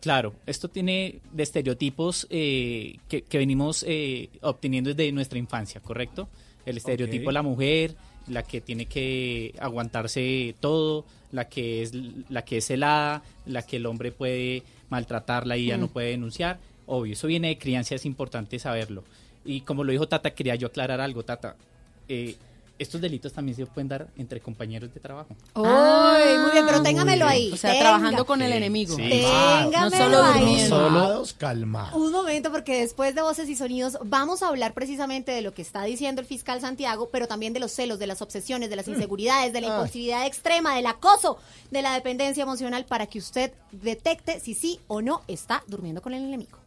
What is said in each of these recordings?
Claro, esto tiene de estereotipos eh, que, venimos eh, obteniendo desde nuestra infancia, ¿correcto? El estereotipo de la mujer, la que tiene que aguantarse todo, la que es la que es helada, la que el hombre puede maltratarla y ya no mm. puede denunciar. Obvio, eso viene de crianza, es importante saberlo. Y como lo dijo Tata, quería yo aclarar algo, Tata. Eh, estos delitos también se pueden dar entre compañeros de trabajo. ¡Ay, muy bien! Pero ah, téngamelo ahí. O sea, trabajando con el enemigo. Sí. Téngamelo no solo ahí. Solo calmados. Un momento, porque después de Voces y Sonidos vamos a hablar precisamente de lo que está diciendo el fiscal Santiago, pero también de los celos, de las obsesiones, de las mm. inseguridades, de la ah. impulsividad extrema, del acoso, de la dependencia emocional, para que usted detecte si sí o no está durmiendo con el enemigo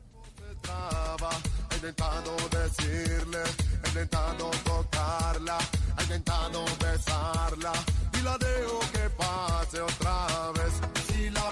intentado decirle, he intentado tocarla, he intentado besarla y la dejo que pase otra vez. Si la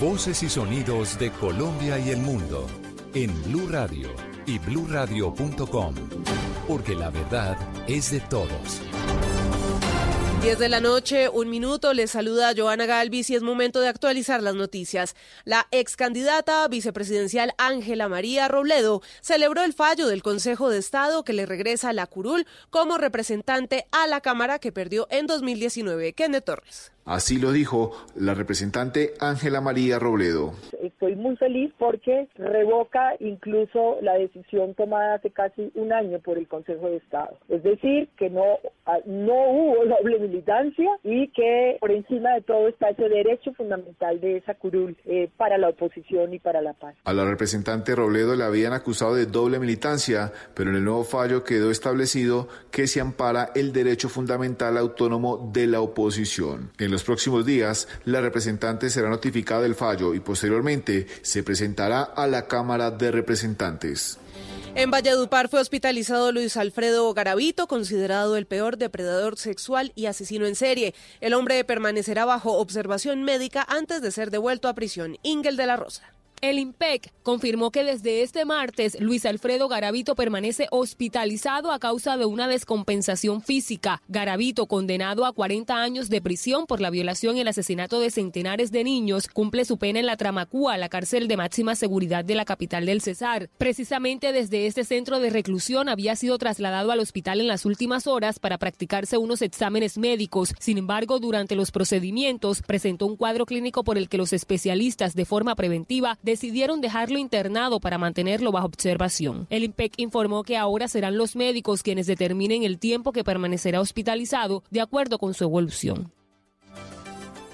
Voces y sonidos de Colombia y el mundo en Blue Radio y bluradio.com, porque la verdad es de todos. 10 de la noche, un minuto, les saluda Joana Galvis y es momento de actualizar las noticias. La ex candidata vicepresidencial Ángela María Robledo celebró el fallo del Consejo de Estado que le regresa a la curul como representante a la Cámara que perdió en 2019. Kenneth Torres. Así lo dijo la representante Ángela María Robledo. Estoy muy feliz porque revoca incluso la decisión tomada hace casi un año por el Consejo de Estado. Es decir, que no, ah, no hubo doble militancia y que por encima de todo está ese derecho fundamental de esa curul eh, para la oposición y para la paz. A la representante Robledo le habían acusado de doble militancia, pero en el nuevo fallo quedó establecido que se ampara el derecho fundamental autónomo de la oposición. En los próximos días, la representante será notificada del fallo y posteriormente se presentará a la Cámara de Representantes. En Valledupar fue hospitalizado Luis Alfredo Garavito, considerado el peor depredador sexual y asesino en serie. El hombre permanecerá bajo observación médica antes de ser devuelto a prisión. Ingel de la Rosa. El IMPEC confirmó que desde este martes Luis Alfredo Garavito permanece hospitalizado a causa de una descompensación física. Garavito, condenado a 40 años de prisión por la violación y el asesinato de centenares de niños, cumple su pena en la Tramacúa, la cárcel de máxima seguridad de la capital del Cesar. Precisamente desde este centro de reclusión había sido trasladado al hospital en las últimas horas para practicarse unos exámenes médicos. Sin embargo, durante los procedimientos presentó un cuadro clínico por el que los especialistas de forma preventiva decidieron dejarlo internado para mantenerlo bajo observación. El IMPEC informó que ahora serán los médicos quienes determinen el tiempo que permanecerá hospitalizado de acuerdo con su evolución.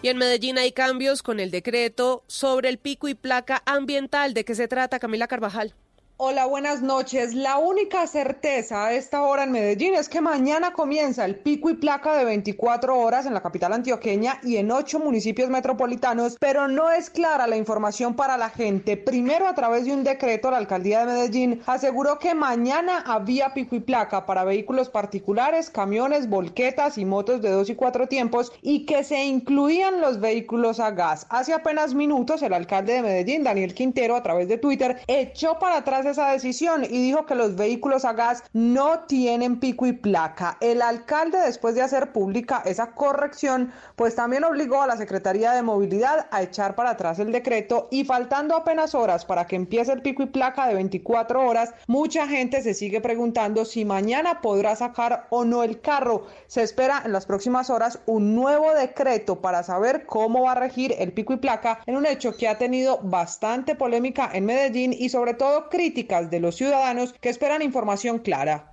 Y en Medellín hay cambios con el decreto sobre el pico y placa ambiental. ¿De qué se trata, Camila Carvajal? Hola, buenas noches. La única certeza a esta hora en Medellín es que mañana comienza el pico y placa de 24 horas en la capital antioqueña y en ocho municipios metropolitanos, pero no es clara la información para la gente. Primero, a través de un decreto, la alcaldía de Medellín aseguró que mañana había pico y placa para vehículos particulares, camiones, volquetas y motos de dos y cuatro tiempos y que se incluían los vehículos a gas. Hace apenas minutos, el alcalde de Medellín, Daniel Quintero, a través de Twitter, echó para atrás esa decisión y dijo que los vehículos a gas no tienen pico y placa. El alcalde, después de hacer pública esa corrección, pues también obligó a la Secretaría de Movilidad a echar para atrás el decreto y faltando apenas horas para que empiece el pico y placa de 24 horas, mucha gente se sigue preguntando si mañana podrá sacar o no el carro. Se espera en las próximas horas un nuevo decreto para saber cómo va a regir el pico y placa en un hecho que ha tenido bastante polémica en Medellín y sobre todo crítica de los ciudadanos que esperan información clara.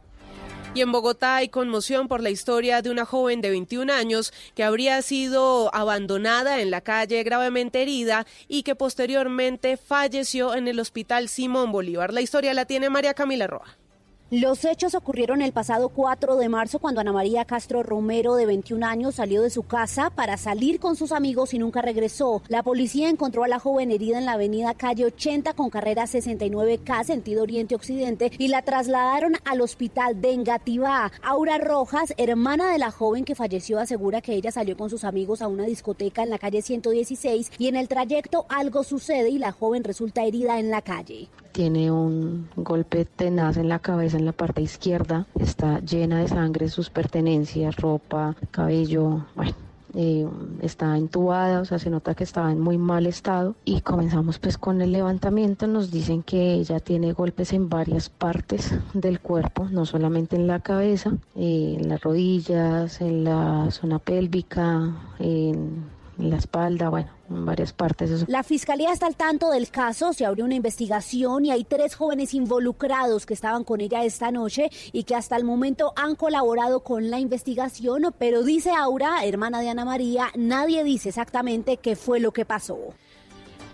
Y en Bogotá hay conmoción por la historia de una joven de 21 años que habría sido abandonada en la calle gravemente herida y que posteriormente falleció en el hospital Simón Bolívar. La historia la tiene María Camila Roa. Los hechos ocurrieron el pasado 4 de marzo cuando Ana María Castro Romero, de 21 años, salió de su casa para salir con sus amigos y nunca regresó. La policía encontró a la joven herida en la avenida calle 80 con carrera 69K, sentido oriente-occidente, y la trasladaron al hospital de Engativá. Aura Rojas, hermana de la joven que falleció, asegura que ella salió con sus amigos a una discoteca en la calle 116 y en el trayecto algo sucede y la joven resulta herida en la calle. Tiene un golpe tenaz en la cabeza en la parte izquierda, está llena de sangre, sus pertenencias, ropa, cabello, bueno. Eh, está entubada, o sea, se nota que estaba en muy mal estado y comenzamos pues con el levantamiento, nos dicen que ella tiene golpes en varias partes del cuerpo, no solamente en la cabeza, eh, en las rodillas, en la zona pélvica, en la espalda, bueno, en varias partes. La fiscalía está al tanto del caso, se abrió una investigación y hay tres jóvenes involucrados que estaban con ella esta noche y que hasta el momento han colaborado con la investigación, pero dice Aura, hermana de Ana María, nadie dice exactamente qué fue lo que pasó.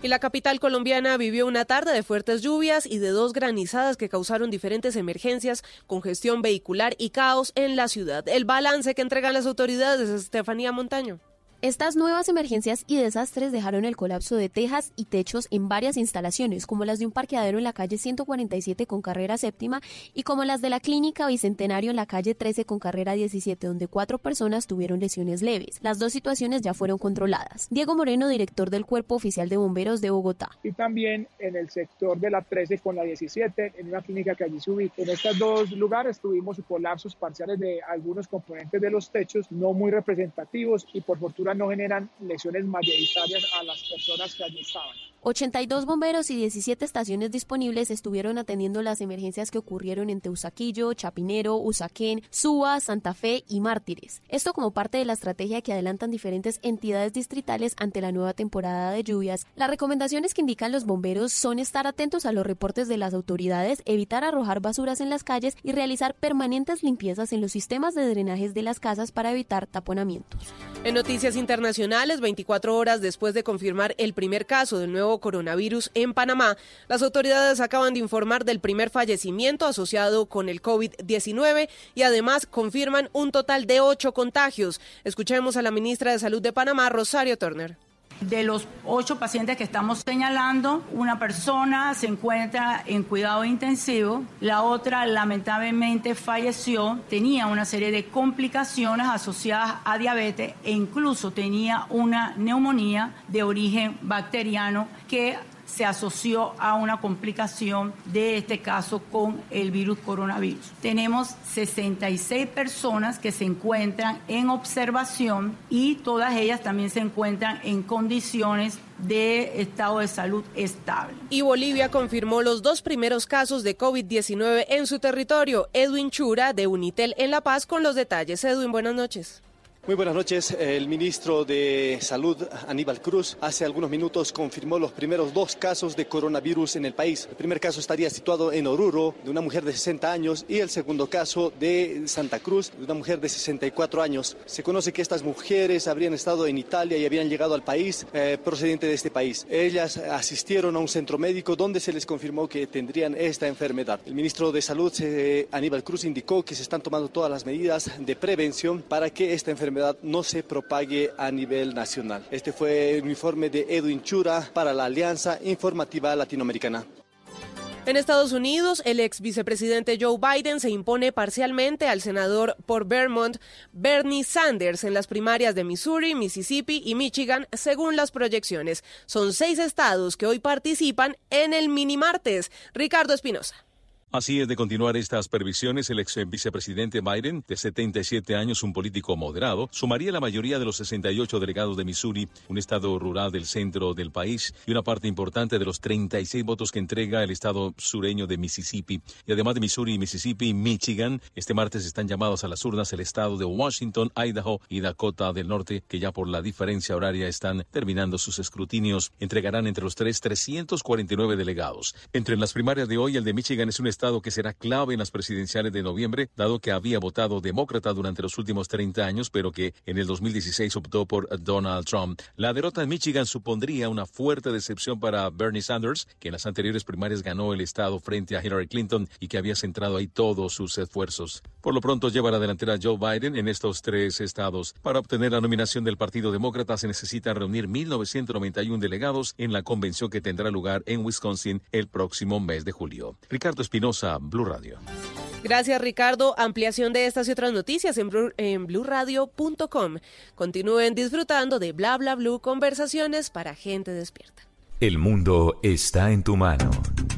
Y la capital colombiana vivió una tarde de fuertes lluvias y de dos granizadas que causaron diferentes emergencias, congestión vehicular y caos en la ciudad. El balance que entregan las autoridades es Estefanía Montaño. Estas nuevas emergencias y desastres dejaron el colapso de tejas y techos en varias instalaciones, como las de un parqueadero en la calle 147 con carrera séptima y como las de la clínica Bicentenario en la calle 13 con carrera 17, donde cuatro personas tuvieron lesiones leves. Las dos situaciones ya fueron controladas. Diego Moreno, director del Cuerpo Oficial de Bomberos de Bogotá. Y también en el sector de la 13 con la 17, en una clínica que allí subí. En estos dos lugares tuvimos colapsos parciales de algunos componentes de los techos, no muy representativos y por fortuna no generan lesiones mayoritarias a las personas que allí estaban. 82 bomberos y 17 estaciones disponibles estuvieron atendiendo las emergencias que ocurrieron en Teusaquillo, Chapinero, Usaquén, Suba, Santa Fe y Mártires. Esto como parte de la estrategia que adelantan diferentes entidades distritales ante la nueva temporada de lluvias. Las recomendaciones que indican los bomberos son estar atentos a los reportes de las autoridades, evitar arrojar basuras en las calles y realizar permanentes limpiezas en los sistemas de drenajes de las casas para evitar taponamientos. En noticias internacionales, 24 horas después de confirmar el primer caso del nuevo coronavirus en Panamá, las autoridades acaban de informar del primer fallecimiento asociado con el COVID-19 y además confirman un total de ocho contagios. Escuchemos a la ministra de Salud de Panamá, Rosario Turner. De los ocho pacientes que estamos señalando, una persona se encuentra en cuidado intensivo, la otra lamentablemente falleció, tenía una serie de complicaciones asociadas a diabetes e incluso tenía una neumonía de origen bacteriano que se asoció a una complicación de este caso con el virus coronavirus. Tenemos 66 personas que se encuentran en observación y todas ellas también se encuentran en condiciones de estado de salud estable. Y Bolivia confirmó los dos primeros casos de COVID-19 en su territorio. Edwin Chura de Unitel en La Paz con los detalles. Edwin, buenas noches. Muy buenas noches. El ministro de Salud, Aníbal Cruz, hace algunos minutos confirmó los primeros dos casos de coronavirus en el país. El primer caso estaría situado en Oruro, de una mujer de 60 años, y el segundo caso de Santa Cruz, de una mujer de 64 años. Se conoce que estas mujeres habrían estado en Italia y habían llegado al país eh, procedente de este país. Ellas asistieron a un centro médico donde se les confirmó que tendrían esta enfermedad. El ministro de Salud, eh, Aníbal Cruz, indicó que se están tomando todas las medidas de prevención para que esta enfermedad no se propague a nivel nacional. Este fue el informe de Edwin Chura para la Alianza Informativa Latinoamericana. En Estados Unidos, el ex vicepresidente Joe Biden se impone parcialmente al senador por Vermont Bernie Sanders en las primarias de Missouri, Mississippi y Michigan, según las proyecciones. Son seis estados que hoy participan en el mini martes. Ricardo Espinosa. Así es de continuar estas previsiones, el ex vicepresidente Biden, de 77 años, un político moderado, sumaría la mayoría de los 68 delegados de Missouri, un estado rural del centro del país, y una parte importante de los 36 votos que entrega el estado sureño de Mississippi. Y además de Missouri, Mississippi y Michigan, este martes están llamados a las urnas el estado de Washington, Idaho y Dakota del Norte, que ya por la diferencia horaria están terminando sus escrutinios. Entregarán entre los tres 349 delegados. Entre las primarias de hoy, el de Michigan es un que será clave en las presidenciales de noviembre, dado que había votado demócrata durante los últimos 30 años, pero que en el 2016 optó por Donald Trump. La derrota en Michigan supondría una fuerte decepción para Bernie Sanders, que en las anteriores primarias ganó el estado frente a Hillary Clinton y que había centrado ahí todos sus esfuerzos. Por lo pronto lleva la delantera Joe Biden en estos tres estados. Para obtener la nominación del Partido Demócrata se necesita reunir 1.991 delegados en la convención que tendrá lugar en Wisconsin el próximo mes de julio. Ricardo Espinosa, Blue Radio. Gracias, Ricardo. Ampliación de estas y otras noticias en, blu- en blurradio.com. Continúen disfrutando de Bla Bla Blue conversaciones para gente despierta. El mundo está en tu mano.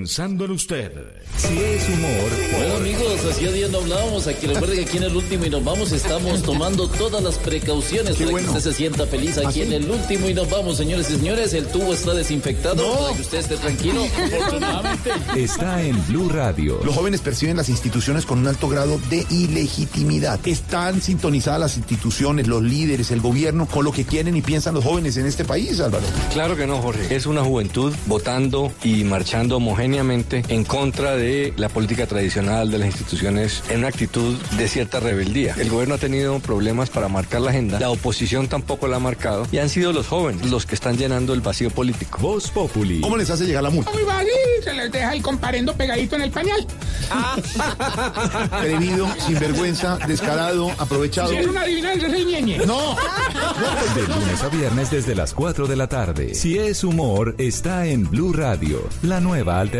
pensando en usted. Si es humor. Bueno amigos, hacía días no hablábamos. Aquí recuerden que aquí en el último y nos vamos estamos tomando todas las precauciones para que usted se sienta feliz. Aquí en el último y nos vamos, señores y señores. El tubo está desinfectado para que usted esté tranquilo. Afortunadamente. Está en Blue Radio. Los jóvenes perciben las instituciones con un alto grado de ilegitimidad. Están sintonizadas las instituciones, los líderes, el gobierno con lo que quieren y piensan los jóvenes en este país, Álvaro. Claro que no, Jorge. Es una juventud votando y marchando en contra de la política tradicional de las instituciones en una actitud de cierta rebeldía. El gobierno ha tenido problemas para marcar la agenda, la oposición tampoco la ha marcado y han sido los jóvenes los que están llenando el vacío político. Voz Populi. ¿Cómo les hace llegar la multa? Muy vale, se les deja el comparendo pegadito en el pañal. Atrevido, sinvergüenza, descarado, aprovechado. Si es una adivinanza, es el ñeñe. No. De lunes a viernes desde las 4 de la tarde. Si es humor, está en Blue Radio, la nueva alternativa.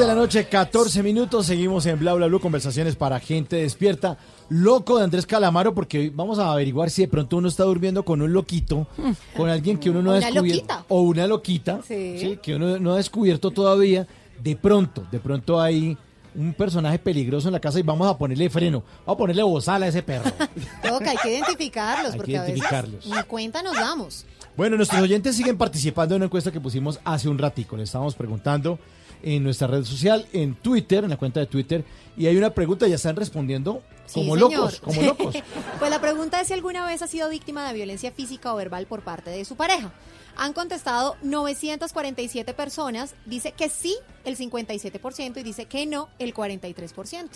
De la noche, 14 minutos. Seguimos en Bla Bla Blue, conversaciones para gente despierta. Loco de Andrés Calamaro, porque hoy vamos a averiguar si de pronto uno está durmiendo con un loquito, con alguien que uno no ha Una descubierto. loquita. O una loquita, Sí. sí, que uno no ha descubierto todavía. De pronto, de pronto hay un personaje peligroso en la casa y vamos a ponerle freno. Vamos a ponerle bozal a ese perro. Toca, hay que identificarlos, Hay que porque a veces identificarlos. ni cuenta nos damos. Bueno, nuestros oyentes siguen participando en una encuesta que pusimos hace un ratico. Le estábamos preguntando en nuestra red social, en Twitter, en la cuenta de Twitter, y hay una pregunta, ya están respondiendo como locos, como locos. pues la pregunta es si alguna vez ha sido víctima de violencia física o verbal por parte de su pareja. Han contestado 947 personas, dice que sí el 57% y dice que no el 43%.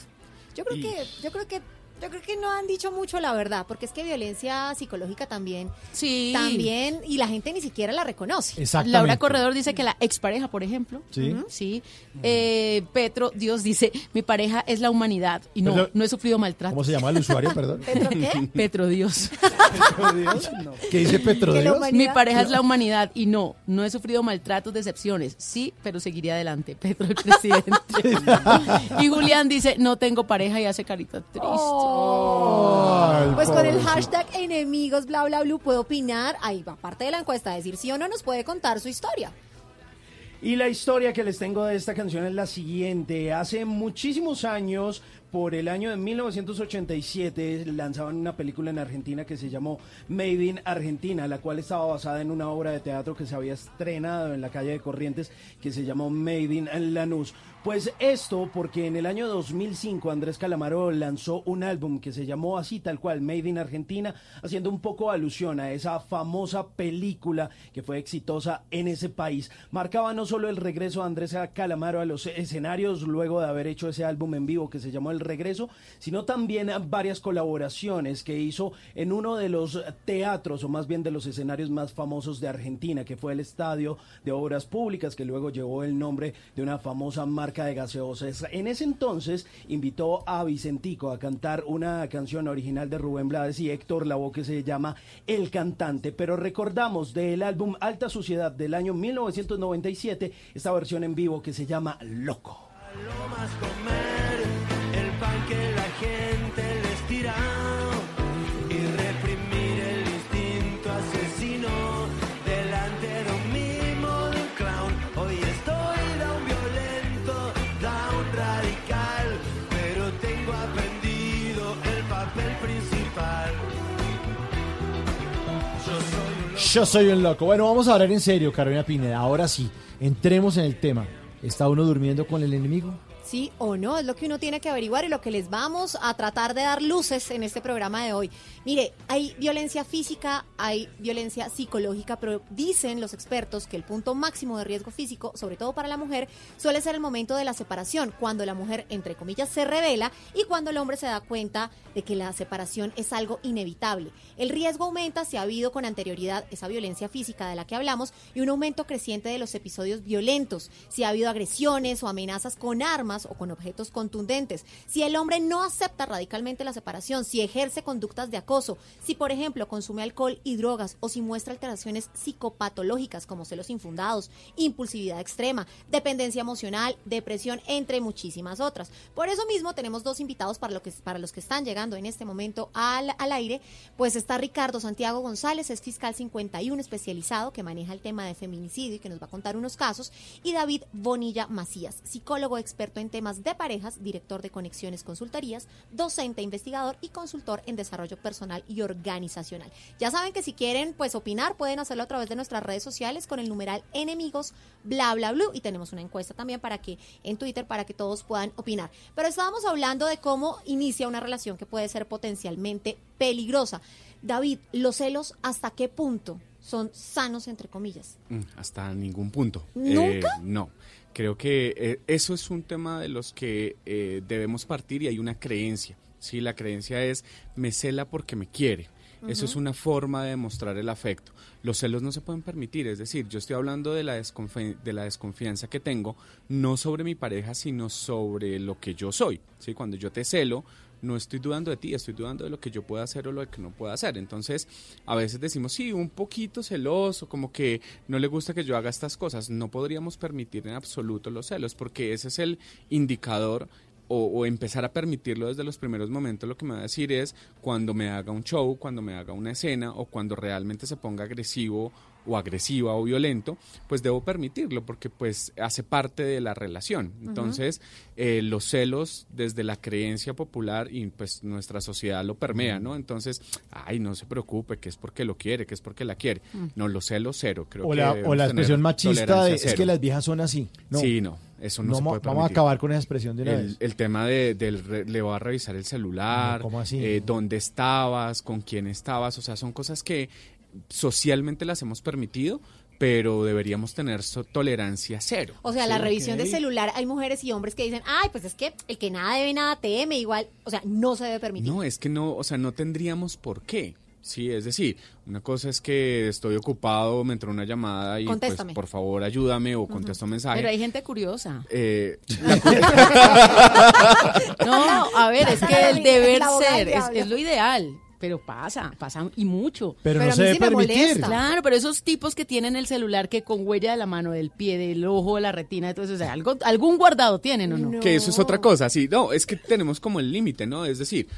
Yo creo Y- que yo creo que yo creo que no han dicho mucho la verdad, porque es que violencia psicológica también Sí. también y la gente ni siquiera la reconoce. Laura Corredor dice que la expareja, por ejemplo. Sí. Sí. Eh, Petro Dios dice, mi pareja es la humanidad y no, Pero- no he sufrido maltrato. ¿Cómo se llama el usuario, perdón? ¿Petro qué? Petro Dios. ¿Qué dice Petro Dios? Mi pareja es la humanidad y no, no he sufrido maltratos, decepciones. Sí, pero seguiré adelante. Petro el presidente. y Julián dice, no tengo pareja y hace carita triste. Pues con el hashtag enemigos bla bla blue puede opinar, ahí va parte de la encuesta, decir sí o no nos puede contar su historia. Y la historia que les tengo de esta canción es la siguiente. Hace muchísimos años, por el año de 1987, lanzaban una película en Argentina que se llamó Made in Argentina, la cual estaba basada en una obra de teatro que se había estrenado en la calle de Corrientes que se llamó Made in Lanús. Pues esto porque en el año 2005 Andrés Calamaro lanzó un álbum que se llamó así tal cual, Made in Argentina, haciendo un poco alusión a esa famosa película que fue exitosa en ese país. Marcaba no solo el regreso de Andrés Calamaro a los escenarios luego de haber hecho ese álbum en vivo que se llamó El Regreso, sino también varias colaboraciones que hizo en uno de los teatros o más bien de los escenarios más famosos de Argentina, que fue el Estadio de Obras Públicas, que luego llevó el nombre de una famosa En ese entonces invitó a Vicentico a cantar una canción original de Rubén Blades y Héctor Lavoe que se llama El Cantante, pero recordamos del álbum Alta Suciedad del año 1997 esta versión en vivo que se llama Loco. Comer el pan que la gente Yo soy un loco. Bueno, vamos a hablar en serio, Carolina Pineda. Ahora sí, entremos en el tema. ¿Está uno durmiendo con el enemigo? Sí o no, es lo que uno tiene que averiguar y lo que les vamos a tratar de dar luces en este programa de hoy. Mire, hay violencia física, hay violencia psicológica, pero dicen los expertos que el punto máximo de riesgo físico, sobre todo para la mujer, suele ser el momento de la separación, cuando la mujer, entre comillas, se revela y cuando el hombre se da cuenta de que la separación es algo inevitable. El riesgo aumenta si ha habido con anterioridad esa violencia física de la que hablamos y un aumento creciente de los episodios violentos, si ha habido agresiones o amenazas con armas o con objetos contundentes, si el hombre no acepta radicalmente la separación, si ejerce conductas de acoso, si por ejemplo consume alcohol y drogas o si muestra alteraciones psicopatológicas como celos infundados, impulsividad extrema, dependencia emocional, depresión, entre muchísimas otras. Por eso mismo tenemos dos invitados para, lo que, para los que están llegando en este momento al, al aire, pues está Ricardo Santiago González, es fiscal 51 especializado que maneja el tema de feminicidio y que nos va a contar unos casos, y David Bonilla Macías, psicólogo experto en temas de parejas, director de Conexiones Consultorías, docente, investigador y consultor en desarrollo personal y organizacional. Ya saben que si quieren pues opinar pueden hacerlo a través de nuestras redes sociales con el numeral enemigos bla bla blue y tenemos una encuesta también para que en Twitter para que todos puedan opinar. Pero estábamos hablando de cómo inicia una relación que puede ser potencialmente peligrosa. David, los celos hasta qué punto son sanos entre comillas? Mm, Hasta ningún punto. ¿Nunca? Eh, no. Creo que eh, eso es un tema de los que eh, debemos partir y hay una creencia. Sí, la creencia es me cela porque me quiere. Eso es una forma de demostrar el afecto. Los celos no se pueden permitir, es decir, yo estoy hablando de la, desconfi- de la desconfianza que tengo, no sobre mi pareja, sino sobre lo que yo soy. ¿sí? Cuando yo te celo, no estoy dudando de ti, estoy dudando de lo que yo pueda hacer o lo que no pueda hacer. Entonces, a veces decimos, sí, un poquito celoso, como que no le gusta que yo haga estas cosas. No podríamos permitir en absoluto los celos, porque ese es el indicador o, o empezar a permitirlo desde los primeros momentos, lo que me va a decir es cuando me haga un show, cuando me haga una escena o cuando realmente se ponga agresivo o agresiva o violento, pues debo permitirlo porque pues hace parte de la relación. Entonces, eh, los celos desde la creencia popular y pues nuestra sociedad lo permea, ¿no? Entonces, ay, no se preocupe, que es porque lo quiere, que es porque la quiere. Mm. No, los celos cero, creo O que la, o la expresión machista de, es que las viejas son así. No. Sí, no, eso no, se mo- puede Vamos a permitir. acabar con esa expresión de una el, vez. el tema de, del re- le va a revisar el celular, No, ¿cómo así? eh, dónde estabas, con quién estabas, o sea, son cosas que socialmente las hemos permitido, pero deberíamos tener so- tolerancia cero. O sea, la revisión ok. de celular, hay mujeres y hombres que dicen, ay, pues es que el que nada debe, nada teme, igual, o sea, no se debe permitir. No, es que no, o sea, no tendríamos por qué. Sí, es decir, una cosa es que estoy ocupado, me entró una llamada y pues Contéstame. por favor ayúdame o contesto un mensaje. Pero hay gente curiosa. Eh, No, a ver, es que el deber ser es, lo ideal. Pero pasa, pasa y mucho. Pero Pero no a se mí debe sí me molesta. Claro, pero esos tipos que tienen el celular que con huella de la mano, del pie, del ojo, de la retina, entonces, o sea, algo, algún guardado tienen o no. Que eso es otra cosa, sí. No, es que tenemos como el límite, ¿no? Es decir,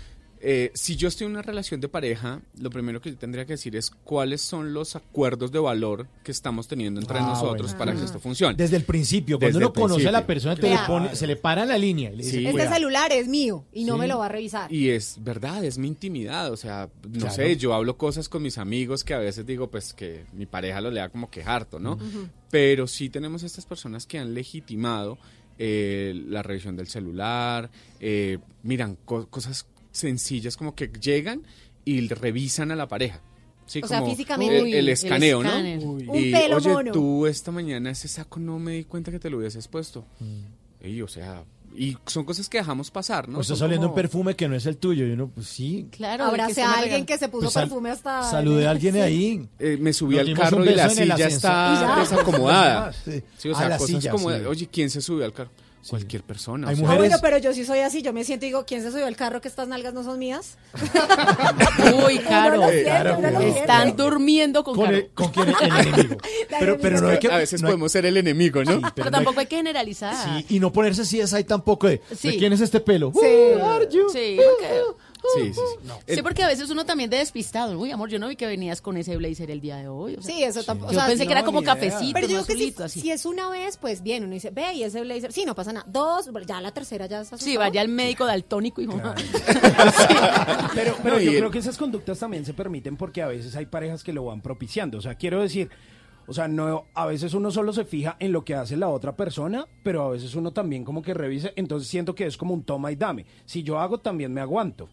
eh, si yo estoy en una relación de pareja, lo primero que yo tendría que decir es cuáles son los acuerdos de valor que estamos teniendo entre Ah, nosotros bueno. para que esto funcione. Desde el principio, cuando Desde uno conoce a la persona, te le Claro. pone, se le para la línea. Y le dice, Sí. Este celular es mío y no Sí. me lo va a revisar. Y es verdad, es mi intimidad, o sea, no Claro. sé, yo hablo cosas con mis amigos que a veces digo, pues que mi pareja lo lea como que harto, ¿no? Pero sí tenemos estas personas que han legitimado eh, la revisión del celular, eh, miran co- cosas sencillas como que llegan y revisan a la pareja. Sí, O sea, como físicamente. El, escaneo. ¿no? Uy. Y, Un pelo oye, mono. tú esta mañana ese saco no me di cuenta que te lo hubieses puesto. Mm. Y, o sea, y son cosas que dejamos pasar, ¿no? O estás Son oliendo un perfume que no es el tuyo. Y uno, pues sí. Claro, Abrace a alguien que se puso Pues sal- perfume hasta... Saludé a alguien Sí. ahí. Eh, me subí Nos al carro y la silla está desacomodada. Sí. Sí, o sea, la cosas silla, como, sí. oye, ¿quién se subió al carro? Cualquier persona. Hay o sea. Ah, mujeres- bueno, pero yo sí soy así, yo me siento y digo, ¿quién se subió al carro que estas nalgas no son mías? Uy, Caro, Uno lo siente, Caro, uno lo cuidado. siente. están durmiendo con, Con Caro. el, con quién? El enemigo. Pero, pero no hay que. a veces no hay- podemos ser el enemigo, ¿no? Sí, Pero pero no hay- tampoco hay que generalizar. sí, y no ponerse así es ahí tampoco de, Sí. ¿de quién es este pelo? Sí. Uh, are you? Sí, porque, Sí, sí, sí. sí, porque a veces uno también de despistado. Uy, amor, yo no vi que venías con ese blazer el día de hoy. o sea, Sí, eso tampoco. Yo o sea, pensé que era no, como cafecito, Pero yo no creo que si, así. si es una vez, pues bien, uno dice, ve, y ese blazer, sí, no pasa nada. Dos, ya la tercera ya está Sí, vaya al médico daltónico y mamá. Pero, pero No, yo creo que esas conductas también se permiten porque a veces hay parejas que lo van propiciando. O sea, quiero decir, o sea, no, a veces uno solo se fija en lo que hace la otra persona, pero a veces uno también como que revisa. Entonces siento que es como un toma y dame. Si yo hago, también me aguanto.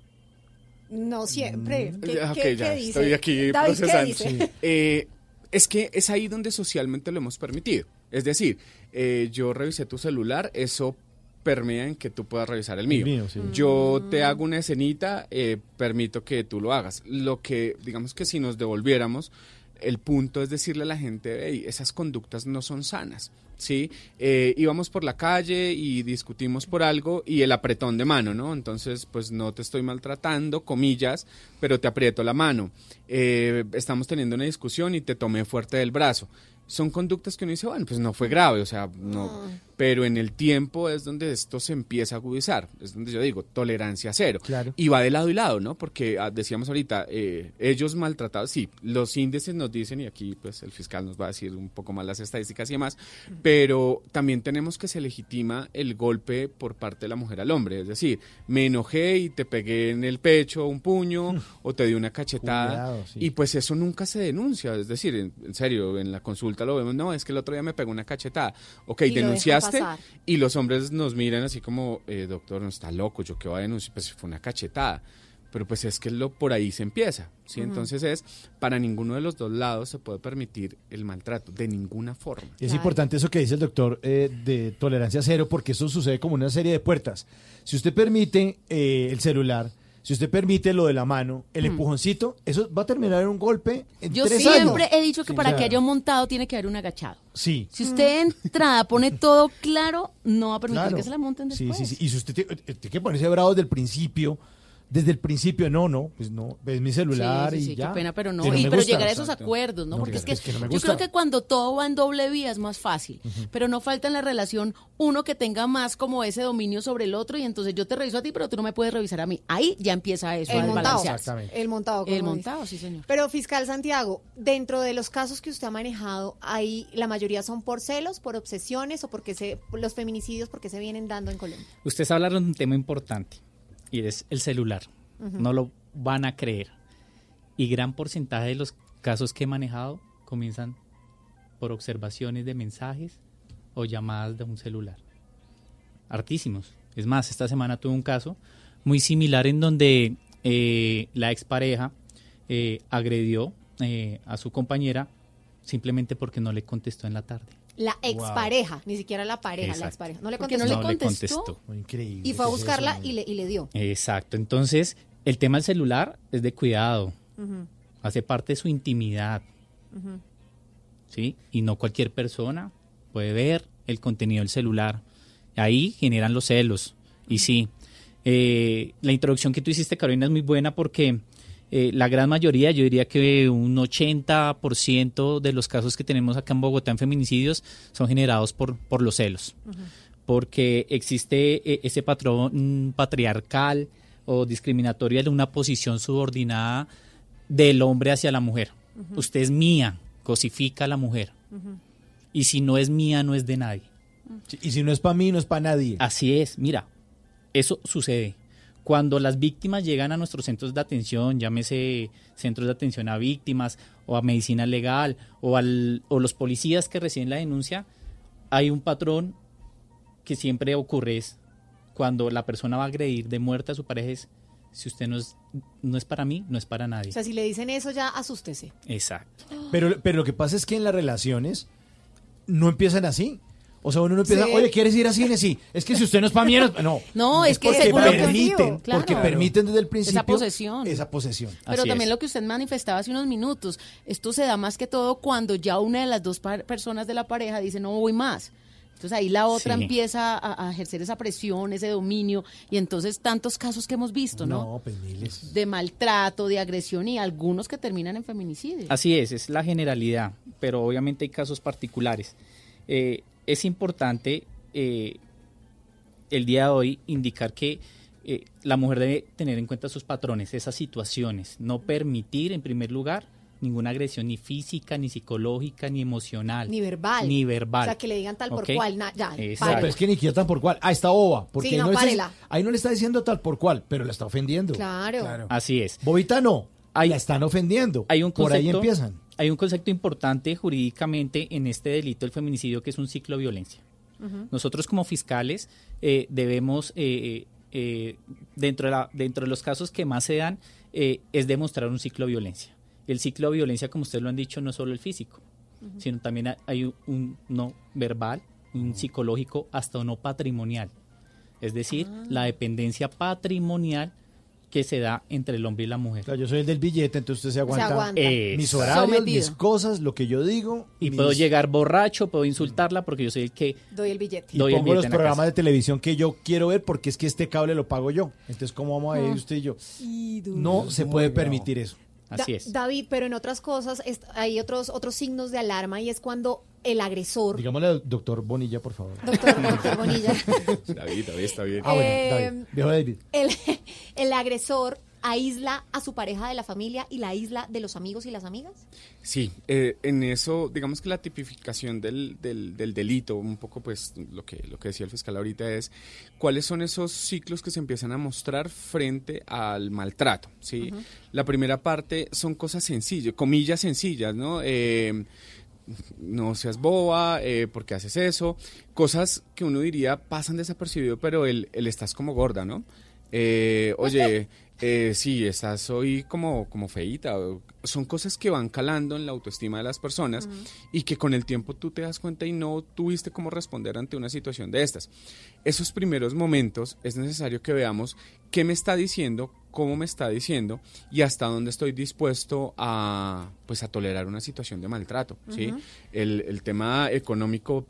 No siempre. ¿Qué, Ya, qué- ok, qué ya dice? estoy aquí David, ¿qué procesando. dice? Eh, es que es ahí donde socialmente lo hemos permitido. Es decir, eh, yo revisé tu celular, eso permea en que tú puedas revisar el mío. El mío, sí. Yo te hago una escenita, eh, permito que tú lo hagas. Lo que, digamos que si nos devolviéramos, el punto es decirle a la gente, "Ey, esas conductas no son sanas. ¿Sí? Eh, íbamos por la calle y discutimos por algo y el apretón de mano, ¿no? Entonces, pues no te estoy maltratando, comillas, pero te aprieto la mano. Eh, estamos teniendo una discusión y te tomé fuerte del brazo. Son conductas que uno dice, bueno, pues no fue grave, o sea, no. Pero en el tiempo es donde esto se empieza a agudizar, es donde yo digo, tolerancia cero. Claro. Y va de lado y lado, ¿no? Porque ah, decíamos ahorita, eh, ellos maltratados, sí, los índices nos dicen, y aquí pues el fiscal nos va a decir un poco más las estadísticas y demás, pero también tenemos que se legitima el golpe por parte de la mujer al hombre, es decir, me enojé y te pegué en el pecho un puño o te di una cachetada Cuidado, sí. y pues eso nunca se denuncia, es decir, en, en serio, en la consulta lo vemos, no, es que el otro día me pegó una cachetada, ok, Y pasar. y los hombres nos miran así como, eh, doctor, no está loco, yo qué voy a denunciar, pues fue una cachetada. Pero pues es que lo por ahí se empieza. Entonces es, para ninguno de los dos lados se puede permitir el maltrato, de ninguna forma. Es importante eso que dice el doctor eh, de tolerancia cero, porque eso sucede como una serie de puertas. Si usted permite eh, el celular, si usted permite lo de la mano, el Mm. empujoncito, eso va a terminar en un golpe en Yo tres siempre años. he dicho que Sí, para que haya un montado tiene que haber un agachado. Sí. Si usted de entrada pone todo claro, no va a permitir Claro. que se la monten Sí, después. sí, sí. Y si usted tiene, tiene que ponerse bravo desde el principio, desde el principio, no, no, pues no, es mi celular Sí, sí, y sí, ya. qué pena, pero no. Que y, pero gusta. llegar a esos Exacto. acuerdos, ¿no? No, Porque es que, es que no me yo creo que cuando todo va en doble vía es más fácil, pero no falta en la relación uno que tenga más como ese dominio sobre el otro y entonces yo te reviso a ti, pero tú no me puedes revisar a mí. Ahí ya empieza eso El a montado. desbalancearse. El montado. El dice. montado, sí, señor. Pero fiscal Santiago, dentro de los casos que usted ha manejado, hay la mayoría son por celos, por obsesiones o porque se los feminicidios porque se vienen dando en Colombia. Usted está hablando de un tema importante y es el celular. No lo van a creer. Y gran porcentaje de los casos que he manejado comienzan por observaciones de mensajes o llamadas de un celular. Hartísimos. Es más, esta semana tuve un caso muy similar en donde eh, la expareja eh, agredió eh, a su compañera simplemente porque no le contestó en la tarde. La expareja, ni siquiera la pareja, la expareja. No le contestó. no le No le contestó. contestó. Increíble. Y fue a ¿qué es buscarla eso? y le, y le dio. Exacto. Entonces, el tema del celular es de cuidado. Hace parte de su intimidad. ¿sí? Y no cualquier persona puede ver el contenido del celular. Ahí generan los celos. Y sí, eh, la introducción que tú hiciste, Carolina, es muy buena porque eh, la gran mayoría, yo diría que un 80% de los casos que tenemos acá en Bogotá en feminicidios son generados por, por los celos. Porque existe eh, ese patrón patriarcal o discriminatorio de una posición subordinada del hombre hacia la mujer. Usted es mía, cosifica a la mujer. Y si no es mía, no es de nadie. Y si no es para mí, no es para nadie. Así es, mira, eso sucede. Cuando las víctimas llegan a nuestros centros de atención, llámese centros de atención a víctimas o a medicina legal o, al, o los policías que reciben la denuncia, hay un patrón que siempre ocurre es cuando la persona va a agredir de muerte a su pareja es, si usted no es, no es para mí, no es para nadie. O sea, si le dicen eso, ya asústese. Exacto. Pero, pero lo que pasa es que en las relaciones no empiezan así. O sea, uno no empieza, Sí. oye, ¿quieres ir a cine? Sí. Es que si usted no es para mí, no es... No, No, es que porque según lo que permiten, claro. porque permiten desde el principio Esa posesión. Esa posesión. Pero también lo que usted manifestaba hace unos minutos, esto se da más que todo cuando ya una de las dos par- personas de la pareja dice no voy más. Entonces ahí la otra Sí. empieza a, a ejercer esa presión, ese dominio, y entonces tantos casos que hemos visto, ¿no? No, pues miles. De maltrato, de agresión y algunos que terminan en feminicidio. Así es, es la generalidad, pero obviamente hay casos particulares. Eh, es importante eh, el día de hoy indicar que eh, la mujer debe tener en cuenta sus patrones, esas situaciones, no permitir en primer lugar ninguna agresión ni física, ni psicológica, ni emocional. Ni verbal. Ni verbal. O sea, que le digan tal por cual. na- ya, Exacto. Pero es que ni siquiera tan por cual. Ah, está boba. Porque Sí, ahí, no, no le está- párela. ahí no le está diciendo tal por cual, pero la está ofendiendo. Claro. Así es. Bobita no. la están ofendiendo. Hay un por ahí concepto- empiezan. Hay un concepto importante jurídicamente en este delito del feminicidio que es un ciclo de violencia. Nosotros como fiscales eh, debemos, eh, eh, dentro, de la- dentro de los casos que más se dan, eh, es demostrar un ciclo de violencia. El ciclo de violencia, como ustedes lo han dicho, no es solo el físico, sino también ha- hay un, un no verbal, un psicológico, hasta uno patrimonial. Es decir, la dependencia patrimonial que se da entre el hombre y la mujer. Claro, yo soy el del billete, entonces usted se aguanta, aguanta. mis Exacto. horarios, Sometido. mis cosas, lo que yo digo. Y mis- puedo llegar borracho, puedo insultarla porque yo soy el que Doy el billete. y doy el pongo billete los programas de televisión que yo quiero ver porque es que este cable lo pago yo. Entonces, ¿cómo vamos a ir Ah. usted y yo? No se puede permitir eso. Da- David, pero en otras cosas hay otros otros signos de alarma y es cuando el agresor, Digámosle al doctor Bonilla, por favor. doctor, doctor Bonilla, David, David está bien. Ah, bueno, Eh, David. Viejo David. el, el agresor aísla a su pareja de la familia y la aísla de los amigos y las amigas. Sí, eh, en eso, digamos que la tipificación del, del, del delito, un poco pues lo que, lo que decía el fiscal ahorita es cuáles son esos ciclos que se empiezan a mostrar frente al maltrato, ¿sí? La primera parte son cosas sencillas, comillas sencillas, ¿no? Eh, no seas boba, eh, ¿por qué haces eso? Cosas que uno diría pasan desapercibido, pero el, el estás como gorda, ¿no? Eh, oye, eh, sí, estás hoy como, como feíta. Son cosas que van calando en la autoestima de las personas y que con el tiempo tú te das cuenta y no tuviste cómo responder ante una situación de estas. Esos primeros momentos es necesario que veamos qué me está diciendo, cómo me está diciendo y hasta dónde estoy dispuesto a, pues, a tolerar una situación de maltrato. ¿sí? Ujú. el, el tema económico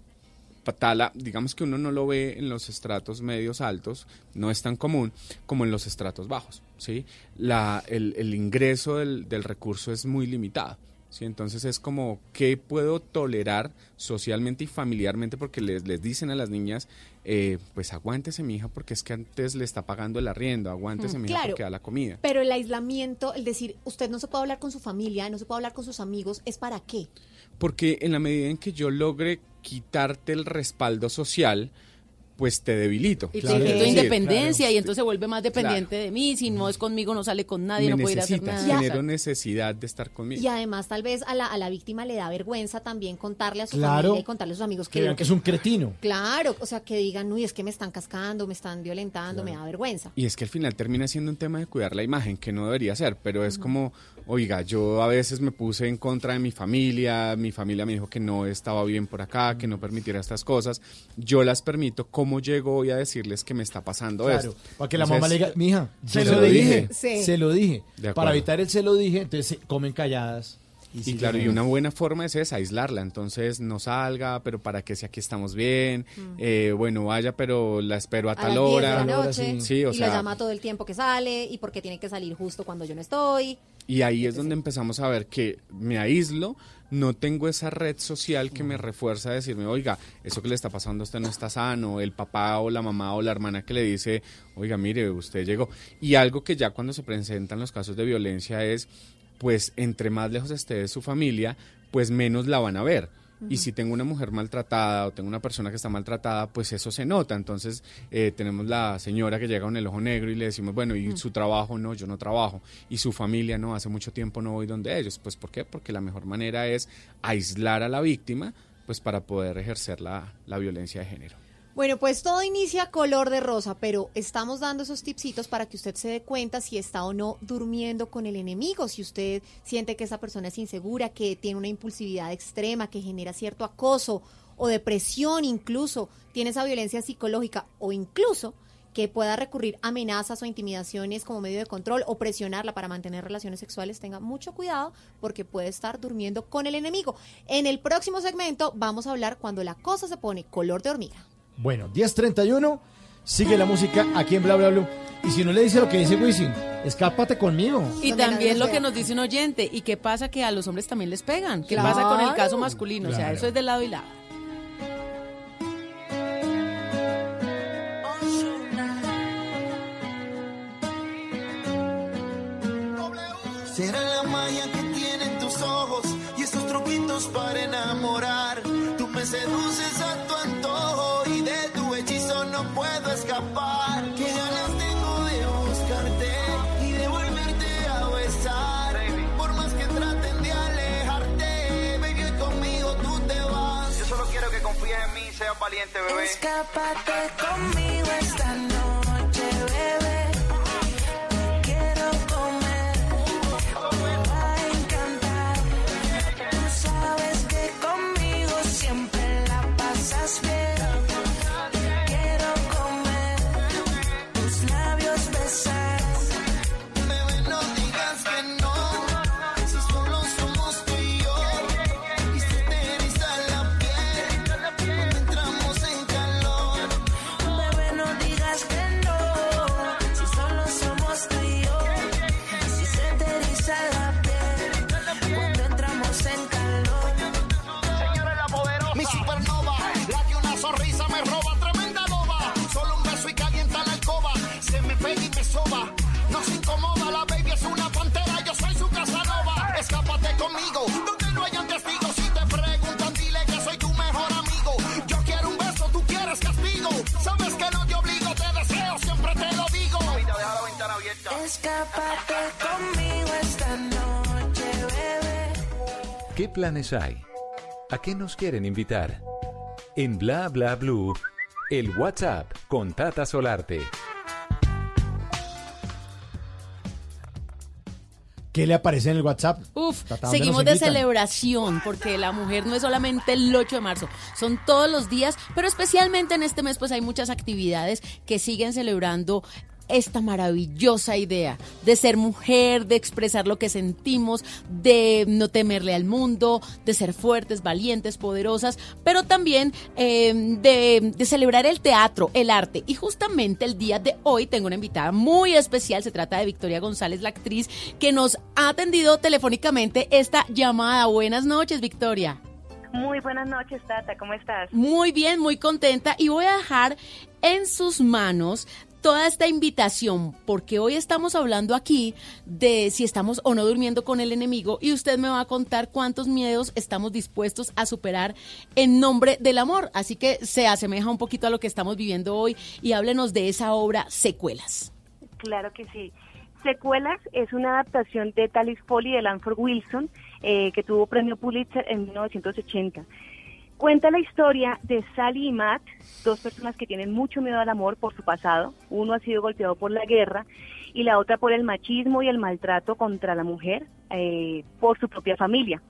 Tala, digamos que uno no lo ve en los estratos medios altos, no es tan común como en los estratos bajos, ¿sí? La, el, el ingreso del, del recurso es muy limitado. ¿sí? Entonces es como, ¿qué puedo tolerar socialmente y familiarmente? Porque les, les dicen a las niñas, eh, pues aguántese mi hija porque es que antes le está pagando el arriendo, aguántese Mm, mi hija claro. porque da la comida. Pero el aislamiento, el decir, usted no se puede hablar con su familia, no se puede hablar con sus amigos, ¿es para qué? Porque en la medida en que yo logre quitarte el respaldo social, pues te debilito. Y Claro. te quito independencia claro. y entonces se vuelve más dependiente de mí. Si no es conmigo, no sale con nadie, me no puede ir a hacer nada. genero necesidad de estar conmigo. Y además tal vez a la, a la víctima le da vergüenza también contarle a su Claro. familia y contarle a sus amigos que, Que vean que es un cretino. Claro, o sea, que digan, uy, es que me están cascando, me están violentando, me da vergüenza. Y es que al final termina siendo un tema de cuidar la imagen, que no debería ser, pero es como, oiga, yo a veces me puse en contra de mi familia, mi familia me dijo que no estaba bien por acá, que no permitiera estas cosas, yo las permito, ¿cómo llego hoy a decirles que me está pasando Claro, esto? para que la Entonces, mamá le diga, mija, se se lo lo dije, dije. Sí. se lo dije. Para evitar el se lo dije, entonces comen calladas. Y, claro, y una buena forma es esa, aislarla. Entonces, no salga, pero para que si aquí estamos bien. Eh, bueno, vaya, pero la espero a A tal 10 de hora. la noche, Sí, o y sea, lo llama todo el tiempo que sale, y porque tiene que salir justo cuando yo no estoy. Y ahí es donde empezamos a ver que me aíslo, no tengo esa red social que me refuerza a decirme, oiga, eso que le está pasando a usted no está sano, el papá o la mamá o la hermana que le dice, oiga, mire, usted llegó. Y algo que ya cuando se presentan los casos de violencia es, pues entre más lejos esté de su familia, pues menos la van a ver. Y si tengo una mujer maltratada o tengo una persona que está maltratada, pues eso se nota. Entonces eh, tenemos la señora que llega con el ojo negro y le decimos, bueno, ¿y su trabajo? No, yo no trabajo. Y su familia, no, hace mucho tiempo no voy donde ellos. Pues ¿por qué? Porque la mejor manera es aislar a la víctima, pues para poder ejercer la, la violencia de género. Bueno, pues todo inicia color de rosa, pero estamos dando esos tipsitos para que usted se dé cuenta si está o no durmiendo con el enemigo, si usted siente que esa persona es insegura, que tiene una impulsividad extrema, que genera cierto acoso o depresión incluso, tiene esa violencia psicológica o incluso que pueda recurrir a amenazas o intimidaciones como medio de control o presionarla para mantener relaciones sexuales, tenga mucho cuidado porque puede estar durmiendo con el enemigo. En el próximo segmento vamos a hablar cuando la cosa se pone color de hormiga. Bueno, 10.31, sigue la música aquí en Bla Bla Blue. Y si no le dice lo que dice Wisin, escápate conmigo. Y también lo que nos dice un oyente, ¿y qué pasa que a los hombres también les pegan? ¿Qué Claro. pasa con el caso masculino? O sea, Claro. eso es de lado y lado. Será la magia que tienen tus ojos y esos truquitos para enamorar. Tú me seduces a puedo escapar. Que ganas tengo de buscarte y de volverte a besar. Por más que traten de alejarte, baby, conmigo tú te vas. Yo solo quiero que confíes en mí, seas valiente, bebé. Escápate conmigo esta noche, bebé. Escápate conmigo esta noche, bebé. ¿Qué planes hay? ¿A qué nos quieren invitar? En Bla Bla Blue, el WhatsApp con Tata Solarte. ¿Qué le aparece en el WhatsApp? Uf, Tata, ¿dónde seguimos de celebración, porque la mujer no es solamente el 8 de marzo, son todos los días, pero especialmente en este mes pues hay muchas actividades que siguen celebrando esta maravillosa idea de ser mujer, de expresar lo que sentimos, de no temerle al mundo, de ser fuertes, valientes, poderosas, pero también eh, de, de celebrar el teatro, el arte. Y justamente el día de hoy tengo una invitada muy especial, se trata de Victoria González, la actriz, que nos ha atendido telefónicamente esta llamada. Buenas noches, Victoria. Muy buenas noches, Tata, ¿cómo estás? Muy bien, muy contenta y voy a dejar en sus manos toda esta invitación, porque hoy estamos hablando aquí de si estamos o no durmiendo con el enemigo y usted me va a contar cuántos miedos estamos dispuestos a superar en nombre del amor. Así que se asemeja un poquito a lo que estamos viviendo hoy y háblenos de esa obra Secuelas. Claro que sí. Secuelas es una adaptación de Talis Foley de Lanford Wilson, eh, que tuvo premio Pulitzer en 1980. Cuenta la historia de Sally y Matt, dos personas que tienen mucho miedo al amor por su pasado. Uno ha sido golpeado por la guerra y la otra por el machismo y el maltrato contra la mujer eh, por su propia familia.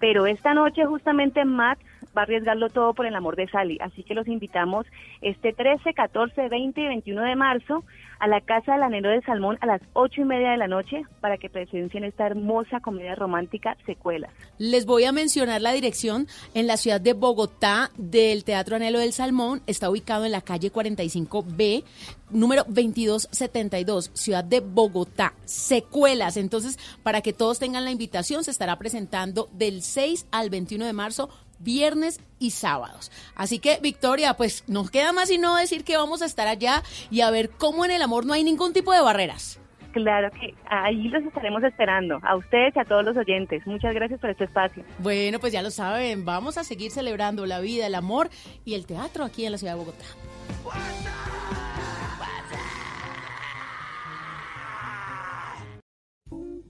Pero esta noche justamente Matt va a arriesgarlo todo por el amor de Sally. Así que los invitamos este 13, 14, 20 y 21 de marzo a la Casa del Anhelo de Salmón a las 8 y media de la noche para que presencien esta hermosa comedia romántica Secuelas. Les voy a mencionar la dirección en la ciudad de Bogotá del Teatro Anhelo del Salmón. Está ubicado en la calle 45B, número 2272, ciudad de Bogotá. Secuelas. Entonces, para que todos tengan la invitación, se estará presentando del 6 al 21 de marzo viernes y sábados. Así que, Victoria, pues nos queda más y no decir que vamos a estar allá y a ver cómo en el amor no hay ningún tipo de barreras. Claro que ahí los estaremos esperando, a ustedes y a todos los oyentes. Muchas gracias por este espacio. Bueno, pues ya lo saben, vamos a seguir celebrando la vida, el amor y el teatro aquí en la ciudad de Bogotá.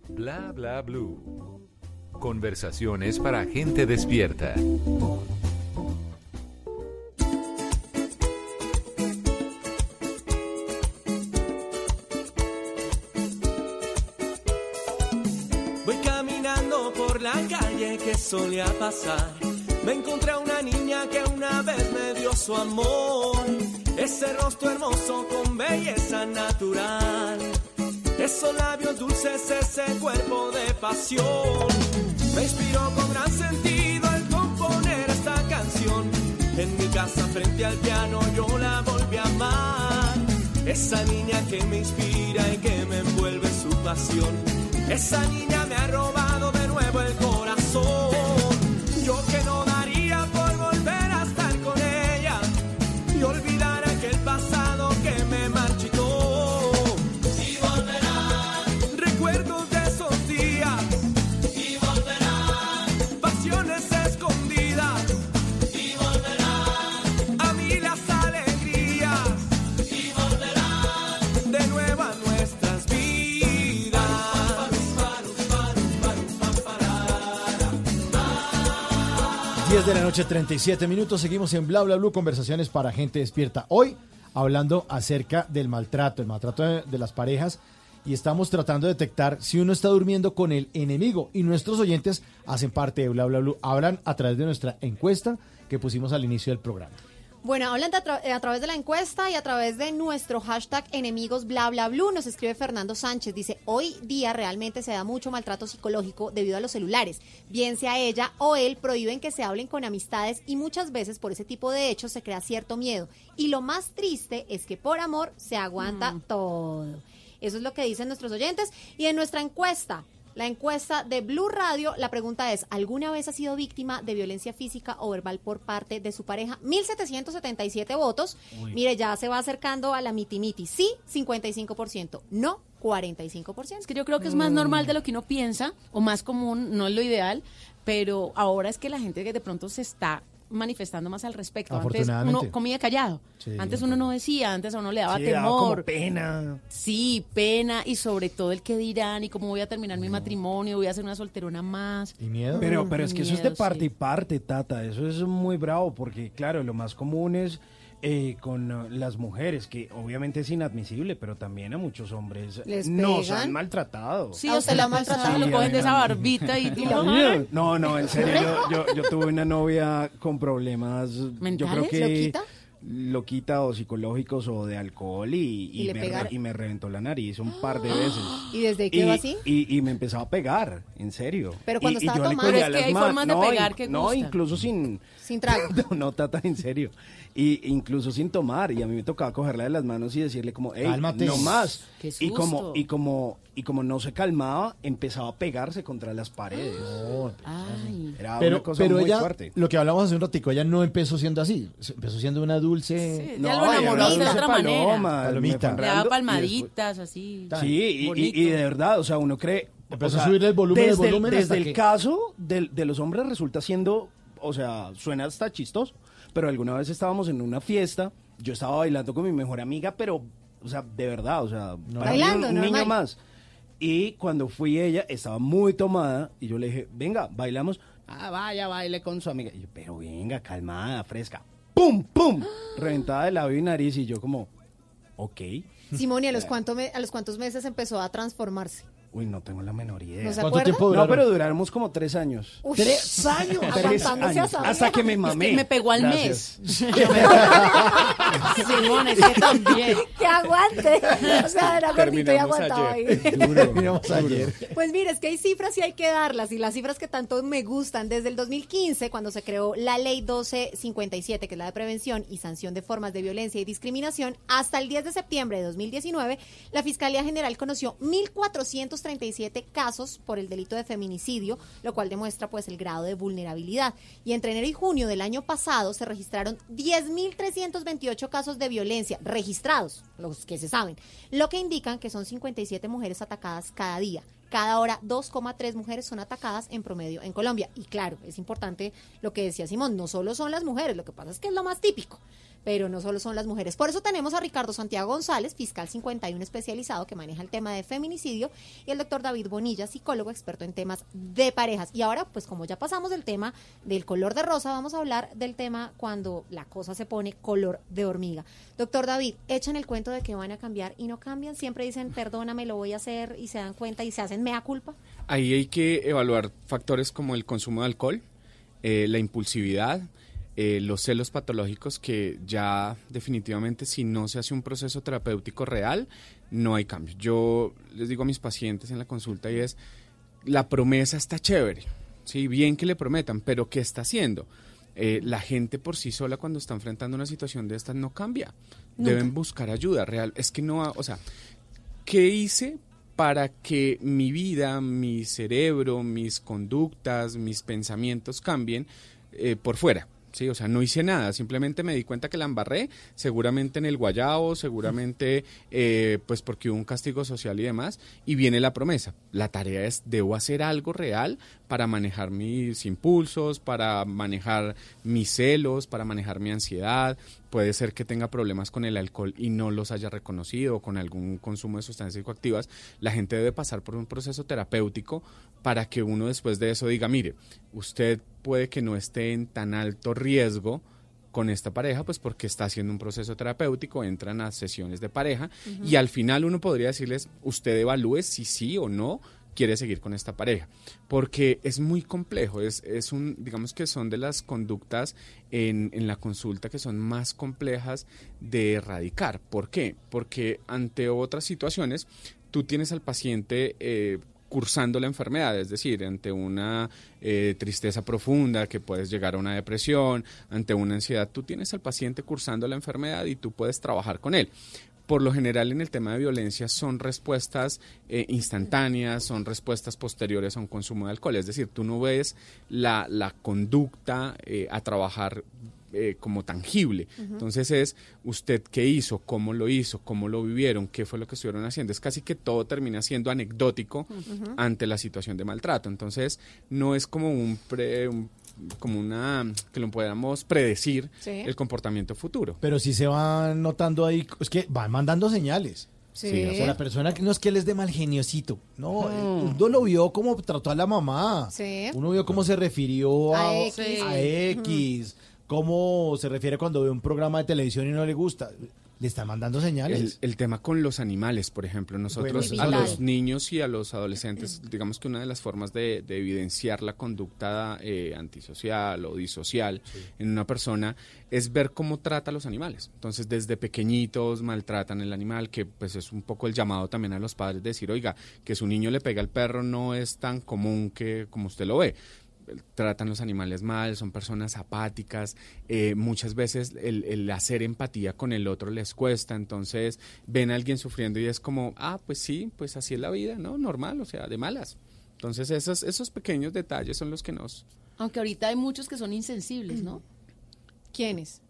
Bla bla blue. Conversaciones para gente despierta. Voy caminando por la calle que solía pasar. Me encontré a una niña que una vez me dio su amor. Ese rostro hermoso con belleza natural. Esos labios dulces, ese cuerpo de pasión. Me inspiró con gran sentido el componer esta canción. En mi casa frente al piano yo la volví a amar. Esa niña que me inspira y que me envuelve su pasión. Esa niña me ha robado de nuevo el corazón. 10 de la noche, 37 minutos. Seguimos en Bla Bla Blue, conversaciones para gente despierta. Hoy hablando acerca del maltrato, el maltrato de, las parejas. Y estamos tratando de detectar si uno está durmiendo con el enemigo. Y nuestros oyentes hacen parte de Bla Bla Blue. Hablan a través de nuestra encuesta que pusimos al inicio del programa. Bueno, hablan a, tra- a través de la encuesta y a través de nuestro hashtag enemigos bla bla blue. Nos escribe Fernando Sánchez. Dice, hoy día realmente se da mucho maltrato psicológico debido a los celulares. Bien sea ella o él prohíben que se hablen con amistades y muchas veces por ese tipo de hechos se crea cierto miedo. Y lo más triste es que por amor se aguanta todo. Eso es lo que dicen nuestros oyentes. Y en nuestra encuesta, la encuesta de Blue Radio, la pregunta es, ¿alguna vez ha sido víctima de violencia física o verbal por parte de su pareja? 1777 votos. Uy. Mire, ya se va acercando a la miti-miti. Sí, 55%. No, 45%. Es que yo creo que es más normal de lo que uno piensa, o más común, no es lo ideal, pero ahora es que la gente que de pronto se está manifestando más al respecto. Antes uno comía callado. Sí, Antes uno no decía, antes a uno le daba Sí, daba como temor. pena. Sí, pena y sobre todo el que dirán y cómo voy a terminar mi matrimonio, voy a ser una solterona más. ¿Y miedo? Pero, Mm, pero es que eso es de parte sí. y parte, Tata. Eso es muy bravo porque, claro, lo más común es eh, con uh, las mujeres, que obviamente es inadmisible, pero también a muchos hombres ¿Les nos han maltratado. Sí, o se la maltratado, Sí, lo cogen de esa barbita y Sí, todo. No, no, en serio, yo, yo, yo tuve una novia con problemas. Yo creo ¿Mentales? que. ¿Loquita? loquita o psicológicos o de alcohol y, ¿Y me, re- y me reventó la nariz un par de veces. ¿Y desde quedó así? Y, me empezaba a pegar, en serio. Pero cuando estaba tomando. cogía Pero es que las hay formas de No, pegar que No, incluso sin... Sin trago. No, no, Tata, en serio. Y incluso sin tomar. Y a mí me tocaba cogerla de las manos y decirle como, hey, Cálmate. no más. Qué Y como, y como, y como no se calmaba, empezaba a pegarse contra las paredes. Era Pero, una cosa pero muy ella, fuerte. lo que hablamos hace un ratico, ella no empezó siendo así. Empezó siendo una dulce. Sí, lo enamoró de otra manera. Palomita. Le daba palmaditas, así. Sí, y, y- bonito. y de verdad, o sea, uno cree... Empezó o sea, a subirle el volumen, el desde volumen desde hasta el que- caso del- de, los hombres resulta siendo, o sea, suena hasta chistoso, pero alguna vez estábamos en una fiesta, yo estaba bailando con mi mejor amiga, pero, o sea, de verdad, o sea, para mí Bailando, un, un niño más. Y cuando fui ella, estaba muy tomada, y yo le dije, venga, bailamos. Ah, vaya, baile con su amiga. Y yo, pero venga, calmada, fresca. ¡Pum, pum! Reventada de labio y nariz, y yo como, ok. Simón, ¿y a los, cuánto me- a los cuántos meses empezó a transformarse? Uy, no tengo la menor idea. ¿No se ¿Cuánto acuerda? tiempo No, duraron? pero duramos como tres años. Uy. ¿Tres años? Tres Aguantándose a Hasta que me mamé. Es que me pegó al Gracias. Simón, es que también. ¡Que aguante! O sea, era gordito y Terminamos aguantaba ahí. Terminamos ayer. Pues mire, es que hay cifras y hay que darlas, y las cifras que tanto me gustan. Desde el 2015, cuando se creó la Ley 1257, que es la de prevención y sanción de formas de violencia y discriminación, hasta el 10 de septiembre de 2019, la Fiscalía General conoció 1.437 casos por el delito de feminicidio, lo cual demuestra pues el grado de vulnerabilidad. Y entre enero y junio del año pasado se registraron 10.328 casos de violencia registrados, los que se saben, lo que indican que son 57 mujeres atacadas cada día. Cada hora 2,3 mujeres son atacadas en promedio en Colombia. Y claro, es importante lo que decía Simón, no solo son las mujeres, lo que pasa es que es lo más típico, pero no solo son las mujeres. Por eso tenemos a Ricardo Santiago González, fiscal 51 especializado que maneja el tema de feminicidio, y el doctor David Bonilla, psicólogo experto en temas de parejas. Y ahora, pues como ya pasamos del tema del color de rosa, vamos a hablar del tema cuando la cosa se pone color de hormiga. Doctor David, echan el cuento de que van a cambiar y no cambian, siempre dicen, perdóname, lo voy a hacer, y se dan cuenta y se hacen mea culpa. Ahí hay que evaluar factores como el consumo de alcohol, eh, la impulsividad, eh, los celos patológicos que ya definitivamente si no se hace un proceso terapéutico real, no hay cambio. Yo les digo a mis pacientes en la consulta y es, la promesa está chévere, sí, bien que le prometan, pero ¿qué está haciendo? Eh, la gente por sí sola cuando está enfrentando una situación de estas no cambia. Nunca. Deben buscar ayuda real. Es que no, o sea, ¿qué hice para que mi vida, mi cerebro, mis conductas, mis pensamientos cambien eh, por fuera? Sí, o sea, no hice nada, simplemente me di cuenta que la embarré, seguramente en el guayabo, seguramente eh, pues porque hubo un castigo social y demás, y viene la promesa. La tarea es, debo hacer algo real para manejar mis impulsos, para manejar mis celos, para manejar mi ansiedad. Puede ser que tenga problemas con el alcohol y no los haya reconocido o con algún consumo de sustancias psicoactivas. La gente debe pasar por un proceso terapéutico para que uno después de eso diga, mire, usted puede que no esté en tan alto riesgo con esta pareja, pues porque está haciendo un proceso terapéutico, entran a sesiones de pareja y al final uno podría decirles, usted evalúe si sí o no quiere seguir con esta pareja, porque es muy complejo, es, es un, digamos que son de las conductas en, en la consulta que son más complejas de erradicar. ¿Por qué? Porque ante otras situaciones, tú tienes al paciente eh, cursando la enfermedad, es decir, ante una eh, tristeza profunda que puedes llegar a una depresión, ante una ansiedad, tú tienes al paciente cursando la enfermedad y tú puedes trabajar con él. Por lo general en el tema de violencia son respuestas eh, instantáneas, son respuestas posteriores a un consumo de alcohol, es decir, tú no ves la, la conducta eh, a trabajar eh, como tangible. Entonces es usted qué hizo, cómo lo hizo, cómo lo vivieron, qué fue lo que estuvieron haciendo. Es casi que todo termina siendo anecdótico ante la situación de maltrato. Entonces no es como un, pre- un- como una que lo podamos predecir Sí. el comportamiento futuro. Pero si se van notando ahí, es que van mandando señales. Sí. O sea, la persona que no es que él es de mal geniosito. No, Mm. uno lo vio cómo trató a la mamá. Sí. Uno vio cómo se refirió a, A X. a X, cómo se refiere cuando ve un programa de televisión y no le gusta. Le están mandando señales. El, el tema con los animales, por ejemplo, nosotros a los niños y a los adolescentes, digamos que una de las formas de, de evidenciar la conducta eh, antisocial o disocial en una persona es ver cómo trata a los animales. Entonces, desde pequeñitos maltratan el animal, que pues es un poco el llamado también a los padres de decir, oiga, que su niño le pega al perro no es tan común que como usted lo ve tratan los animales mal, son personas apáticas, eh, muchas veces el, el hacer empatía con el otro les cuesta, entonces ven a alguien sufriendo y es como, ah, pues sí, pues así es la vida, ¿no? Normal, o sea, de malas. Entonces esos, esos pequeños detalles son los que nos... Aunque ahorita hay muchos que son insensibles, ¿no? ¿Quiénes?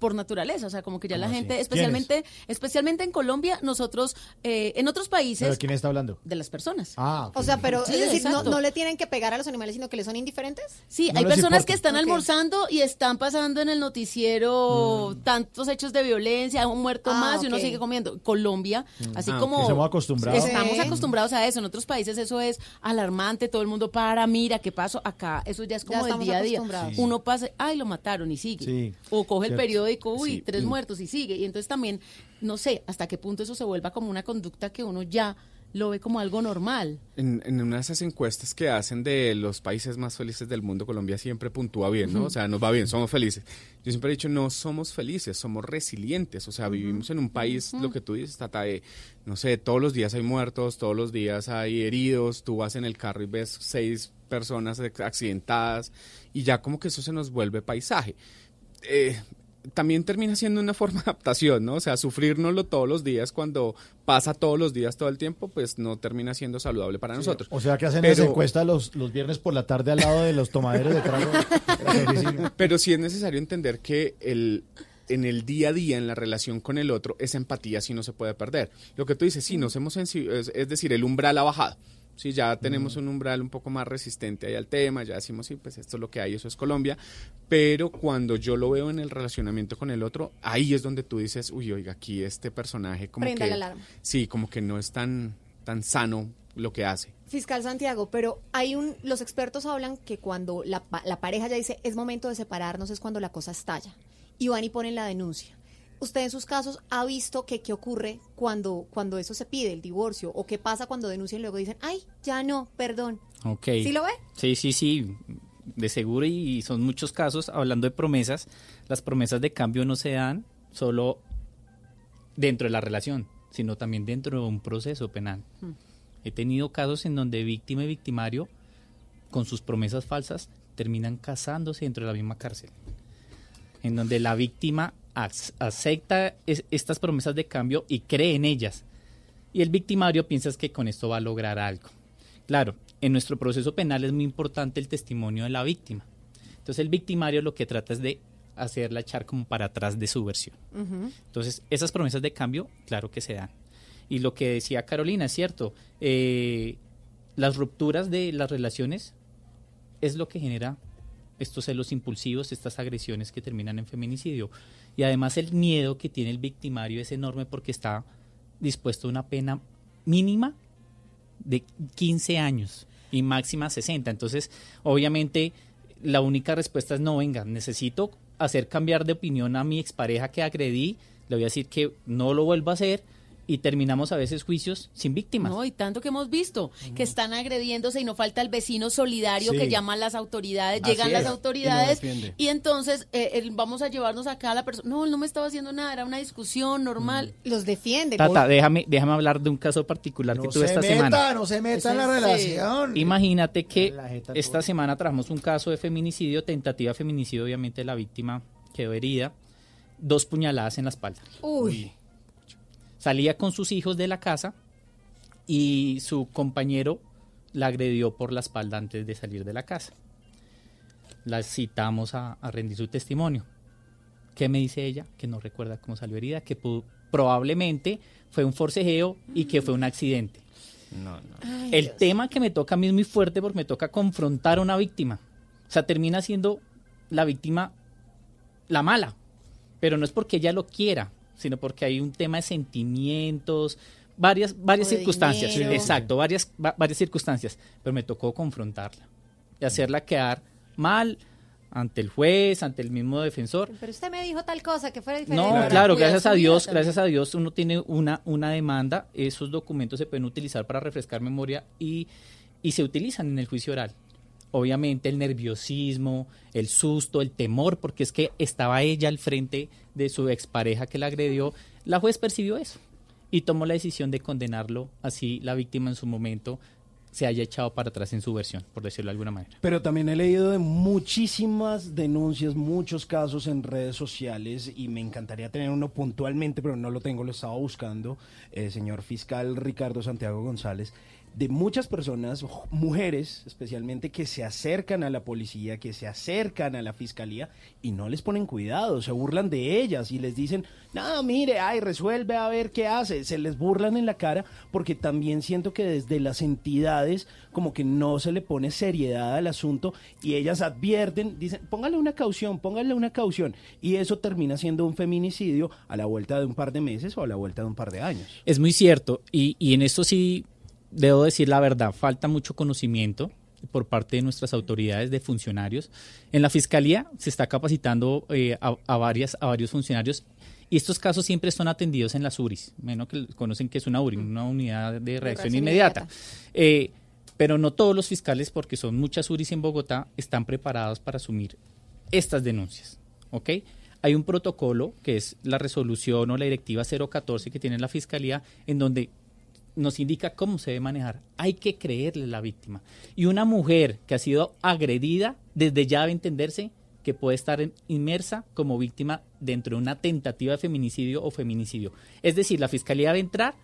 Por naturaleza, o sea, como que ya la ¿Cómo gente, así? especialmente, especialmente en Colombia, nosotros, eh, en otros países, ¿Pero quién está hablando? de las personas. Ah, ok. O sea, pero Sí, es decir, no, le tienen que pegar a los animales, sino que le son indiferentes. Sí, No hay personas importa. que están almorzando y están pasando en el noticiero tantos hechos de violencia, un muerto Ah, más y uno sigue comiendo. Colombia, así Ah, como. Estamos acostumbrados. estamos Sí. acostumbrados a eso. En otros países eso es alarmante, todo el mundo para, mira qué pasó acá. Eso ya es como del estamos día a día. Uno pasa, ay, lo mataron y sigue. Sí, O coge el cierto. periódico, uy, Sí. tres muertos y sigue. Y entonces también, no sé, hasta qué punto eso se vuelva como una conducta que uno ya lo ve como algo normal. En, en una de esas encuestas que hacen de los países más felices del mundo, Colombia siempre puntúa bien, ¿no? O sea, nos va bien, somos felices. Yo siempre he dicho, no somos felices, somos resilientes. O sea, vivimos en un país, lo que tú dices, Tata, de, no sé, todos los días hay muertos, todos los días hay heridos, tú vas en el carro y ves seis personas accidentadas y ya como que eso se nos vuelve paisaje. Eh, también termina siendo una forma de adaptación, ¿no? O sea, sufrirnoslo todos los días cuando pasa todos los días todo el tiempo, pues no termina siendo saludable para nosotros. O sea que hacen Pero- esa encuesta los, los viernes por la tarde al lado de los tomaderos de trago. Pero sí es necesario entender que el, en el día a día, en la relación con el otro, esa empatía sí no se puede perder. Lo que tú dices, sí, nos hemos es, es decir, el umbral ha bajado. Sí, ya tenemos un umbral un poco más resistente ahí al tema, ya decimos, sí, pues esto es lo que hay, eso es Colombia, pero cuando yo lo veo en el relacionamiento con el otro, ahí es donde tú dices, uy, oiga, aquí este personaje como Prenda que... la alarma. Sí, como que no es tan, tan sano lo que hace. Fiscal Santiago, pero hay un, los expertos hablan que cuando la, la pareja ya dice es momento de separarnos es cuando la cosa estalla y van y ponen la denuncia. ¿Usted en sus casos ha visto que qué ocurre cuando, cuando eso se pide, el divorcio? ¿O qué pasa cuando denuncian y luego dicen, ay, ya no, perdón? Ok. ¿Sí lo ve? Sí, sí, sí, de seguro y son muchos casos, hablando de promesas, las promesas de cambio no se dan solo dentro de la relación, sino también dentro de un proceso penal. Hmm. He tenido casos en donde víctima y victimario, con sus promesas falsas, terminan casándose dentro de la misma cárcel. En donde la víctima acepta es- estas promesas de cambio y cree en ellas. Y el victimario piensa que con esto va a lograr algo. Claro, en nuestro proceso penal es muy importante el testimonio de la víctima. Entonces el victimario lo que trata es de hacerla echar como para atrás de su versión. Entonces, esas promesas de cambio, claro que se dan. Y lo que decía Carolina, es cierto, eh, las rupturas de las relaciones es lo que genera estos celos impulsivos, estas agresiones que terminan en feminicidio. Y además el miedo que tiene el victimario es enorme porque está dispuesto a una pena mínima de 15 años y máxima 60. Entonces, obviamente, la única respuesta es no, venga, necesito hacer cambiar de opinión a mi expareja que agredí, le voy a decir que no lo vuelvo a hacer y terminamos a veces juicios sin víctimas. No, y tanto que hemos visto, que están agrediéndose y no falta el vecino solidario Sí. que llama a las autoridades, Así llegan es, las autoridades y, entonces eh, el- vamos a llevarnos acá a la persona. No, él no me estaba haciendo nada, era una discusión normal. Los defiende. Tata, déjame, déjame hablar de un caso particular que tuve se esta meta, semana. no se meta en la relación. Imagínate que esta por- semana trajimos un caso de feminicidio, tentativa de feminicidio, obviamente la víctima quedó herida, dos puñaladas en la espalda. Uy. Salía con sus hijos de la casa y su compañero la agredió por la espalda antes de salir de la casa. La citamos a, a rendir su testimonio. ¿Qué me dice ella? Que no recuerda cómo salió herida, que probablemente fue un forcejeo y que fue un accidente. El tema que me toca a mí es muy fuerte porque me toca confrontar a una víctima. O sea, termina siendo la víctima la mala. Pero no es porque ella lo quiera, sino porque hay un tema de sentimientos, varias, varias O circunstancias. Exacto, varias, va- varias circunstancias. Pero me tocó confrontarla y hacerla quedar mal ante el juez, ante el mismo defensor. Pero usted me dijo tal cosa que fuera diferente. No, claro, gracias a Dios, gracias a Dios uno tiene una, una demanda, esos documentos se pueden utilizar para refrescar memoria y, y se utilizan en el juicio oral. Obviamente el nerviosismo, el susto, el temor, porque es que estaba ella al frente de su expareja que la agredió, la juez percibió eso y tomó la decisión de condenarlo, así la víctima en su momento se haya echado para atrás en su versión, por decirlo de alguna manera. Pero también he leído de muchísimas denuncias, muchos casos en redes sociales y me encantaría tener uno puntualmente, pero no lo tengo, lo estaba buscando, eh, señor fiscal Ricardo Santiago González, de muchas personas, mujeres especialmente, que se acercan a la policía, que se acercan a la fiscalía y no les ponen cuidado, se burlan de ellas y les dicen, no, mire, ay, resuelve a ver qué hace, se les burlan en la cara porque también siento que desde las entidades como que no se le pone seriedad al asunto y ellas advierten, dicen, póngale una caución, póngale una caución y eso termina siendo un feminicidio a la vuelta de un par de meses o a la vuelta de un par de años. Es muy cierto, y, y en esto sí debo decir la verdad, falta mucho conocimiento por parte de nuestras autoridades de funcionarios. En la fiscalía se está capacitando eh, a, a varias, a varios funcionarios y estos casos siempre son atendidos en las URIs, menos que conocen que es una URI, una unidad de reacción reacción inmediata. Eh, pero no todos los fiscales, porque son muchas URIs en Bogotá, están preparados para asumir estas denuncias. ¿ok? Hay un protocolo que es la resolución o la directiva 014 que tiene la fiscalía, en donde nos indica cómo se debe manejar. Hay que creerle a la víctima. Y una mujer que ha sido agredida, desde ya debe entenderse que puede estar inmersa como víctima dentro de una tentativa de feminicidio o feminicidio. Es decir, la fiscalía debe entrar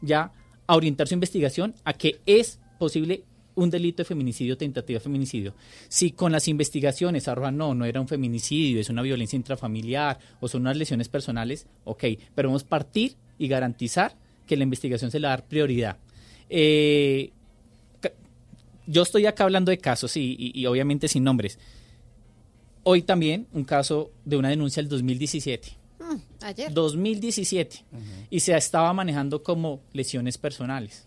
ya a orientar su investigación a que es posible un delito de feminicidio tentativa de feminicidio. Si con las investigaciones arrojan no, no era un feminicidio, es una violencia intrafamiliar o son unas lesiones personales, ok, pero vamos a partir y garantizar que la investigación se le va a dar prioridad. Eh, yo estoy acá hablando de casos y, y- y obviamente sin nombres. Hoy también un caso de una denuncia del 2017. Mm, ayer. 2017. Y se estaba manejando como lesiones personales.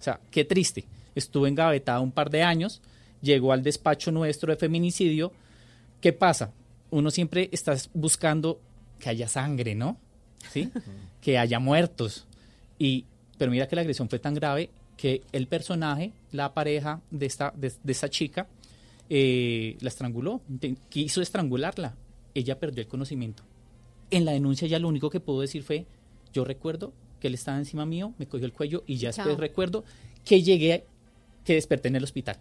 O sea, qué triste. Estuvo engavetada un par de años, llegó al despacho nuestro de feminicidio. ¿Qué pasa? Uno siempre está buscando que haya sangre, ¿no? ¿Sí? que haya muertos. Y, pero mira que la agresión fue tan grave que el personaje, la pareja de esta, de, de esta chica, eh, la estranguló, quiso estrangularla. Ella perdió el conocimiento. En la denuncia ya lo único que pudo decir fue, yo recuerdo que él estaba encima mío, me cogió el cuello y ya después recuerdo que llegué, que desperté en el hospital.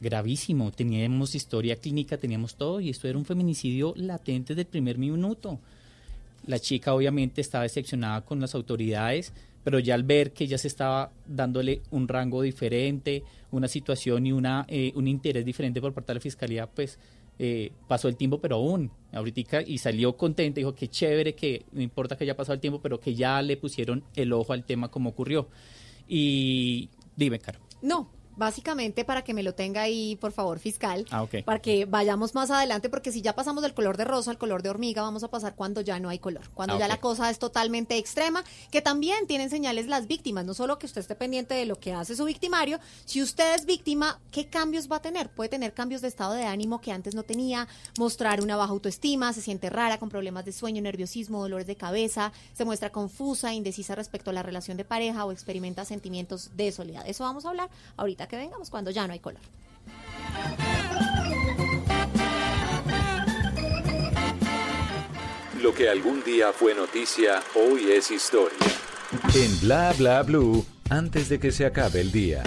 Gravísimo, teníamos historia clínica, teníamos todo y esto era un feminicidio latente del primer minuto. La chica obviamente estaba decepcionada con las autoridades, pero ya al ver que ya se estaba dándole un rango diferente, una situación y una, eh, un interés diferente por parte de la fiscalía, pues eh, pasó el tiempo, pero aún, ahorita, y salió contenta, dijo que chévere, que no importa que haya pasado el tiempo, pero que ya le pusieron el ojo al tema como ocurrió. Y dime, Caro. No, básicamente para que me lo tenga ahí, por favor, fiscal. Ah. Para que vayamos más adelante, porque si ya pasamos del color de rosa al color de hormiga, vamos a pasar cuando ya no hay color. Cuando Ah, ya la cosa es totalmente extrema, que también tienen señales las víctimas. No solo que usted esté pendiente de lo que hace su victimario, si usted es víctima, ¿qué cambios va a tener? Puede tener cambios de estado de ánimo que antes no tenía, mostrar una baja autoestima, se siente rara, con problemas de sueño, nerviosismo, dolores de cabeza, se muestra confusa, indecisa respecto a la relación de pareja o experimenta sentimientos de soledad. Eso vamos a hablar ahorita que vengamos, cuando ya no hay color. Lo que algún día fue noticia, hoy es historia. En Bla Bla Blue, antes de que se acabe el día.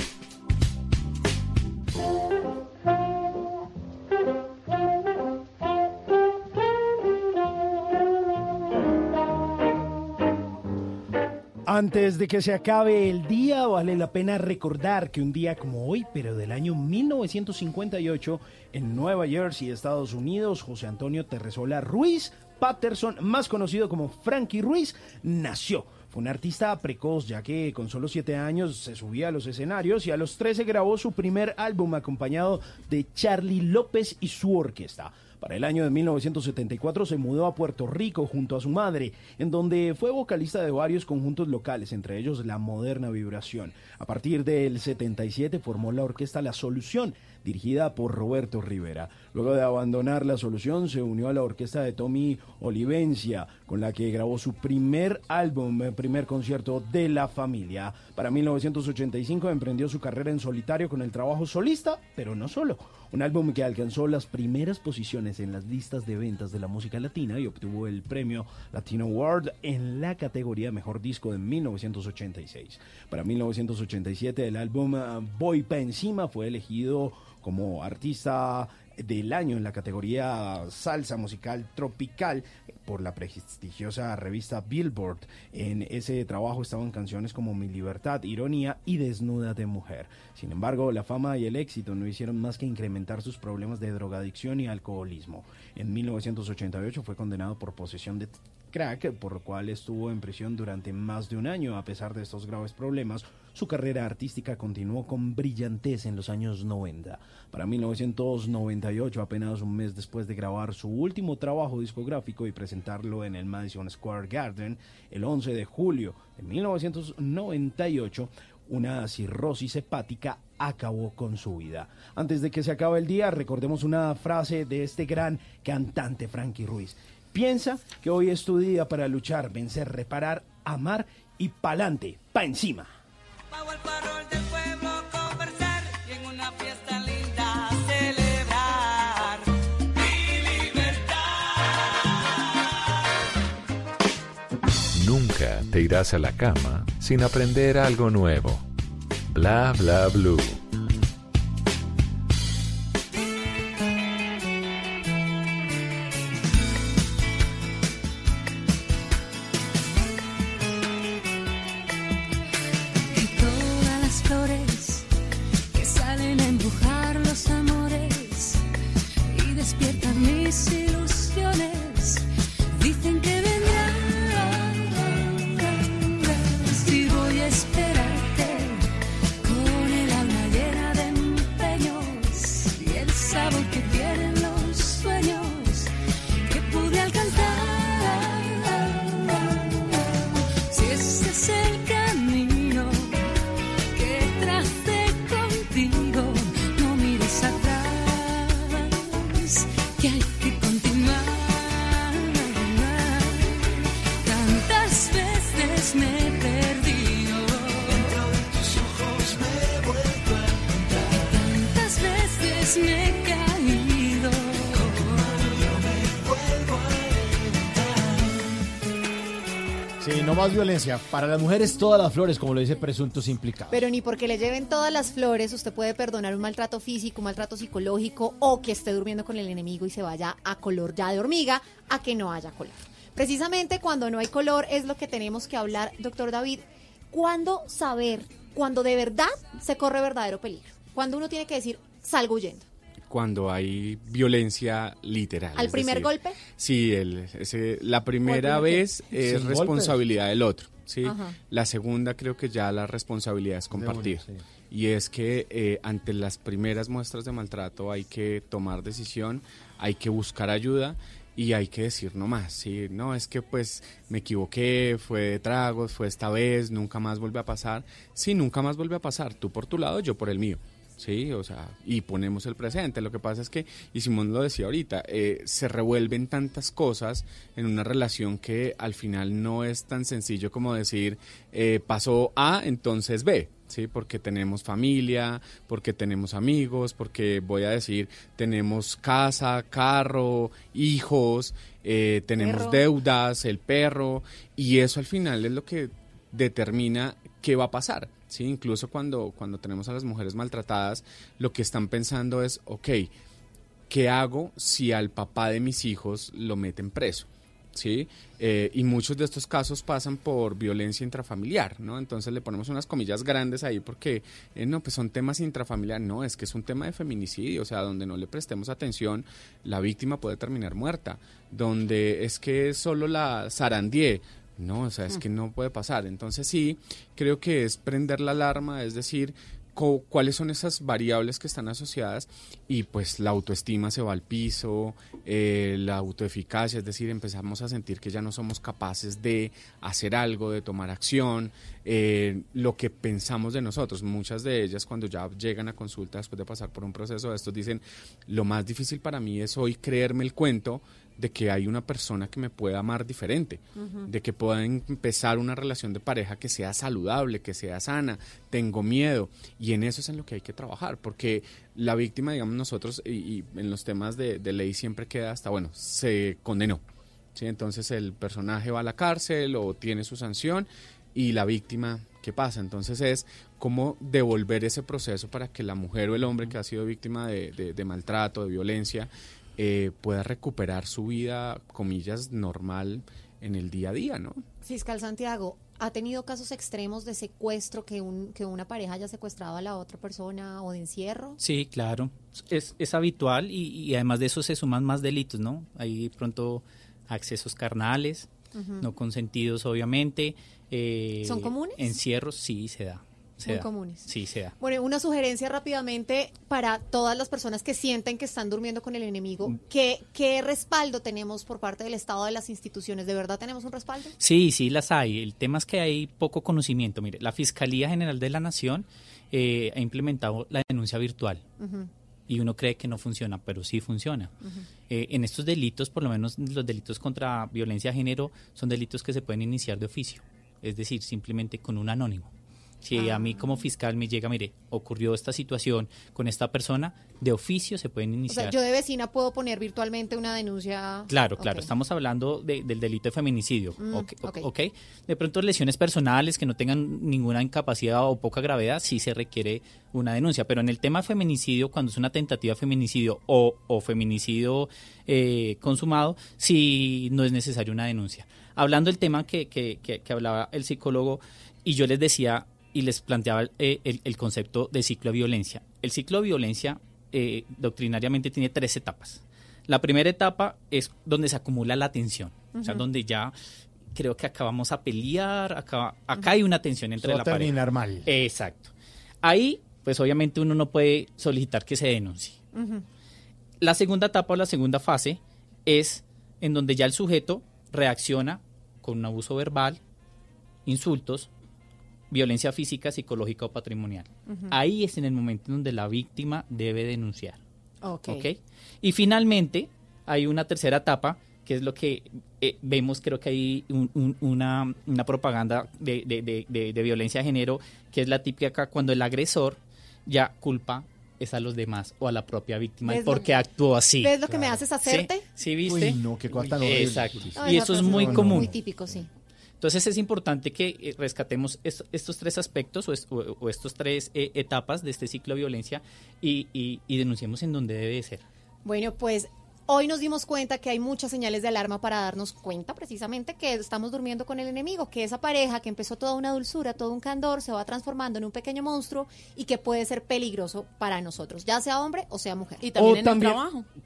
Antes de que se acabe el día, vale la pena recordar que un día como hoy, pero del año 1958, en Nueva Jersey, Estados Unidos, José Antonio Terresola Ruiz Patterson, más conocido como Frankie Ruiz, nació. Fue un artista precoz, ya que con solo 7 años se subía a los escenarios y a los 13 grabó su primer álbum acompañado de Charlie López y su orquesta. Para el año de 1974 se mudó a Puerto Rico junto a su madre, en donde fue vocalista de varios conjuntos locales, entre ellos La Moderna Vibración. A partir del 77 formó la orquesta La Solución, dirigida por Roberto Rivera. Luego de abandonar La Solución, se unió a la orquesta de Tommy Olivencia, con la que grabó su primer álbum, eh, primer concierto de la familia. Para 1985 emprendió su carrera en solitario con el trabajo solista, pero no solo. Un álbum que alcanzó las primeras posiciones en las listas de ventas de la música latina y obtuvo el premio Latino Award en la categoría Mejor Disco de 1986. Para 1987 el álbum ah, Voy pa' encima fue elegido como artista del año en la categoría salsa musical tropical por la prestigiosa revista Billboard. En ese trabajo estaban canciones como Mi Libertad, Ironía y Desnuda de Mujer. Sin embargo, la fama y el éxito no hicieron más que incrementar sus problemas de drogadicción y alcoholismo. En 1988 fue condenado por posesión de crack, por lo cual estuvo en prisión durante más de un año. A pesar de estos graves problemas, su carrera artística continuó con brillantez en los años 90. Para 1998, apenas un mes después de grabar su último trabajo discográfico y presentarlo en el Madison Square Garden, el 11 de julio de 1998, una cirrosis hepática acabó con su vida. Antes de que se acabe el día, recordemos una frase de este gran cantante Frankie Ruiz. Piensa que hoy es tu día para luchar, vencer, reparar, amar y pa'lante, pa' encima. Bajo el farol del pueblo conversar y en una fiesta linda celebrar mi libertad. Nunca te irás a la cama sin aprender algo nuevo. Bla bla blue. Atrás, que más violencia. Para las mujeres todas las flores, como lo dice presuntos implicados. Pero ni porque le lleven todas las flores, usted puede perdonar un maltrato físico, un maltrato psicológico o que esté durmiendo con el enemigo y se vaya a color ya de hormiga a que no haya color. Precisamente cuando no hay color es lo que tenemos que hablar, doctor David. ¿Cuándo saber, cuando de verdad se corre verdadero peligro? Cuando uno tiene que decir, salgo huyendo. Cuando hay violencia literal. ¿Al primer decir, golpe? Sí, el, ese- la primera ¿O al primer vez es Sin responsabilidad del otro. ¿sí? Ajá. La segunda creo que ya la responsabilidad es compartir. sí. Y es que eh, ante las primeras muestras de maltrato hay que tomar decisión, hay que buscar ayuda y hay que decir no más. ¿sí? No, es que pues me equivoqué, fue de tragos, fue esta vez, nunca más vuelve a pasar. Sí, nunca más vuelve a pasar. Tú por tu lado, yo por el mío. Sí, o sea, y ponemos el presente. Lo que pasa es que, y Simón lo decía ahorita, eh, se revuelven tantas cosas en una relación que al final no es tan sencillo como decir, eh, pasó A, entonces B. Sí, porque tenemos familia, porque tenemos amigos, porque voy a decir, tenemos casa, carro, hijos, eh, tenemos Perro. deudas, el perro, y eso al final es lo que determina qué va a pasar. ¿Sí? Incluso cuando, cuando tenemos a las mujeres maltratadas, lo que están pensando es, ok, ¿qué hago si al papá de mis hijos lo meten preso? ¿Sí? Eh, y muchos de estos casos pasan por violencia intrafamiliar, ¿no? Entonces le ponemos unas comillas grandes ahí porque, eh, no, pues son temas intrafamiliar, no, es que es un tema de feminicidio, o sea, donde no le prestemos atención, la víctima puede terminar muerta, donde es que solo la zarandié, no, o sea, es que no puede pasar. Entonces sí, creo que es prender la alarma, es decir, cuáles son esas variables que están asociadas y pues la autoestima se va al piso, eh, la autoeficacia, es decir, empezamos a sentir que ya no somos capaces de hacer algo, de tomar acción, eh, lo que pensamos de nosotros. Muchas de ellas cuando ya llegan a consulta después de pasar por un proceso de estos dicen, lo más difícil para mí es hoy creerme el cuento de que hay una persona que me pueda amar diferente, de que pueda empezar una relación de pareja que sea saludable, que sea sana, tengo miedo y en eso es en lo que hay que trabajar, porque la víctima, digamos nosotros, y, y en los temas de, de ley siempre queda hasta, bueno, se condenó, ¿sí? entonces el personaje va a la cárcel o tiene su sanción y la víctima, ¿qué pasa? Entonces es cómo devolver ese proceso para que la mujer o el hombre que ha sido víctima de, de- de maltrato, de violencia, eh, pueda recuperar su vida, comillas, normal en el día a día, ¿no? Fiscal Santiago, ¿ha tenido casos extremos de secuestro que, un, que una pareja haya secuestrado a la otra persona o de encierro? Sí, claro. Es, es habitual y, y además de eso se suman más delitos, ¿no? Hay pronto accesos carnales, no consentidos, obviamente. eh, ¿Son comunes? Encierros, sí, se da. Se Muy da. comunes. Sí, se da. Bueno, una sugerencia rápidamente para todas las personas que sienten que están durmiendo con el enemigo. ¿Qué, ¿Qué respaldo tenemos por parte del Estado de las instituciones? ¿De verdad tenemos un respaldo? Sí, sí las hay. El tema es que hay poco conocimiento. Mire, la Fiscalía General de la Nación eh, ha implementado la denuncia virtual y uno cree que no funciona, pero sí funciona. Eh, en estos delitos, por lo menos los delitos contra violencia de género, son delitos que se pueden iniciar de oficio, es decir, simplemente con un anónimo. Si a mí como fiscal me llega, mire, ocurrió esta situación con esta persona, de oficio se pueden O iniciar. sea, yo de vecina puedo poner virtualmente una denuncia. Claro, claro, estamos hablando de- del delito de feminicidio, Mm, ok, o- ok. ok. De pronto lesiones personales que no tengan ninguna incapacidad o poca gravedad, sí se requiere una denuncia, pero en el tema de feminicidio, cuando es una tentativa de feminicidio o, o feminicidio eh, consumado, sí no es necesaria una denuncia. Hablando del tema que, que- que- que hablaba el psicólogo, y yo les decía y les planteaba eh, el, el concepto de ciclo de violencia. El ciclo de violencia eh, doctrinariamente tiene tres etapas. La primera etapa es donde se acumula la tensión, o sea, donde ya creo que acá vamos a pelear, acá, acá hay una tensión entre la pareja. mal. Exacto. Ahí, pues obviamente uno no puede solicitar que se denuncie. La segunda etapa o la segunda fase es en donde ya el sujeto reacciona con un abuso verbal, insultos, violencia física, psicológica o patrimonial. Ahí es en el momento en donde la víctima debe denunciar. Ok. ¿ok? Y finalmente hay una tercera etapa que es lo que eh, vemos, creo que hay un- un- una, una propaganda de, de- de- de- de violencia de género, que es la típica cuando el agresor ya culpa es a los demás o a la propia víctima ¿Ves el lo- por qué actuó así. ¿Ves lo que me haces hacerte? Sí, sí, ¿viste? Uy, no, qué cosa tan horrible. Exacto. Ay, y no, eso es muy no, común. Muy típico, sí. Entonces es importante que eh, rescatemos est- estos tres aspectos o, est- o- estos tres eh, etapas de este ciclo de violencia y, y- y denunciemos en donde debe de ser. Bueno, pues hoy nos dimos cuenta que hay muchas señales de alarma para darnos cuenta precisamente que estamos durmiendo con el enemigo, que esa pareja que empezó toda una dulzura, todo un candor, se va transformando en un pequeño monstruo y que puede ser peligroso para nosotros, ya sea hombre o sea mujer. Y o también,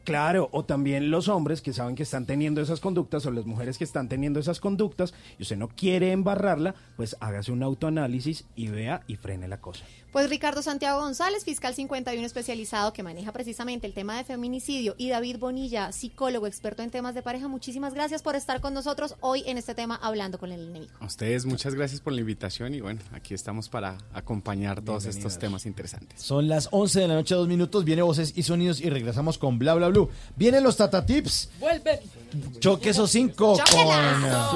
Claro, o también los hombres que saben que están teniendo esas conductas o las mujeres que están teniendo esas conductas y usted no quiere embarrarla, pues hágase un autoanálisis y vea y frene la cosa. Pues Ricardo Santiago González, fiscal 51 especializado que maneja precisamente el tema de feminicidio, y David Bonilla, psicólogo experto en temas de pareja, muchísimas gracias por estar con nosotros hoy en este tema hablando con el enemigo. A ustedes muchas gracias por la invitación y bueno, aquí estamos para acompañar todos estos temas interesantes. Son las 11 de la noche, dos minutos. Viene voces y sonidos y regresamos con Bla Bla Blue. Vienen los Tata Tips. Vuelve. Choque esos cinco con.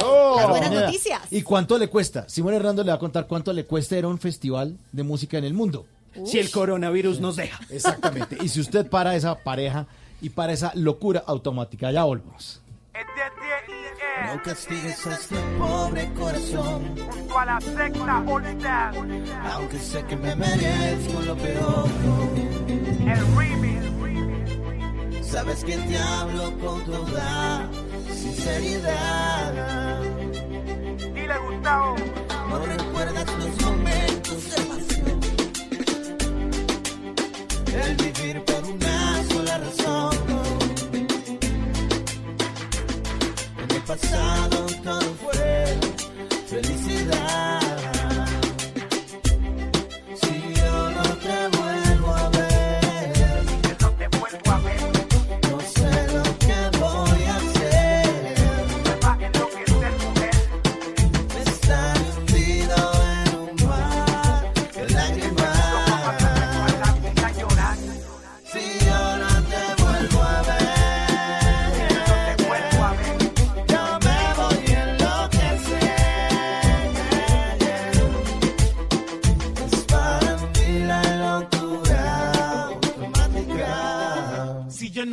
Oh, Las buenas noticias. ¿Y cuánto le cuesta? Simón Hernando le va a contar cuánto le cuesta ir a un festival de música en el mundo. Si el coronavirus nos deja. Exactamente. y si usted para esa pareja y para esa locura automática, ya volvemos. No castigues a este pobre corazón, Junto a la secta Olvidad. aunque sé que me merezco lo peor. El remix. Sabes que te hablo con toda sinceridad. Dile Gustavo. No recuerdas los momentos de pasión. El vivir pasado todo fue felicidad.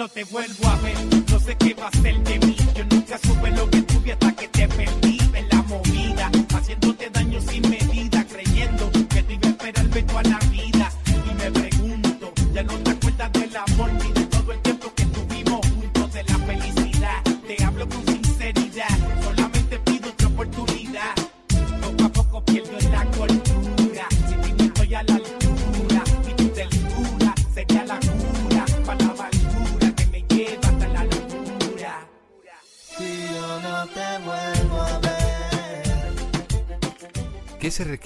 No te vuelvo a ver. No sé qué va a ser de mí.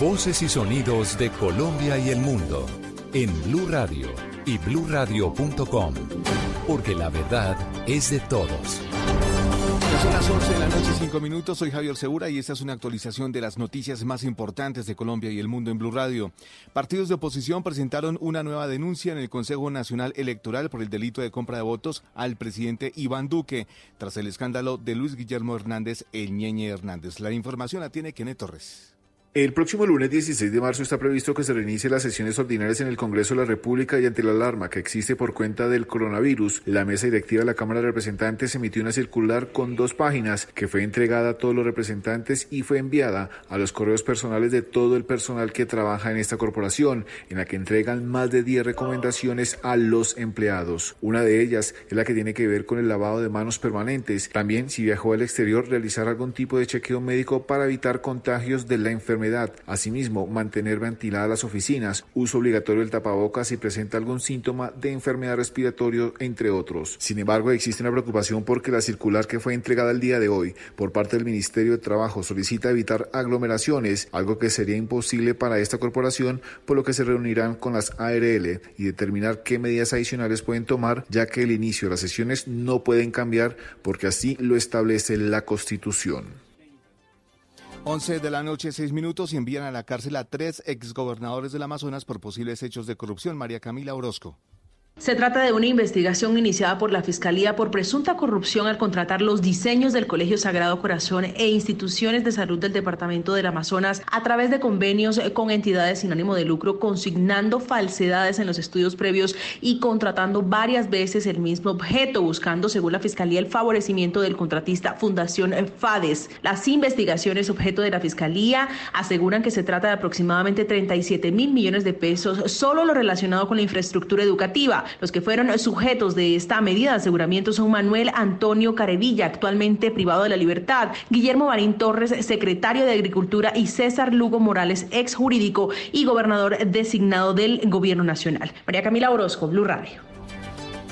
Voces y sonidos de Colombia y el mundo en Blue Radio y bluradio.com. Porque la verdad es de todos. Son las 11 de la noche, 5 minutos. Soy Javier Segura y esta es una actualización de las noticias más importantes de Colombia y el mundo en Blue Radio. Partidos de oposición presentaron una nueva denuncia en el Consejo Nacional Electoral por el delito de compra de votos al presidente Iván Duque, tras el escándalo de Luis Guillermo Hernández, el Ñeñe Hernández. La información la tiene Kenneth Torres. El próximo lunes 16 de marzo está previsto que se reinicien las sesiones ordinarias en el Congreso de la República y ante la alarma que existe por cuenta del coronavirus, la mesa directiva de la Cámara de Representantes emitió una circular con dos páginas que fue entregada a todos los representantes y fue enviada a los correos personales de todo el personal que trabaja en esta corporación, en la que entregan más de 10 recomendaciones a los empleados. Una de ellas es la que tiene que ver con el lavado de manos permanentes. También, si viajó al exterior, realizar algún tipo de chequeo médico para evitar contagios de la enfermedad. Asimismo, mantener ventiladas las oficinas, uso obligatorio del tapabocas si presenta algún síntoma de enfermedad respiratoria, entre otros. Sin embargo, existe una preocupación porque la circular que fue entregada el día de hoy por parte del Ministerio de Trabajo solicita evitar aglomeraciones, algo que sería imposible para esta corporación, por lo que se reunirán con las ARL y determinar qué medidas adicionales pueden tomar, ya que el inicio de las sesiones no pueden cambiar porque así lo establece la Constitución. 11 de la noche, 6 minutos y envían a la cárcel a tres exgobernadores del Amazonas por posibles hechos de corrupción. María Camila Orozco. Se trata de una investigación iniciada por la Fiscalía por presunta corrupción al contratar los diseños del Colegio Sagrado Corazón e instituciones de salud del Departamento del Amazonas a través de convenios con entidades sin ánimo de lucro, consignando falsedades en los estudios previos y contratando varias veces el mismo objeto, buscando, según la Fiscalía, el favorecimiento del contratista Fundación FADES. Las investigaciones objeto de la Fiscalía aseguran que se trata de aproximadamente 37 mil millones de pesos, solo lo relacionado con la infraestructura educativa. Los que fueron sujetos de esta medida de aseguramiento son Manuel Antonio Carevilla, actualmente privado de la libertad, Guillermo Marín Torres, secretario de Agricultura, y César Lugo Morales, ex jurídico y gobernador designado del Gobierno Nacional. María Camila Orozco, Blue Radio.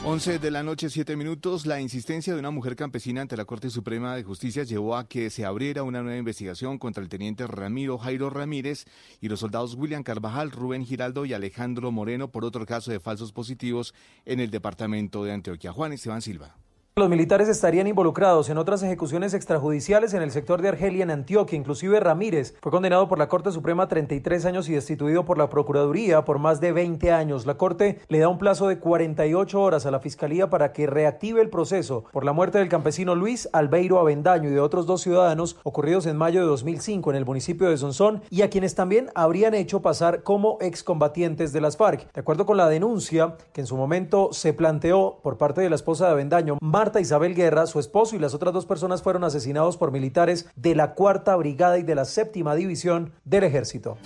11 de la noche, 7 minutos. La insistencia de una mujer campesina ante la Corte Suprema de Justicia llevó a que se abriera una nueva investigación contra el teniente Ramiro Jairo Ramírez y los soldados William Carvajal, Rubén Giraldo y Alejandro Moreno por otro caso de falsos positivos en el departamento de Antioquia. Juan Esteban Silva. Los militares estarían involucrados en otras ejecuciones extrajudiciales en el sector de Argelia, en Antioquia. Inclusive Ramírez fue condenado por la Corte Suprema a 33 años y destituido por la Procuraduría por más de 20 años. La Corte le da un plazo de 48 horas a la Fiscalía para que reactive el proceso por la muerte del campesino Luis Albeiro Avendaño y de otros dos ciudadanos ocurridos en mayo de 2005 en el municipio de Sonsón y a quienes también habrían hecho pasar como excombatientes de las FARC. De acuerdo con la denuncia que en su momento se planteó por parte de la esposa de Avendaño, Marta Isabel Guerra, su esposo y las otras dos personas fueron asesinados por militares de la Cuarta Brigada y de la Séptima División del Ejército.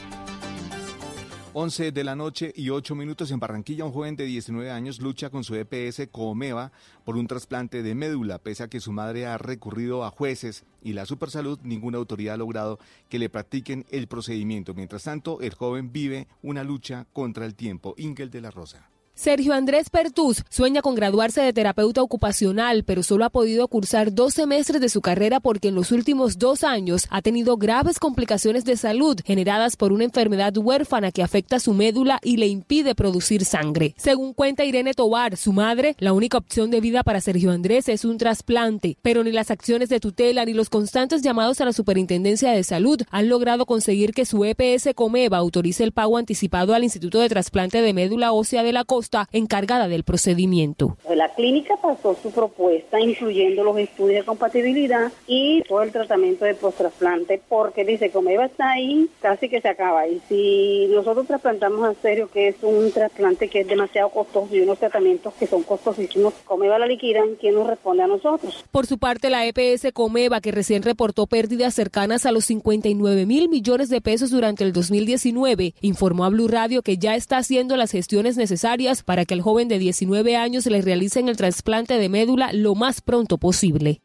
11 de la noche y 8 minutos en Barranquilla, un joven de 19 años lucha con su EPS Comeva por un trasplante de médula, pese a que su madre ha recurrido a jueces y la Supersalud, ninguna autoridad ha logrado que le practiquen el procedimiento. Mientras tanto, el joven vive una lucha contra el tiempo. Ingel de la Rosa. Sergio Andrés Pertús sueña con graduarse de terapeuta ocupacional, pero solo ha podido cursar dos semestres de su carrera porque en los últimos dos años ha tenido graves complicaciones de salud generadas por una enfermedad huérfana que afecta su médula y le impide producir sangre. Según cuenta Irene Tobar, su madre, la única opción de vida para Sergio Andrés es un trasplante, pero ni las acciones de tutela ni los constantes llamados a la Superintendencia de Salud han logrado conseguir que su EPS Comeva autorice el pago anticipado al Instituto de Trasplante de Médula Ósea de la Costa encargada del procedimiento. La clínica pasó su propuesta, incluyendo los estudios de compatibilidad y todo el tratamiento de post-trasplante, porque dice, como está ahí, casi que se acaba. Y si nosotros trasplantamos a serio, que es un trasplante que es demasiado costoso y unos tratamientos que son costosísimos, como Eva la liquidan, ¿quién nos responde a nosotros? Por su parte, la EPS Comeva, que recién reportó pérdidas cercanas a los 59 mil millones de pesos durante el 2019, informó a Blue Radio que ya está haciendo las gestiones necesarias para que el joven de 19 años le realicen el trasplante de médula lo más pronto posible.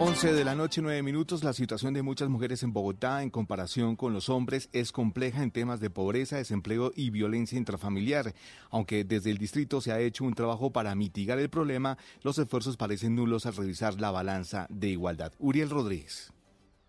11 de la noche, 9 minutos. La situación de muchas mujeres en Bogotá en comparación con los hombres es compleja en temas de pobreza, desempleo y violencia intrafamiliar. Aunque desde el distrito se ha hecho un trabajo para mitigar el problema, los esfuerzos parecen nulos al revisar la balanza de igualdad. Uriel Rodríguez.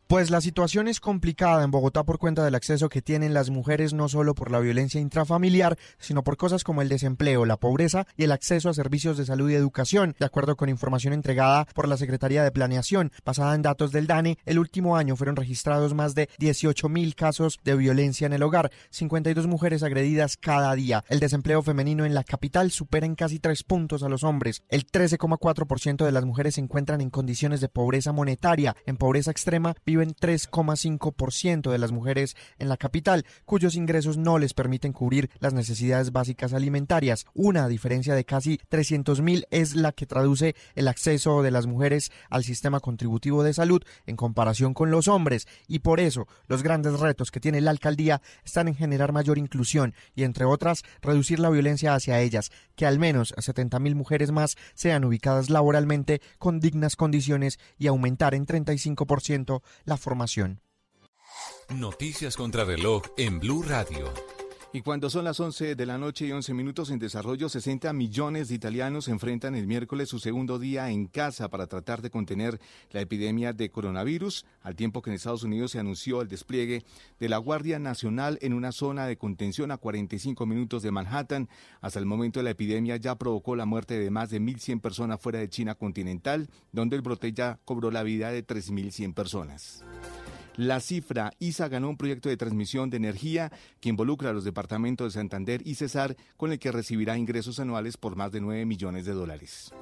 Pues la situación es complicada en Bogotá por cuenta del acceso que tienen las mujeres no solo por la violencia intrafamiliar, sino por cosas como el desempleo, la pobreza y el acceso a servicios de salud y educación. De acuerdo con información entregada por la Secretaría de Planeación, basada en datos del DANE, el último año fueron registrados más de 18 mil casos de violencia en el hogar, 52 mujeres agredidas cada día. El desempleo femenino en la capital supera en casi tres puntos a los hombres. El 13,4% de las mujeres se encuentran en condiciones de pobreza monetaria. En pobreza extrema 3,5% de las mujeres en la capital, cuyos ingresos no les permiten cubrir las necesidades básicas alimentarias. Una diferencia de casi 300 mil es la que traduce el acceso de las mujeres al sistema contributivo de salud en comparación con los hombres. Y por eso los grandes retos que tiene la alcaldía están en generar mayor inclusión y, entre otras, reducir la violencia hacia ellas, que al menos 70 mil mujeres más sean ubicadas laboralmente con dignas condiciones y aumentar en 35% la formación. Noticias contra reloj en Blue Radio. Y cuando son las 11 de la noche y 11 minutos en desarrollo, 60 millones de italianos enfrentan el miércoles su segundo día en casa para tratar de contener la epidemia de coronavirus, al tiempo que en Estados Unidos se anunció el despliegue de la Guardia Nacional en una zona de contención a 45 minutos de Manhattan. Hasta el momento la epidemia ya provocó la muerte de más de 1.100 personas fuera de China continental, donde el brote ya cobró la vida de 3.100 personas. La cifra, ISA ganó un proyecto de transmisión de energía que involucra a los departamentos de Santander y Cesar, con el que recibirá ingresos anuales por más de 9 millones de dólares.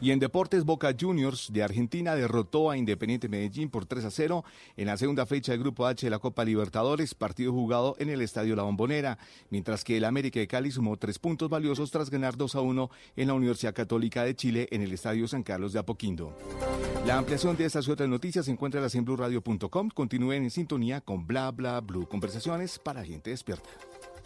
Y en deportes, Boca Juniors de Argentina derrotó a Independiente Medellín por 3 a 0 en la segunda fecha del Grupo H de la Copa Libertadores, partido jugado en el Estadio La Bombonera, mientras que el América de Cali sumó tres puntos valiosos tras ganar 2 a 1 en la Universidad Católica de Chile en el Estadio San Carlos de Apoquindo. La ampliación de estas y otras noticias se encuentra en blueradio.com. Continúen en sintonía con Bla Bla Blue, conversaciones para gente despierta.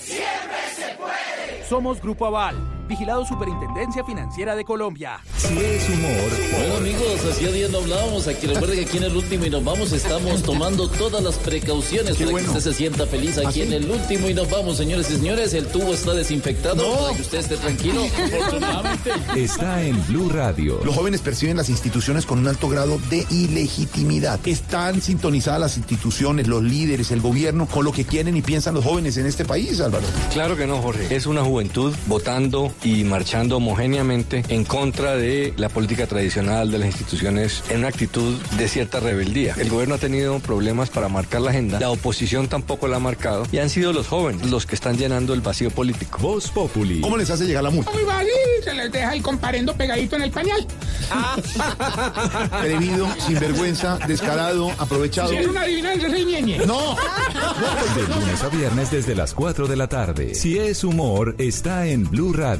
Siempre se puede. Somos Grupo Aval, Vigilado Superintendencia Financiera de Colombia. Si es humor, Bueno amigos, hacía días no hablábamos. Aquí recuerden que aquí en el último y nos vamos estamos tomando todas las precauciones para que usted se sienta feliz aquí en el último y nos vamos, señores y señores. El tubo está desinfectado para que usted esté tranquilo. Está en Blue Radio. Los jóvenes perciben las instituciones con un alto grado de ilegitimidad. Están sintonizadas las instituciones, los líderes, el gobierno con lo que quieren y piensan los jóvenes en este país, Álvaro. Claro que no, Jorge. Es una juventud votando y marchando homogéneamente en contra de la política tradicional de las instituciones en una actitud de cierta rebeldía. El gobierno ha tenido problemas para marcar la agenda, la oposición tampoco la ha marcado y han sido los jóvenes los que están llenando el vacío político. Voz Populi. ¿Cómo les hace llegar la multa? Muy fácil, se les deja el comparendo pegadito en el pañal. Atrevido, sinvergüenza, descarado, aprovechado. Si es una adivinanza, soy ñeñe. No. De lunes a viernes desde las 4 de la tarde. Si es humor, está en Blue Radio,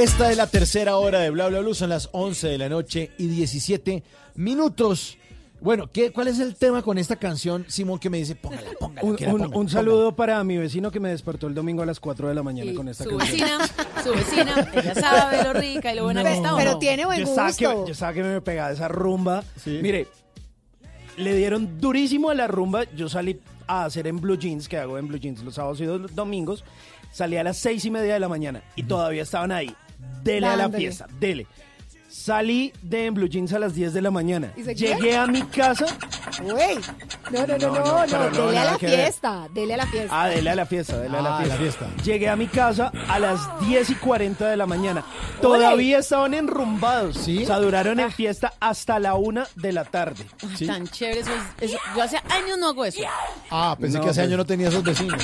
Esta es la tercera hora de Bla Bla Blue, son las 11 de la noche y 17 minutos. Bueno, ¿qué, ¿cuál es el tema con esta canción, Simón, que me dice, póngala, póngala, Un, que la un- ponga, un póngala"? saludo para mi vecino que me despertó el domingo a las 4 de la mañana con esta Su canción. vecina, su vecina, ella sabe lo rica y lo buena que está. ¿o Pero no? tiene buen yo estaba que, gusto. yo estaba que me pegaba esa rumba. Mire, le dieron durísimo a la rumba. Yo salí a hacer en Blue Jeans, que hago en Blue Jeans los sábados y los domingos. Salí a las seis y media de la mañana y todavía estaban ahí. Dele a la Dándole. fiesta, dele. Salí de en Blue Jeans a las 10 de la mañana. Llegué a mi casa. Uy, no, no, no, No, no, dele a la fiesta, dele a la fiesta. Ah, dele a la fiesta, dele a la Ah, fiesta. la fiesta. Llegué a mi casa a las 10 y 40 de la mañana. Todavía estaban enrumbados. O sea, duraron en fiesta hasta la 1 de la tarde. Ay, Tan chévere eso, es- eso- Yo hace años no hago eso. Ah, pensé No, que hace pues- años no tenía esos vecinos.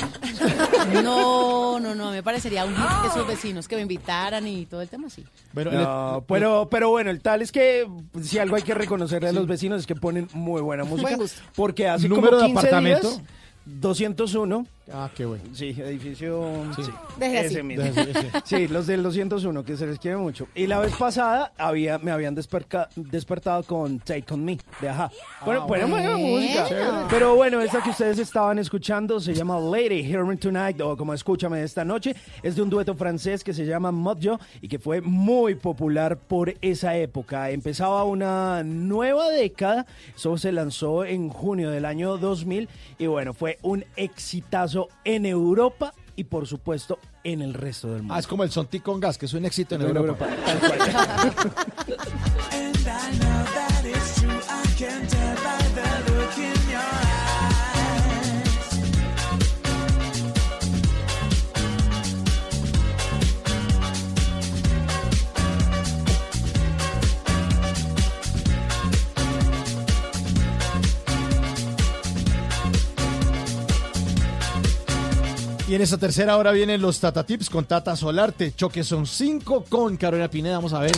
No, no, no, me parecería un hit esos vecinos que me invitaran y todo el tema así. Bueno, No, pero, pero bueno, el tal es que pues, si algo hay que reconocerle a los vecinos es que ponen muy buena música. Buen gusto. Porque hace ¿Número como de 15 apartamento? días, 201, Ah, qué bueno. Sí, edificio. Sí. Ese mismo. Deje así, ese. Sí, los del 201, que se les quiere mucho. Y la vez pasada había, me habían desperca- despertado con Take On Me, de Ajá. Bueno, Ah, buena, buena bueno. música. Pero bueno, esta que ustedes estaban escuchando se llama Lady Hear Me Tonight, o como Escúchame esta noche. Es de un dueto francés que se llama Modjo y que fue muy popular por esa época. Empezaba una nueva década, eso se lanzó en junio del año 2000 y bueno, fue un exitazo en Europa y por supuesto en el resto del mundo. Ah, es como el Sonti con gas, que es un éxito en En Europa. Europa, tal cual. en esta tercera hora vienen los Tata Tips con Tata Solarte. Choque son cinco con Carolina Pineda. Vamos a ver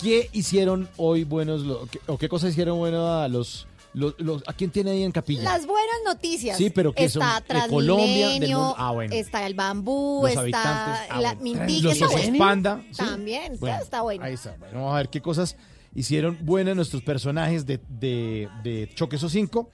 qué hicieron hoy buenos lo- o qué cosas hicieron bueno a los, los, los- a quién tiene ahí en capilla. Las buenas noticias. Sí, pero que son está de Colombia, del Transmilenio, mundo. Ah, bueno. está el bambú, Los está. Ah, la bueno. Los bueno. panda. sí. También, Bueno, está bueno. Ahí está. Bueno, vamos a ver qué cosas hicieron buenas nuestros personajes de, de, de Choque esos cinco.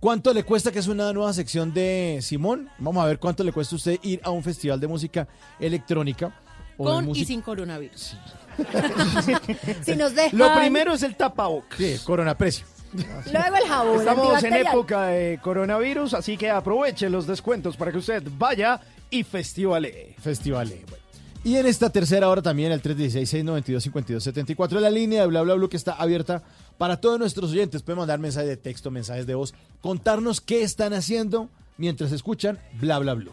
¿Cuánto le cuesta, que es una nueva sección de Simón? Vamos a ver cuánto le cuesta a usted ir a un festival de música electrónica. o de Con y música- sin coronavirus. Si nos dejan. Lo primero es el tapabocas. Sí, corona precio. Luego el jabón. Estamos en época de coronavirus, así que aproveche los descuentos para que usted vaya y festivale. Festivale. bueno. Y en esta tercera hora también el 316-692-5274, la línea de bla bla bla que está abierta para todos nuestros oyentes. Pueden mandar mensajes de texto, mensajes de voz, contarnos qué están haciendo mientras escuchan bla bla bla.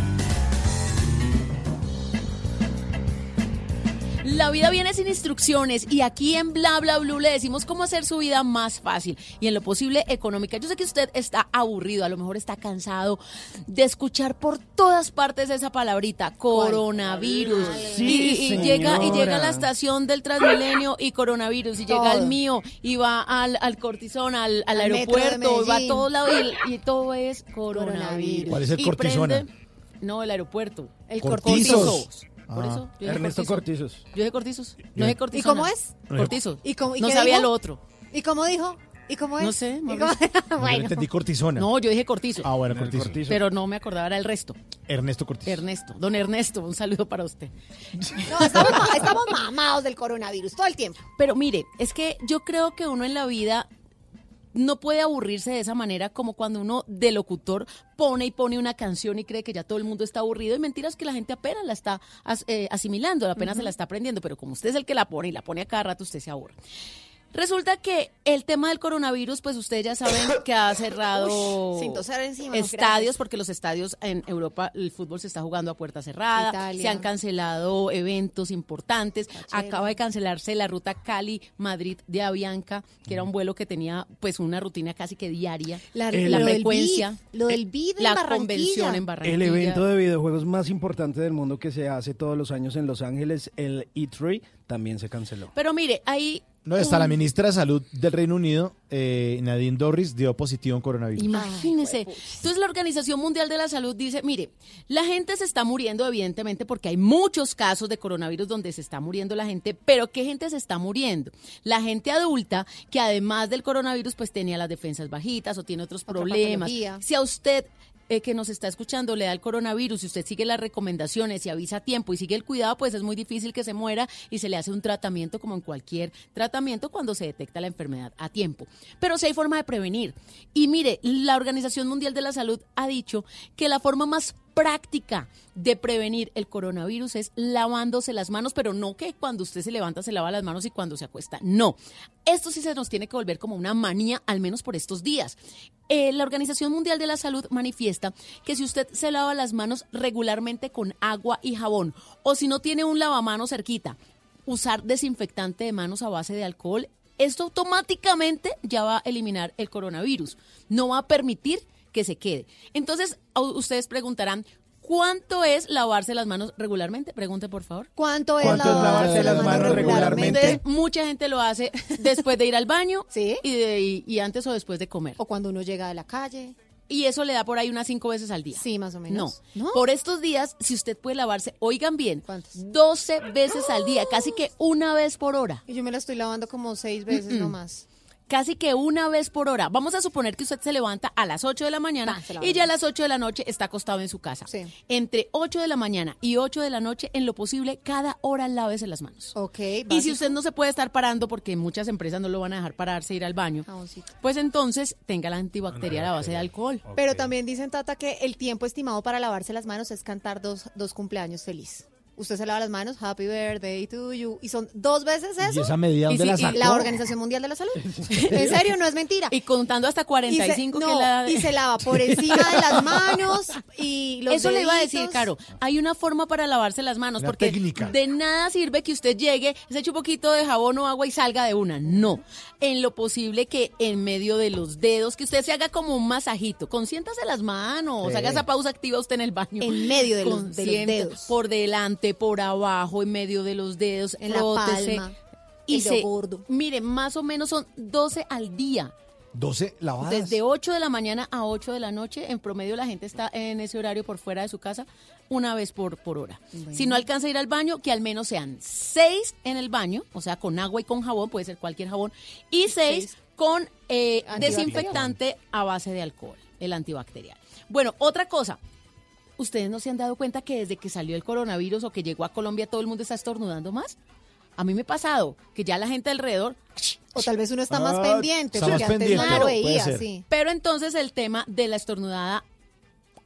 La vida viene sin instrucciones y aquí en Bla Bla Blue le decimos cómo hacer su vida más fácil y en lo posible económica. Yo sé que usted está aburrido, a lo mejor está cansado de escuchar por todas partes esa palabrita, coronavirus. Sí, y, y llega, y llega a la estación del Transmilenio y coronavirus, y llega al mío, y va al, al cortisón, al, aeropuerto, y va a todos lados y, y todo es coronavirus. ¿Cuál es el Y cortisona? prende- no, el aeropuerto. El Cortizos. Cortizos. Por eso, yo dije Ernesto cortizo. Cortizos. Yo dije cortizos. Yo- No dije ¿Y cortisona. cómo es? Cortizo. ¿Y cómo- y no qué sabía dijo? lo otro. ¿Y cómo dijo? ¿Y cómo es? No sé, ¿Y Mauricio. cómo- Yo bueno. entendí cortisona. No, yo dije cortizo. Ah, bueno, cortizo. cortizo. Pero no me acordaba era el resto. Ernesto Cortizo. Ernesto. Don Ernesto, un saludo para usted. No, estamos, ma- estamos mamados del coronavirus todo el tiempo. Pero mire, es que yo creo que uno en la vida no puede aburrirse de esa manera como cuando uno de locutor pone y pone una canción y cree que ya todo el mundo está aburrido y mentiras que la gente apenas la está as- eh, asimilando, apenas se la está aprendiendo, pero como usted es el que la pone y la pone a cada rato, usted se aburre. Resulta que el tema del coronavirus, pues ustedes ya saben que ha cerrado Uy, sin toser encima, no, estadios, porque los estadios en Europa, el fútbol se está jugando a puerta cerrada, Italia. se han cancelado eventos importantes, acaba de cancelarse la ruta Cali-Madrid de Avianca, que era un vuelo que tenía pues una rutina casi que diaria, La, la lo del frecuencia, BID, lo del BID en la convención en Barranquilla. El evento de videojuegos más importante del mundo que se hace todos los años en Los Ángeles, el E3, también se canceló. Pero mire, ahí... No, está la ministra de Salud del Reino Unido, eh, Nadine Dorris, dio positivo en coronavirus. Imagínese. Entonces la Organización Mundial de la Salud dice, mire, la gente se está muriendo evidentemente porque hay muchos casos de coronavirus donde se está muriendo la gente, pero ¿qué gente se está muriendo? La gente adulta que además del coronavirus pues tenía las defensas bajitas o tiene otros Otra problemas. patología. Si a usted eh, que nos está escuchando le da el coronavirus y usted sigue las recomendaciones y avisa a tiempo y sigue el cuidado, pues es muy difícil que se muera y se le hace un tratamiento como en cualquier tratamiento cuando se detecta la enfermedad a tiempo. Pero sí hay forma de prevenir. Y mire, la Organización Mundial de la Salud ha dicho que la forma más práctica de prevenir el coronavirus es lavándose las manos, pero no que cuando usted se levanta se lava las manos y cuando se acuesta. No. Esto sí se nos tiene que volver como una manía, al menos por estos días. Eh, la Organización Mundial de la Salud manifiesta que si usted se lava las manos regularmente con agua y jabón, o si no tiene un lavamanos cerquita, usar desinfectante de manos a base de alcohol, esto automáticamente ya va a eliminar el coronavirus. No va a permitir que se quede. Entonces, ustedes preguntarán, ¿cuánto es lavarse las manos regularmente? Pregunte, por favor. ¿Cuánto es ¿Cuánto es lavarse las manos regularmente? Mucha gente lo hace después de ir al baño y, de- y- y antes o después de comer. O cuando uno llega de la calle. Y eso le da por ahí unas cinco veces al día. Sí, más o menos. No. Por estos días, si usted puede lavarse, oigan bien, 12 veces al día, casi que una vez por hora. Y yo me la estoy lavando como seis veces Mm-mm. nomás. Casi que una vez por hora. Vamos a suponer que usted se levanta a las 8 de la mañana Ah, y ya a las 8 de la noche está acostado en su casa. Entre 8 de la mañana y 8 de la noche, en lo posible, cada hora lávese las manos. Ok, Y si usted no se puede estar parando, porque muchas empresas no lo van a dejar pararse e ir al baño, pues entonces tenga la antibacterial a base de alcohol. Pero también dicen, Tata, que el tiempo estimado para lavarse las manos es cantar dos, dos cumpleaños feliz. Usted se lava las manos, happy birthday to you, y son dos veces eso. esa medida dónde la y la Organización Mundial de la Salud. en serio, no es mentira. Y contando hasta 45 y se, que la... y se lava por encima de las manos y los Eso le iba a decir. Caro. Hay una forma para lavarse las manos, Una porque técnica. de nada sirve que usted llegue, se eche un poquito de jabón o agua y salga de una. No. En lo posible que en medio de los dedos, que usted se haga como un masajito. Consiéntase las manos, Sí. haga esa pausa activa usted en el baño. En medio de los- de los dedos. Por delante, por abajo, en medio de los dedos. En la palma, Y se, gordo. mire, más o menos son 12 al día. 12 lavadas. Desde 8 de la mañana a 8 de la noche, en promedio la gente está en ese horario por fuera de su casa una vez por, por hora. Si no alcanza a ir al baño, que al menos sean 6 en el baño, o sea, con agua y con jabón, puede ser cualquier jabón, y 6 con eh, desinfectante a base de alcohol, el antibacterial. Bueno, otra cosa. ¿Ustedes no se han dado cuenta que desde que salió el coronavirus o que llegó a Colombia todo el mundo está estornudando más? A mí me ha pasado que ya la gente alrededor O tal vez uno está más Ah, pendiente, está porque más antes pendiente, no lo veía, sí. Pero entonces el tema de la estornudada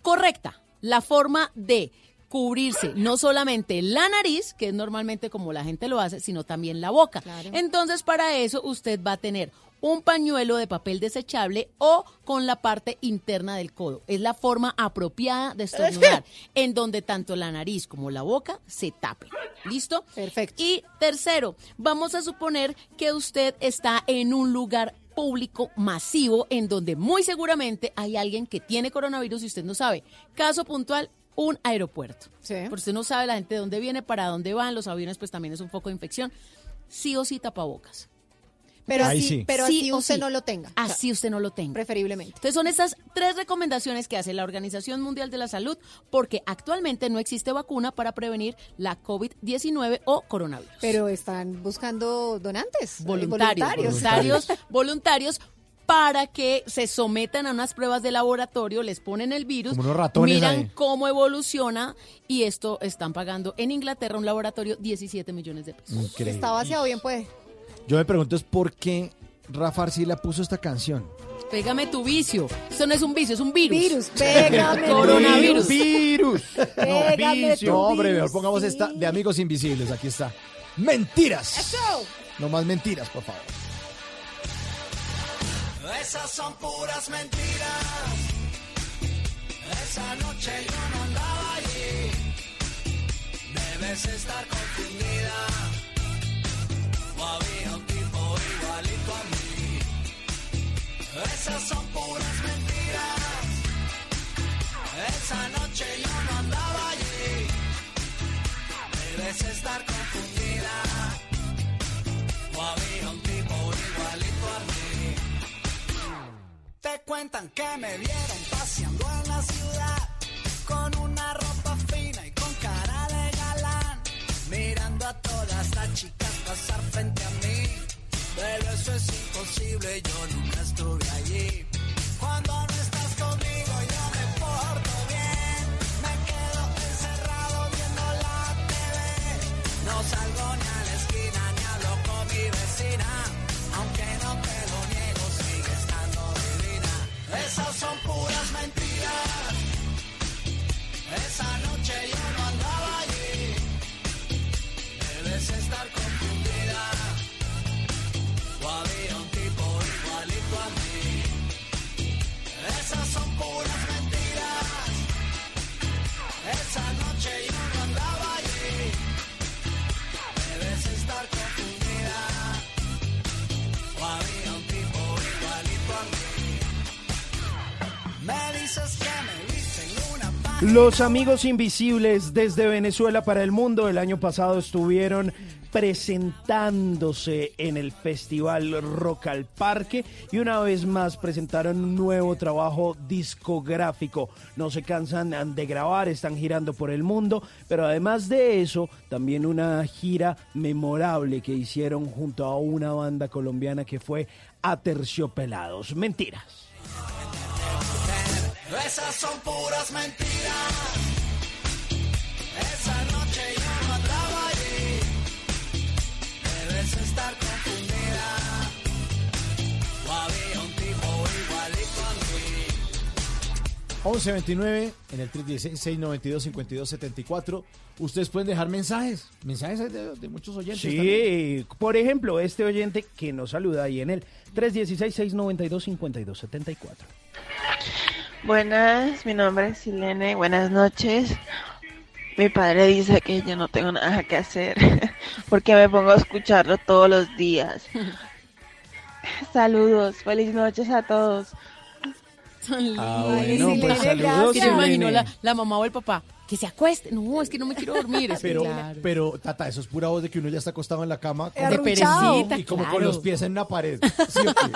correcta, la forma de cubrirse no solamente la nariz, que es normalmente como la gente lo hace, sino también la boca. Entonces para eso usted va a tener un pañuelo de papel desechable o con la parte interna del codo. Es la forma apropiada de estornudar, en donde tanto la nariz como la boca se tapen. ¿Listo? Perfecto. Y tercero, vamos a suponer que usted está en un lugar público masivo en donde muy seguramente hay alguien que tiene coronavirus y usted no sabe. Caso puntual, un aeropuerto. Porque usted no sabe la gente de dónde viene, para dónde van, los aviones pues también es un foco de infección. Sí o sí tapabocas. Pero Ahí así- sí. pero así o usted no lo tenga. Así usted no lo tenga. Preferiblemente. Entonces son estas tres recomendaciones que hace la Organización Mundial de la Salud porque actualmente no existe vacuna para prevenir la COVID-19 o coronavirus. Pero están buscando donantes. eh, voluntarios, voluntarios, voluntarios para que se sometan a unas pruebas de laboratorio, les ponen el virus, Como unos ratones miran ahí. cómo evoluciona y esto están pagando en Inglaterra un laboratorio 17 millones de pesos. Increíble. Está vaciado bien, pues. Yo me pregunto es por qué Rafa Arcila puso esta canción. Pégame tu vicio. Esto no es un vicio, es un virus. Virus, pégame tu Coronavirus. Virus. Pégame No, tu no, hombre, virus, mejor pongamos sí. esta de Amigos Invisibles. Aquí está. Mentiras. No más mentiras, por favor. Esas son puras mentiras. Esa noche yo no andaba allí. Debes estar confundida. O había un tipo igualito a mí. Esas son puras mentiras. Esa noche yo no andaba allí. Debes estar confundida. O había un tipo igualito a mí. Te cuentan que me vieron paseando en la ciudad con una ropa fina y con cara de galán, mirando a todas las chicas pasar frente a mí, pero eso es imposible, yo nunca estuve allí. Cuando no estás conmigo yo me porto bien, me quedo encerrado viendo la TV, no salgo ni a la esquina ni hablo con mi vecina, aunque no te lo niego sigue estando divina. Esas son puras mentiras, esa noche yo Los amigos invisibles desde Venezuela para el mundo el año pasado estuvieron presentándose en el festival Rock al Parque y una vez más presentaron un nuevo trabajo discográfico. No se cansan de grabar, están girando por el mundo, pero además de eso, también una gira memorable que hicieron junto a una banda colombiana que fue Aterciopelados. Mentiras. Esas son puras mentiras. Esa noche yo no andaba allí. Debes estar confundida. O había un tipo igualito a mí. 1129 en el 316-692-5274. Ustedes pueden dejar mensajes, mensajes de, de muchos oyentes. también. Sí, por ejemplo, este oyente que nos saluda ahí en el 316-692-5274. Buenas, mi nombre es Silene, buenas noches. Mi padre dice que yo no tengo nada que hacer porque me pongo a escucharlo todos los días. Saludos, feliz noches a todos. Ah, bueno, pues saludos, la, la mamá o el papá. Que se acueste. No, es que no me quiero dormir. Es Pero, claro. pero, Tata, eso es pura voz de que uno ya está acostado en la cama. De perecita, Y como con los pies en una pared. ¿Sí o qué?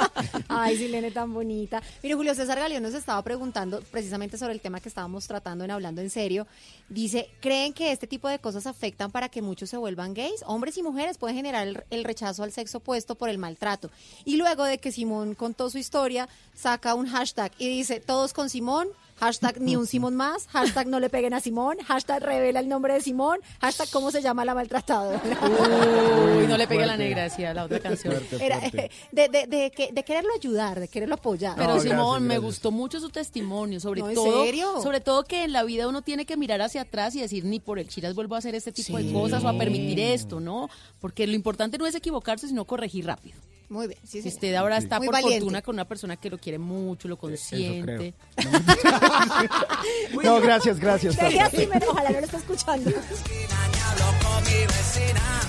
Ay, Silene, tan bonita. Mire, Julio César Galeón nos estaba preguntando precisamente sobre el tema que estábamos tratando en Hablando en Serio. Dice, ¿creen que este tipo de cosas afectan para que muchos se vuelvan gays? Hombres y mujeres pueden generar el, el rechazo al sexo opuesto por el maltrato. Y luego de que Simón contó su historia, saca un hashtag y dice, todos con Simón, hashtag ni un Simón más, hashtag no le peguen a Simón, hashtag revela el nombre de Simón, hashtag cómo se llama la maltratada. Uy, no le pegue a la negra, decía la otra canción. Era, eh, de, de, de, que- de quererlo ayudar, de quererlo apoyar. Pero Simón, me gustó mucho su testimonio, sobre No, ¿en todo, serio? sobre todo que en la vida uno tiene que mirar hacia atrás y decir ni por el chiras vuelvo a hacer este tipo de cosas o a permitir esto, ¿no? Porque lo importante no es equivocarse, sino corregir rápido. Muy bien, sí, Si sí. usted ahora está Muy por valiente. fortuna con una persona que lo quiere mucho, lo consiente. No, gracias, gracias. Así, men, ojalá no lo esté escuchando. Hablo con mi vecina,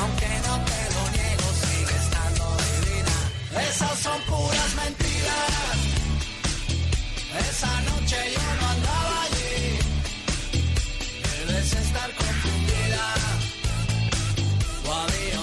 aunque no te lo niego, sigue estando divina. Esas son puras mentiras. Esa noche yo no andaba allí. Debes estar confundida. O había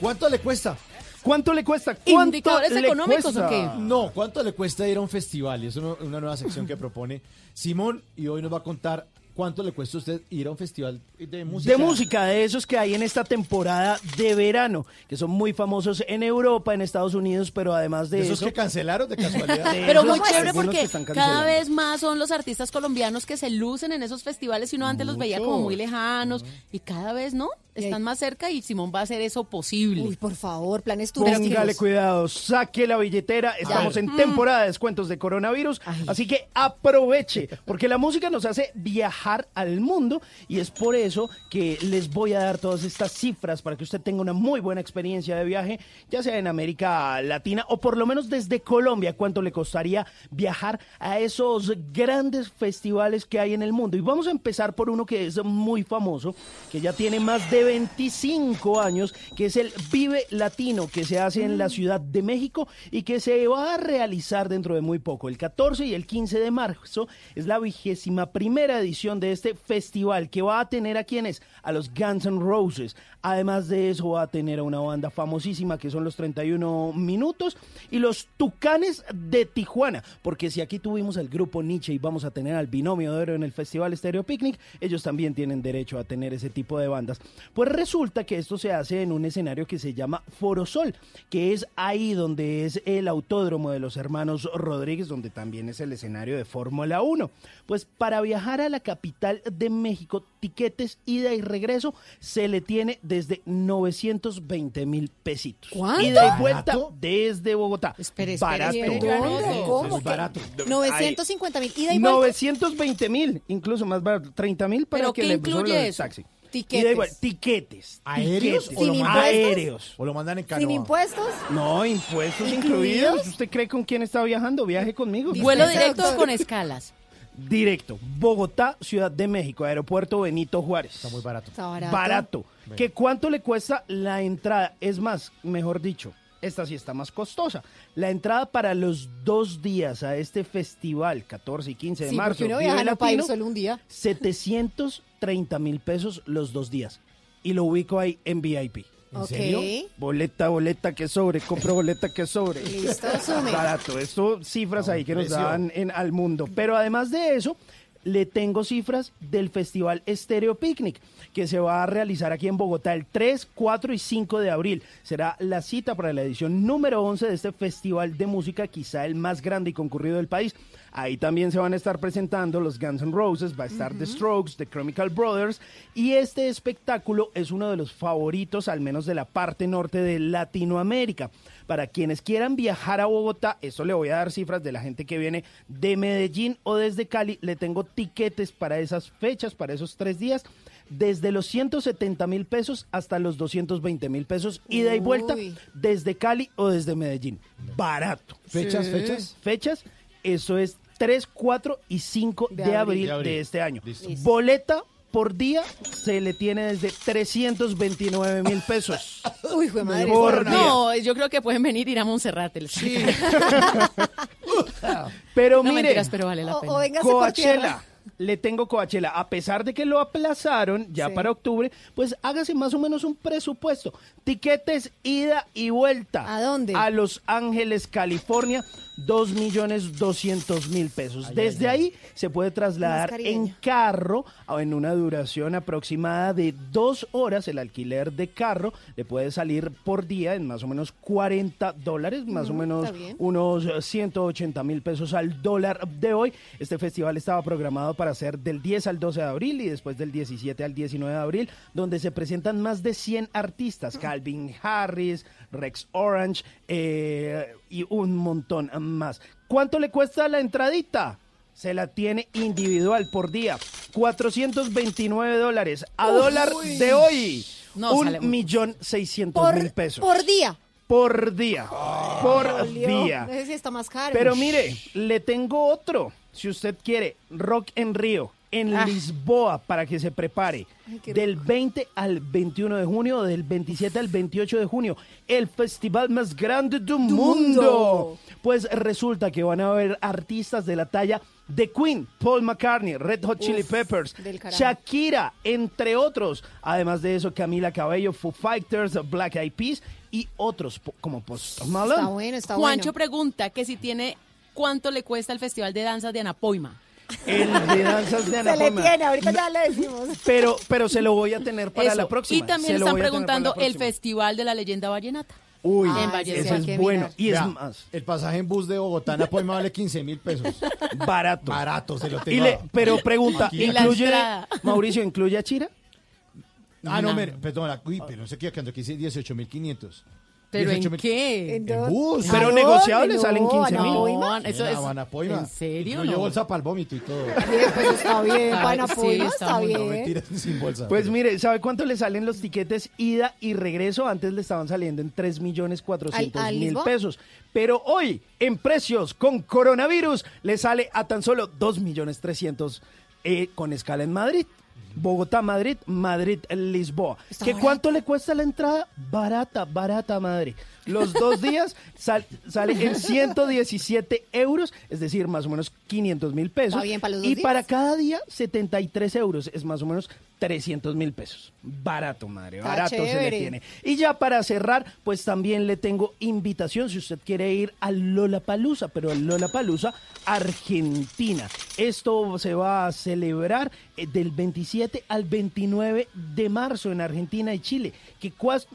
¿Cuánto le cuesta? ¿Cuánto le cuesta? ¿Cuánto ¿Indicadores le económicos cuesta? o qué? No, ¿cuánto le cuesta ir a un festival? Y es una, una nueva sección que propone Simón y hoy nos va a contar cuánto le cuesta a usted ir a un festival de música. De música, de esos que hay en esta temporada de verano, que son muy famosos en Europa, en Estados Unidos, pero además de, De esos eso... que cancelaron de casualidad. de Pero muy chévere porque cada vez más son los artistas colombianos que se lucen en esos festivales y uno antes los veía como muy lejanos y cada vez no, están más cerca y Simón va a hacer eso posible. Uy, por favor, planes Póngale turísticos. cuidado, saque la billetera. Estamos en temporada de descuentos de coronavirus, así que aproveche, porque la música nos hace viajar al mundo y es por eso que les voy a dar todas estas cifras para que usted tenga una muy buena experiencia de viaje, ya sea en América Latina o por lo menos desde Colombia, cuánto le costaría viajar a esos grandes festivales que hay en el mundo. Y vamos a empezar por uno que es muy famoso, que ya tiene más de 25 años, que es el Vive Latino, que se hace en la Ciudad de México y que se va a realizar dentro de muy poco. El 14 y el 15 de marzo es la vigésima primera edición de este festival que va a tener a quienes, a los Guns N' Roses. Además de eso va a tener a una banda famosísima que son los 31 Minutos y los Tucanes de Tijuana, porque si aquí tuvimos el grupo Nietzsche y vamos a tener al binomio de oro en el Festival Stereo Picnic, ellos también tienen derecho a tener ese tipo de bandas. Pues resulta que esto se hace en un escenario que se llama Forosol, que es ahí donde es el autódromo de los hermanos Rodríguez, donde también es el escenario de Fórmula 1. Pues para viajar a la capital capital de México, tiquetes ida y regreso, se le tiene desde 920 mil pesitos. ¿Cuánto? Ida y vuelta ¿Barato? desde Bogotá. Espere, espere, Barato. ¿Dónde? ¿Cómo? Es barato. 950 mil. Ida y vuelta. 920 mil, incluso más barato, 30 mil para ¿Pero que le incluye eso? taxi. Tiquetes. Ida y vuelta, tiquetes. ¿Aéreos tiquetes. o lo ¿Sin mandan- Aéreos. ¿O lo mandan en canoa? ¿Sin impuestos? No, impuestos ¿Incluidos? incluidos. ¿Usted cree con quién está viajando? Viaje conmigo. Vuelo directo con escalas. Directo. Bogotá, Ciudad de México, Aeropuerto Benito Juárez. Está muy barato. Está barato. Barato. ¿Que cuánto le cuesta la entrada? Es más, mejor dicho, esta sí está más costosa. La entrada para los dos días a este festival, 14 y 15 de Sí, marzo, uno viaja para ir solo un día. 730 mil pesos los dos días. Y lo ubico ahí en VIP. ¿En ok. serio? Boleta, boleta que sobre, compro boleta que sobre. Listo, sume. Barato, esto cifras ahí que nos precio. dan en al mundo. Pero además de eso, le tengo cifras del Festival Estéreo Picnic, que se va a realizar aquí en Bogotá el 3, 4 y 5 de abril. Será la cita para la edición número 11 de este festival de música, quizá el más grande y concurrido del país. Ahí también se van a estar presentando los Guns N' Roses, va a estar The Strokes, The Chemical Brothers y este espectáculo es uno de los favoritos, al menos de la parte norte de Latinoamérica. Para quienes quieran viajar a Bogotá, eso le voy a dar cifras de la gente que viene de Medellín o desde Cali, le tengo tiquetes para esas fechas, para esos tres días. Desde los 170 mil pesos hasta los 220 mil pesos, ida y vuelta, Uy. desde Cali o desde Medellín. Barato. ¿Fechas, fechas? Fechas, eso es 3, 4 y 5 de, De abril, abril. De abril. de este año. Listo. Listo. Boleta por día se le tiene desde 329 mil pesos. Uy, de madre. Por está día. No, yo creo que pueden venir y ir a Montserrat. les- Pero No mire, mentiras, pero vale la O, pena. o tierra. Coachella. Le tengo Coachella. A pesar de que lo aplazaron ya Sí. para octubre, pues hágase más o menos un presupuesto. Tiquetes, ida y vuelta. ¿A dónde? A Los Ángeles, California, dos millones doscientos mil pesos. Ay, Desde ay, ahí se puede trasladar en carro o en una duración aproximada de dos horas. El alquiler de carro le puede salir por día en más o menos 40 dólares, más o menos está bien. unos eh, 180 mil pesos al dólar de hoy. Este festival estaba programado para ser del 10 al 12 de abril y después del 17 al 19 de abril, donde se presentan más de 100 artistas, Calvin Harris, Rex Orange eh, y un montón más. ¿Cuánto le cuesta la entradita? Se la tiene individual por día. 429 dólares. A dólar de hoy. No, un millón seiscientos Por, mil pesos. por día. Por día. por día. No sé si está más caro. Pero mire, le tengo otro. Si usted quiere, Rock en Río, en Ah. Lisboa, para que se prepare. Ay, Del 20 al 21 de junio, del 27 al 28 de junio, el festival más grande del mundo. mundo. Pues resulta que van a haber artistas de la talla de Queen, Paul McCartney, Red Hot Chili Uf, Peppers. Shakira, entre otros. Además de eso, Camila Cabello, Foo Fighters, Black Eyed Peas y otros como Post Malone. Está bueno, está Juancho bueno. pregunta que si tiene cuánto le cuesta el Festival de Danzas de Anapoima. El de danzas de Ana Se le tiene, ahorita ya le decimos. Pero, pero se lo voy a tener para Eso. la próxima. Y también Se lo están preguntando el. Festival de la Leyenda Vallenata. Uy, Ah, hay es que bueno. Y es más El pasaje en bus de Bogotá a Napoima vale 15 mil pesos. barato. Barato, se lo tengo. Y le, pero pregunta, Aquí. Y la ¿incluye. Mauricio, ¿incluye a Chira? Ah, no, No. me, perdón, la- uy, pero no sé qué, cuando quise 18 mil 500. ¿Pero en 18.000. qué? ¿En bus. Pero ¿A negociable dónde? salen No, 15.000. ¿a No, eso En es... ¿En serio? Incluye No. bolsa para el vómito y todo. Bien, pues está bien. Para sí, está está bien. mentira, sin bolsa. Pues mire, ¿sabe cuánto le salen los tiquetes ida y regreso? Antes le estaban saliendo en 3 millones 400 ¿Al- al mil pesos. Pero hoy, en precios con coronavirus, le sale a tan solo 2 millones 300 eh, con escala en Madrid. Bogotá, Madrid, Madrid, Lisboa. Está ¿Qué barato. cuánto le cuesta la entrada? Barata, barata, madre. Los dos días sal- sale en 117 euros, es decir, más o menos 500 mil pesos. Bien para los dos y días. para cada día, 73 euros, es más o menos 300 mil pesos. Barato, madre, Está barato se le tiene. Y ya para cerrar, pues también le tengo invitación si usted quiere ir al Lollapalooza, pero al Lollapalooza Argentina. Esto se va a celebrar eh, del 27 al 29 de marzo en Argentina y Chile. ¿Qué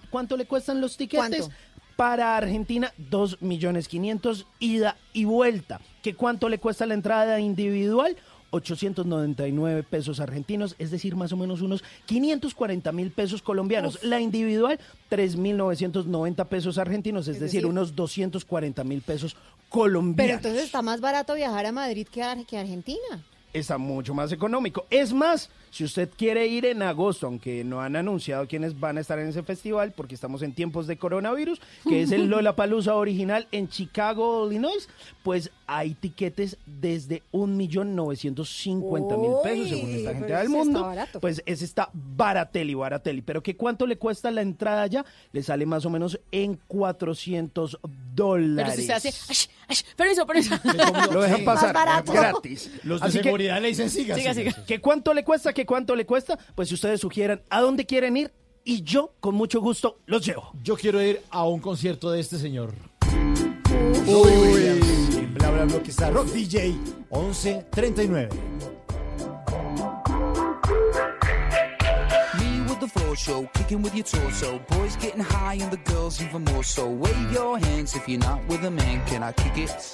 ¿Cuánto le cuestan los tiquetes? ¿Cuánto? Para Argentina, 2 millones 500 ida y vuelta. ¿Qué cuánto le cuesta la entrada individual? 899 pesos argentinos, es decir, más o menos unos 540 mil pesos colombianos. La individual, 3.990 pesos argentinos, es, Es decir, decir- unos 240 mil pesos Pero colombianos. entonces está más barato viajar a Madrid que a, que a Argentina. está mucho más económico. Es más, si usted quiere ir en agosto, aunque no han anunciado quiénes van a estar en ese festival, porque estamos en tiempos de coronavirus, que es el Lollapalooza original en Chicago, Illinois, pues hay tiquetes desde un millón novecientos cincuenta mil pesos, según esta gente pero del mundo. Pues ese está baratelli, baratelli. Pero que cuánto le cuesta la entrada allá? Le sale más o menos en 400 Pero dólares. si usted hace, "Ash, ash, permiso, permiso. Lo dejan pasar gratis. Los de Así que- seguridad le dicen siga, Siga, siga. siga. ¿Que cuánto le cuesta? ¿Que cuánto le cuesta? Pues si ustedes sugieran a dónde quieren ir y yo con mucho gusto los llevo. Yo quiero ir a un concierto de este señor. Robbie Williams. En bla bla bla que está Rock DJ 1139. Me with the floor show, kicking with your torso. Boys getting high and the girls even more so. Wave your hands if you're not with a man. Can I kick it?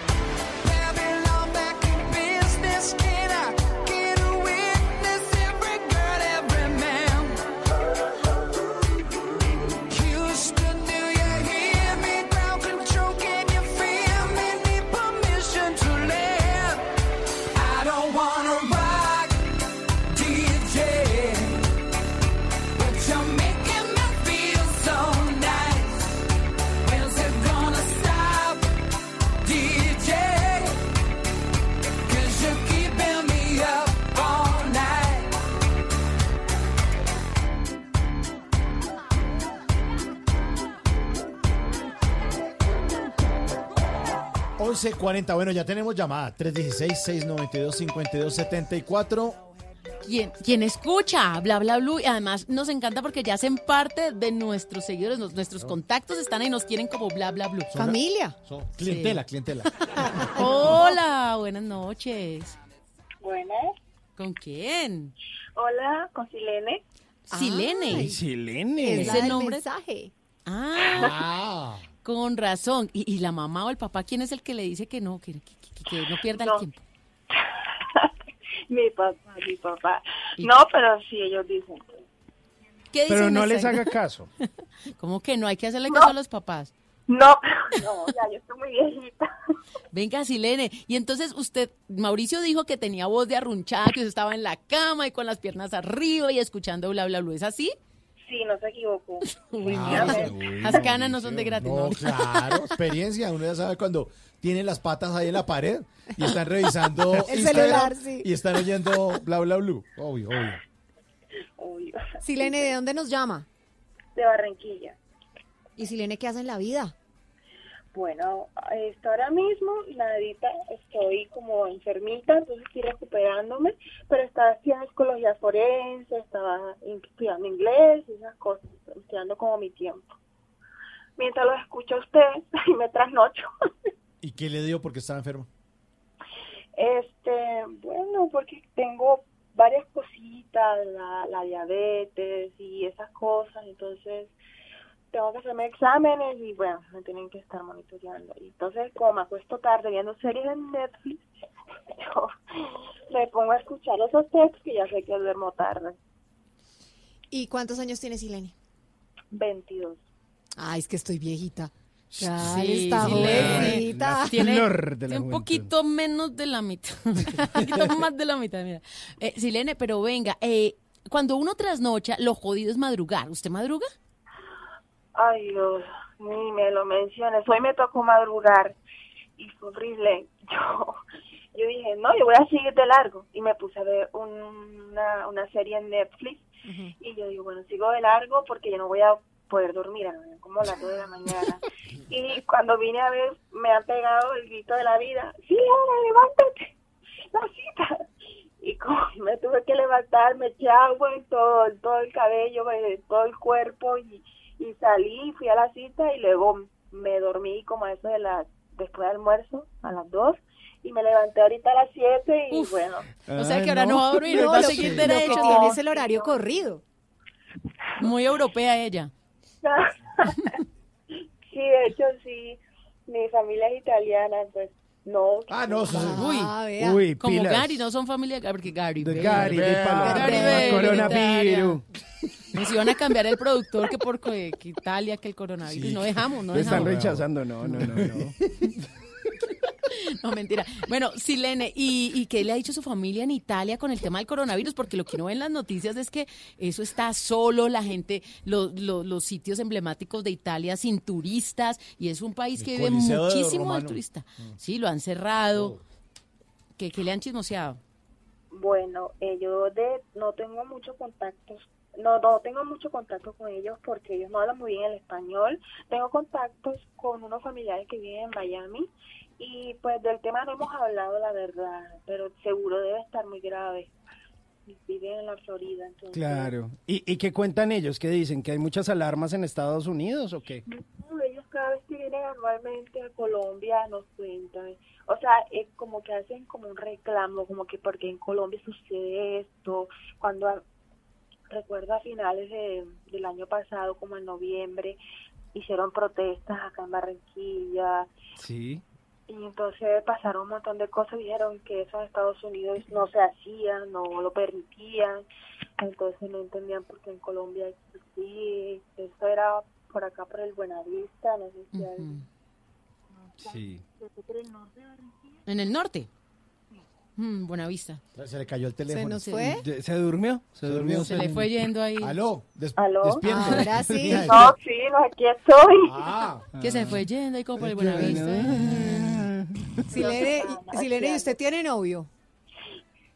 1140. Bueno, ya tenemos llamada. 316-692-5274. quien, quien escucha bla bla blue y además nos encanta porque ya hacen parte de nuestros seguidores, nos- nuestros contactos están ahí, nos quieren como bla bla blue. Familia. Son clientela, Sí. clientela. Hola, buenas noches. Buenas. ¿Con quién? Hola, con Silene. Silene. Ay, Silene. Es la Ese del nombre. mensaje. Ah, con razón. ¿Y, y la mamá o el papá quién es el que le dice que no, que, que- que- que no pierda No. el tiempo? Mi papá, mi papá. No, pero sí, ellos dicen. ¿Qué Pero dicen no esa- les haga caso. ¿Cómo que no? Hay que hacerle No. caso a los papás. No, no, ya yo estoy muy viejita. Venga, Silene. Y entonces usted, Mauricio dijo que tenía voz de arrunchada, que usted estaba en la cama y con las piernas arriba y escuchando bla, bla, bla. ¿Es así? Sí, no se equivocó. Ah, las canas no son de gratis. No, claro, experiencia. Uno ya sabe cuando tienen las patas ahí en la pared y están revisando El Instagram celular, sí. y están oyendo bla bla blue. Obvio, obvio. Obvio. Silene, ¿de dónde nos llama? De Barranquilla. ¿Y Silene qué hace en la vida? Bueno, esto ahora mismo, nadita, estoy como enfermita, entonces estoy recuperándome, pero estaba estudiando psicología forense, estaba estudiando inglés y esas cosas, estudiando como mi tiempo. Mientras lo escucho a ustedes y me trasnocho. ¿Y qué le dio porque estaba enfermo? Este, bueno, porque tengo varias cositas, la, la diabetes y esas cosas, entonces tengo que hacerme exámenes y bueno, me tienen que estar monitoreando. Y entonces, como me acuesto tarde viendo series en Netflix, yo me pongo a escuchar esos textos que ya sé que duermo tarde. ¿Y cuántos años tiene Silene? 22. Ay, es que estoy viejita. Ya Sí, está Silene. jovencita. Tiene, flor de la tiene un poquito menos de la mitad. un poquito más de la mitad, mira. Eh, Silene, pero venga, eh, cuando uno trasnocha, lo jodido es madrugar. ¿Usted madruga? Ay, Dios, ni me lo menciones. Hoy me tocó madrugar y fue horrible. Yo, yo dije, no, yo voy a seguir de largo. Y me puse a ver un- una, una serie en Netflix. Y yo digo, bueno, sigo de largo porque yo no voy a poder dormir, como a las 2 de la mañana. y cuando vine a ver, me han pegado el grito de la vida. Sí, Ana, levántate, la cita. Y como me tuve que levantar, me eché agua en todo, todo el cabello, en todo el cuerpo y, y salí, fui a la cita y luego me dormí como a eso de las, después del almuerzo, a las 2 y me levanté ahorita a las 7 y bueno. O sea que ahora no va a dormir, hoy va a seguir derecho. tiene es el horario corrido. Muy europea ella. sí, de hecho sí, mi familia es italiana, pues no. Ah, no, sí. Uy, Ah. Uy, como pilas. Gary, no son familia de Gary, porque Gary. De. Gary, de. Gary Bell, Coronavirus. Nos iban a cambiar el productor que por que que Italia, que el coronavirus. No dejamos, no Lo están dejamos. rechazando, no, no, no, no. No, mentira. Bueno, Silene, ¿y, ¿y qué le ha dicho su familia en Italia con el tema del coronavirus? Porque lo que uno ve en las noticias es que eso está solo, la gente, lo- lo- los sitios emblemáticos de Italia sin turistas, y es un país El que vive muchísimo del turista. Sí, lo han cerrado. ¿Qué, qué le han chismoseado? Bueno, eh, yo de, no tengo muchos contactos, no, no tengo mucho contacto con ellos porque ellos no hablan muy bien el español. Tengo contactos con unos familiares que viven en Miami y pues del tema no hemos hablado, la verdad, pero seguro debe estar muy grave. Viven en la Florida, entonces. Claro. ¿Y, ¿Y qué cuentan ellos? ¿Qué dicen? ¿Que hay muchas alarmas en Estados Unidos o qué? No, ellos cada vez que vienen anualmente a Colombia nos cuentan, o sea, es como que hacen como un reclamo, como que porque en Colombia sucede esto, cuando recuerdo a finales de- del año pasado, como en noviembre, hicieron protestas acá en Barranquilla Sí. y entonces pasaron un montón de cosas, dijeron que eso en Estados Unidos no se hacía, no lo permitían, entonces no entendían por qué en Colombia sí, eso era por acá por el Buenavista, no sé si hay- Sí. por el norte de Barranquilla. ¿En el norte? Mm, buena vista. Se le cayó el teléfono. nos fue? ¿Se, se durmió? Se, durmió. Se le fue yendo ahí. Aló, des- ¿Aló? despierte. Ahora sí. No, sí, no, aquí estoy. Ah, Que se fue yendo ahí como por el Buenavista. Silene, y- Silene, ¿y usted tiene novio?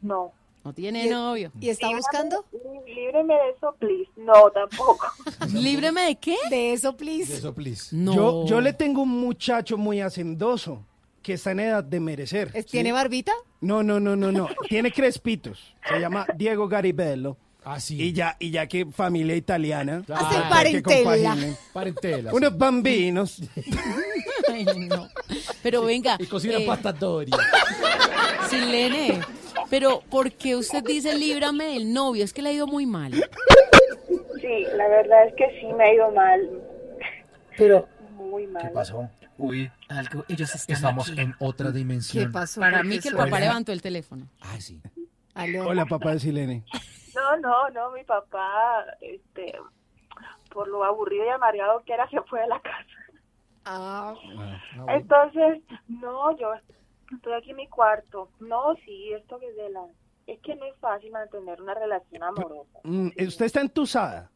No. No tiene novio. ¿Y está buscando? Lí- Líbreme de eso, please. No, tampoco. ¿Líbreme de qué? De eso, please. eso, please. No. Yo, yo le tengo un muchacho muy hacendoso que está en edad de merecer. ¿Es- ¿Tiene barbita? No, no, no, no, no. Tiene crespitos. Se llama Diego Garibello. Ah, sí. Y ya, y ya que familia italiana. Claro. Hacen Ah, parentela. Parentela. Unos bambinos. Ay, no. Pero venga. Y cocina eh, pasta Doria. Silene, pero ¿por qué usted dice líbrame del novio? Es que le ha ido muy mal. Sí, la verdad es que sí me ha ido mal. Pero, Muy mal. pasó? Uy, algo, ellos están Estamos aquí. en otra dimensión. ¿Qué pasó? Para ¿Por mí que el papá levantó el teléfono. Ah, sí. Aló. Hola, papá de Silene. No, no, no, mi papá, este, por lo aburrido y amargado que era, se fue de la casa. Ah, Entonces, no, yo estoy aquí en mi cuarto. No, sí, esto que es de la... Es que no es fácil mantener una relación amorosa. Mm, ¿Usted está entusada?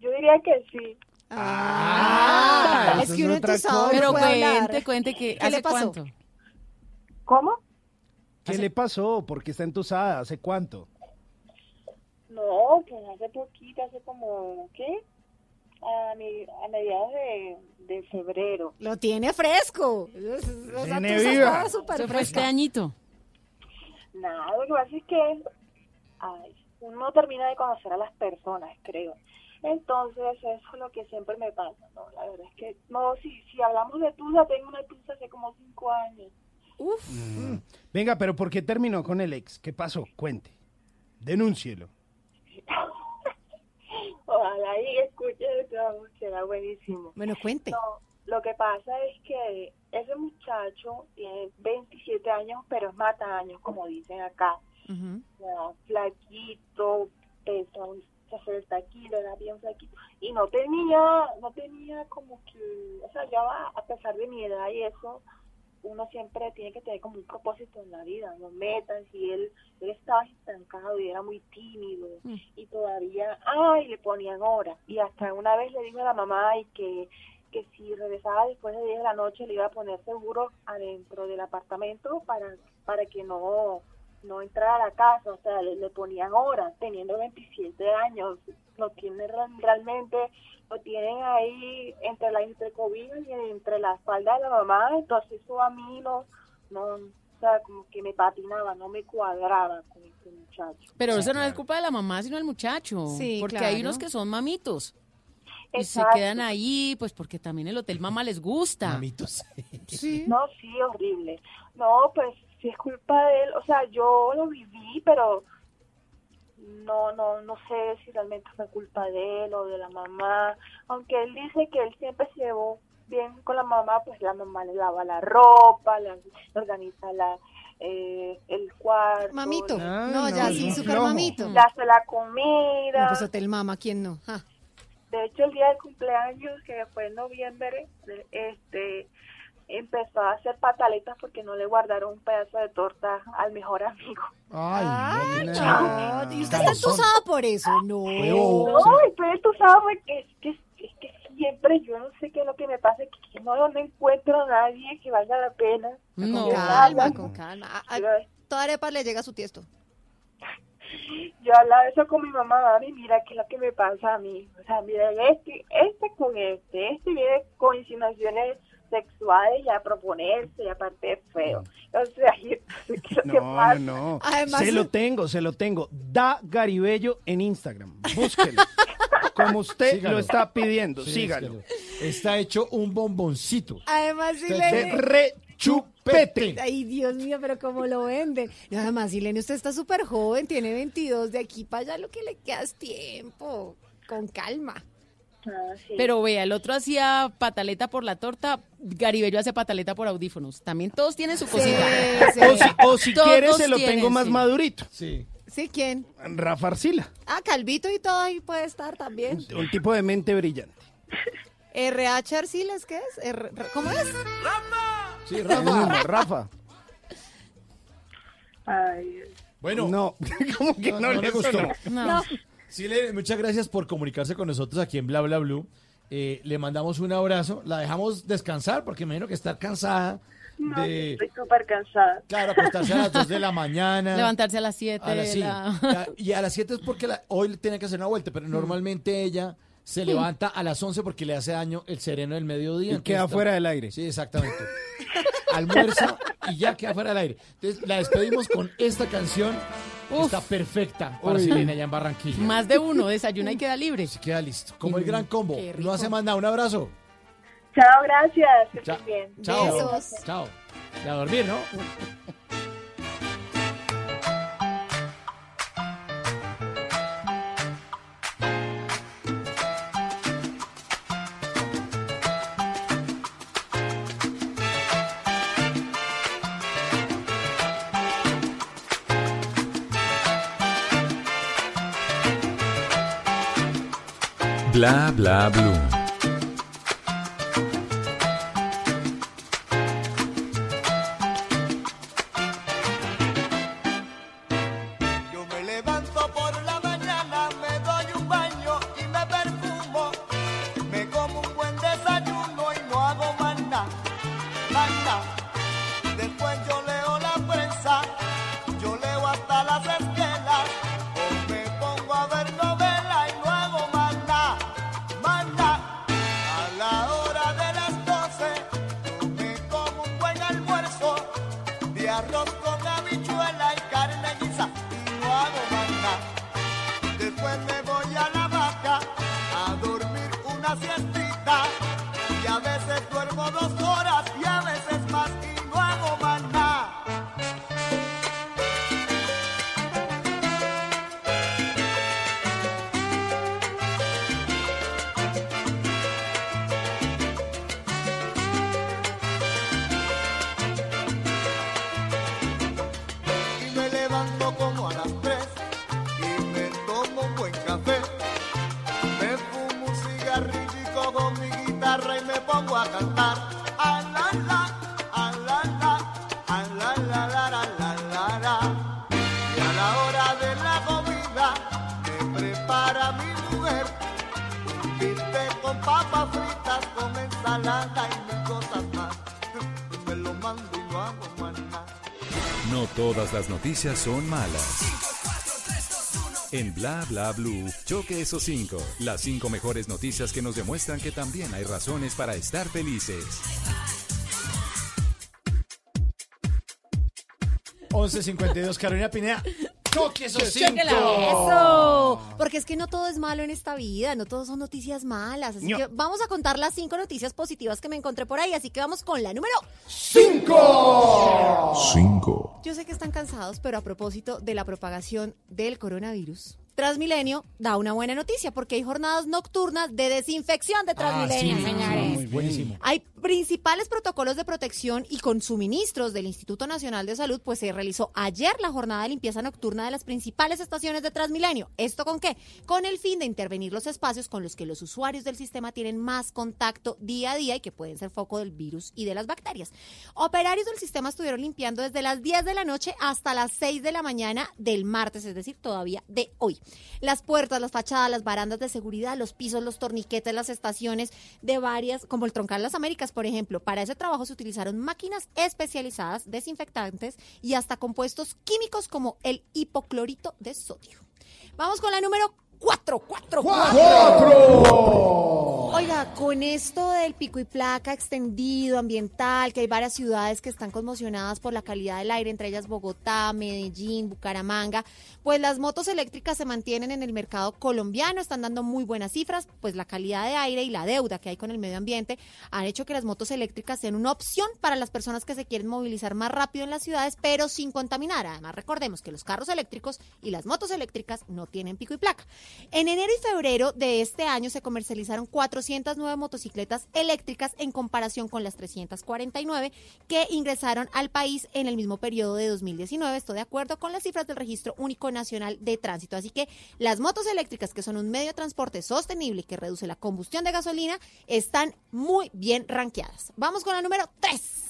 Yo diría que sí. Ah, es eso que es uno no Pero puede cuente, cuente que ¿Qué le ¿hace pasó? cuánto? ¿Cómo? ¿Qué le pasó? ¿Por qué está entusada? ¿Hace cuánto? No, pues hace poquito, hace como, ¿qué? A, mi- a mediados de, de febrero. Lo tiene fresco. Es- es- Tiene viva. Se fue este añito. Nada, lo que pasa es que ay, uno termina de conocer a las personas, creo. Entonces, eso es lo que siempre me pasa, ¿no? La verdad es que, no, si, si hablamos de tusa, tengo una tusa hace como cinco años. Uf. Mm. Venga, pero ¿por qué terminó con el ex? ¿Qué pasó? Cuente. Denúncielo. Ojalá y escuche esto, será buenísimo. Bueno, cuente. No, lo que pasa es que ese muchacho tiene 27 años, pero es mata años, como dicen acá. Ujú. O sea, flaquito, pesa un 60 kilos, era bien flaquito. Y no tenía, no tenía como que, o sea, ya va, a pesar de mi edad y eso, uno siempre tiene que tener como un propósito en la vida, no metas, y él, él estaba estancado y era muy tímido, Mm. y todavía, ay, le ponían horas, y hasta una vez le dijo a la mamá y que, que si regresaba después de 10 de la noche le iba a poner seguro adentro del apartamento para, para que no, no entrara a la casa, o sea, le, le ponían horas, teniendo 27 años, lo tienen real- realmente, lo tienen ahí entre la entre cobijas y entre la espalda de la mamá, entonces eso a mí no, no, o sea, como que me patinaba, no me cuadraba con este muchacho. Pero eso no es culpa de la mamá, sino del muchacho. Sí, porque claro. hay unos que son mamitos. Y Exacto. se quedan ahí, pues porque también el hotel mamá les gusta. Mamitos. Sí. No, sí, horrible. No, pues sí es culpa de él. O sea, yo lo viví, pero no, no, no sé si realmente fue culpa de él o de la mamá, aunque él dice que él siempre se llevó bien con la mamá, pues la mamá le lava la ropa, le organiza la, eh, el cuarto. Mamito. le- no, ya sí, super mamito. Le hace la No, comida. pues hotel mama, ¿quién no? Ah. De hecho, el día del cumpleaños, que fue en noviembre, este empezó a hacer pataletas porque no le guardaron un pedazo de torta al mejor amigo. Ay, no. no. Y usted está entusado por eso, no. No, pero tú sabes que es que, es que siempre yo no sé qué es lo que me pasa, que, que no, no encuentro a nadie que valga la pena. No, Con calma, con calma. A, a toda arepa le llega su tiesto. Yo hablaba eso con mi mamá, mami, mira qué es lo que me pasa a mí. O sea, mira, este, este con este, este viene con insinuaciones sexuales y a proponerse, y aparte es feo. O sea, ¿qué es lo que No, pasa? no, no. Además- se lo tengo, se lo tengo. Da Garibello en Instagram. Búsquelo. Como usted Sígalo. lo está pidiendo, Sí, sígalo. sígalo. Está hecho un bomboncito. Además, Silene. se rechupete. Ay, Dios mío, pero cómo lo venden. Y además, Silene, usted está súper joven, tiene 22. De aquí para allá lo que le queda es tiempo. Con calma. Ah, Pero vea, el otro hacía pataleta por la torta, Garibello hace pataleta por audífonos. También todos tienen su cosita. O si, o si Todos quiere, se lo tienen, tengo más sí. madurito. Sí. ¿Sí? ¿Quién? Rafa Arcila, Ah, Calvito y todo ahí puede estar también. un tipo de mente brillante. RH Arciles, ¿qué es? R- ¿Cómo es? Sí, El mismo, Rafa. Ay, Bueno. No, ¿cómo que no, le gustó? sonó? No. Sí, le- muchas gracias por comunicarse con nosotros aquí en Bla Bla Blue. Eh, le mandamos un abrazo. La dejamos descansar porque me imagino que está cansada no, de, estoy súper cansada. claro, acostarse a las 2 de la mañana. Levantarse a las 7. A las, sí. Ya, Y a las 7 es porque la- hoy tiene que hacer una vuelta, Mm. pero normalmente ella se levanta a las 11 porque le hace daño el sereno del mediodía. Y queda está- fuera del aire. Sí, exactamente. Almuerza y ya queda fuera del aire. Entonces la despedimos con esta canción. Uf. Está perfecta para Uy. Silena allá en Barranquilla. Más de uno, desayuna y queda libre. Se queda listo. Como el gran combo. No hace más nada. Un abrazo. Chao, gracias. Que Chao. bien. Chao. Besos. Chao. Y a dormir, ¿no? Bla bla blue. Las noticias son malas. En Bla Bla Blue, choque esos cinco. Las cinco mejores noticias que nos demuestran que también hay razones para estar felices. 11.52, Carolina Pineda. Choque esos Chóquela. Eso, porque es que no todo es malo en esta vida, no todo son noticias malas. Así No. que vamos a contar las cinco noticias positivas que me encontré por ahí. Así que vamos con la número ¡Cinco! Cinco. Yo sé que están cansados, pero a propósito de la propagación del coronavirus, Transmilenio da una buena noticia porque hay jornadas nocturnas de desinfección de Transmilenio, señores. Buenísimo. Hay principales protocolos de protección y con suministros del Instituto Nacional de Salud, pues se realizó ayer la jornada de limpieza nocturna de las principales estaciones de Transmilenio. ¿Esto con qué? Con el fin de intervenir los espacios con los que los usuarios del sistema tienen más contacto día a día y que pueden ser foco del virus y de las bacterias. Operarios del sistema estuvieron limpiando desde las 10 de la noche hasta las 6 de la mañana del martes, es decir, todavía de hoy. Las puertas, las fachadas, las barandas de seguridad, los pisos, los torniquetes, las estaciones de varias, como el Troncal Las Américas, por ejemplo. Para ese trabajo se utilizaron máquinas especializadas, desinfectantes y hasta compuestos químicos como el hipoclorito de sodio. Vamos con la número 4, 4, 4. Oiga, con esto del pico y placa extendido, ambiental, que hay varias ciudades que están conmocionadas por la calidad del aire, entre ellas Bogotá, Medellín, Bucaramanga, pues las motos eléctricas se mantienen en el mercado colombiano, están dando muy buenas cifras, pues la calidad de aire y la deuda que hay con el medio ambiente han hecho que las motos eléctricas sean una opción para las personas que se quieren movilizar más rápido en las ciudades, pero sin contaminar. Además, recordemos que los carros eléctricos y las motos eléctricas no tienen pico y placa. En enero y febrero de este año se comercializaron 409 motocicletas eléctricas en comparación con las 349 que ingresaron al país en el mismo periodo de 2019. Esto de acuerdo con las cifras del Registro Único Nacional de Tránsito. Así que las motos eléctricas, que son un medio de transporte sostenible y que reduce la combustión de gasolina, están muy bien ranqueadas. Vamos con la número 3.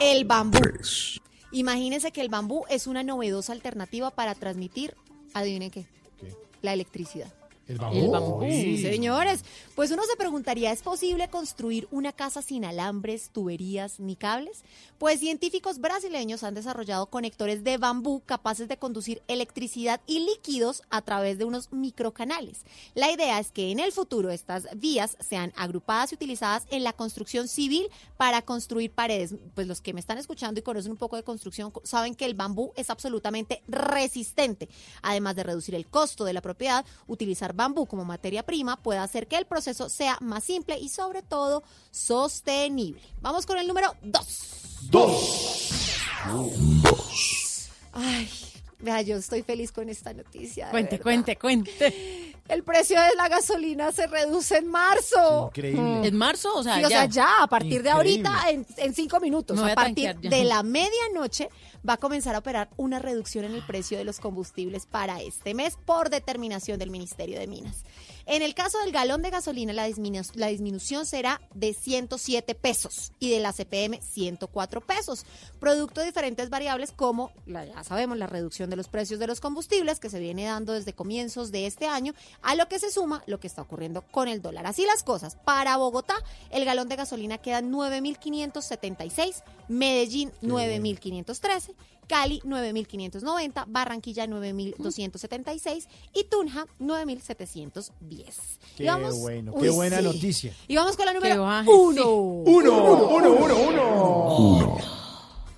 El bambú. Imagínense que el bambú es una novedosa alternativa para transmitir, adivinen qué, la electricidad. El El bambú. Sí, señores. Pues uno se preguntaría, ¿es posible construir una casa sin alambres, tuberías ni cables? Pues científicos brasileños han desarrollado conectores de bambú capaces de conducir electricidad y líquidos a través de unos microcanales. La idea es que en el futuro estas vías sean agrupadas y utilizadas en la construcción civil para construir paredes. Pues los que me están escuchando y conocen un poco de construcción saben que el bambú es absolutamente resistente. Además de reducir el costo de la propiedad, utilizar bambú como materia prima puede hacer que el proceso sea más simple y sobre todo sostenible. Vamos con el número 2. Ay, vea, yo estoy feliz con esta noticia. Cuente, verdad. cuente, cuente. El precio de la gasolina se reduce en marzo. Increíble. ¿En marzo? O sea, Sí, o sea, ya, a partir de ahorita, en, en cinco minutos, a a partir de la medianoche, va a comenzar a operar una reducción en el precio de los combustibles para este mes por determinación del Ministerio de Minas. En el caso del galón de gasolina, la, disminu- la disminución será de 107 pesos y de la CPM 104 pesos, producto de diferentes variables como, la- ya sabemos, la reducción de los precios de los combustibles que se viene dando desde comienzos de este año, a lo que se suma lo que está ocurriendo con el dólar. Así las cosas. Para Bogotá, el galón de gasolina queda en 9.576, Medellín 9.513, Cali 9.590, Barranquilla 9.276 y Tunja 9.710. Qué vamos- bueno, Uy, qué buena sí. noticia. Y vamos con la número baje, uno. Uno, uno, uno, uno.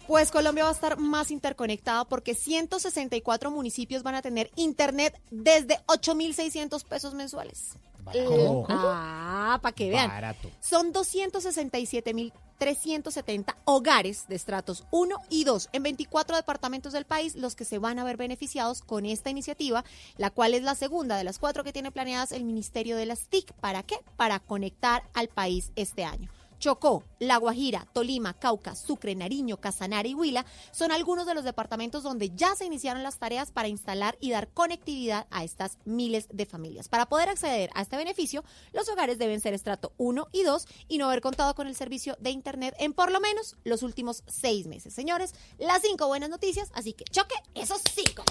Pues Colombia va a estar más interconectada porque 164 municipios van a tener internet desde 8.600 pesos mensuales. ¿Cómo? Ah, para que vean. Barato. Son 267.370 hogares de estratos 1 y 2 en 24 departamentos del país los que se van a ver beneficiados con esta iniciativa, la cual es la segunda de las cuatro que tiene planeadas el Ministerio de las TIC. ¿Para qué? Para conectar al país este año. Chocó, La Guajira, Tolima, Cauca, Sucre, Nariño, Casanare y Huila son algunos de los departamentos donde ya se iniciaron las tareas para instalar y dar conectividad a estas miles de familias. Para poder acceder a este beneficio, los hogares deben ser estrato 1 y 2 y no haber contado con el servicio de Internet en por lo menos los últimos seis meses. Señores, las cinco buenas noticias, así que choque esos cinco.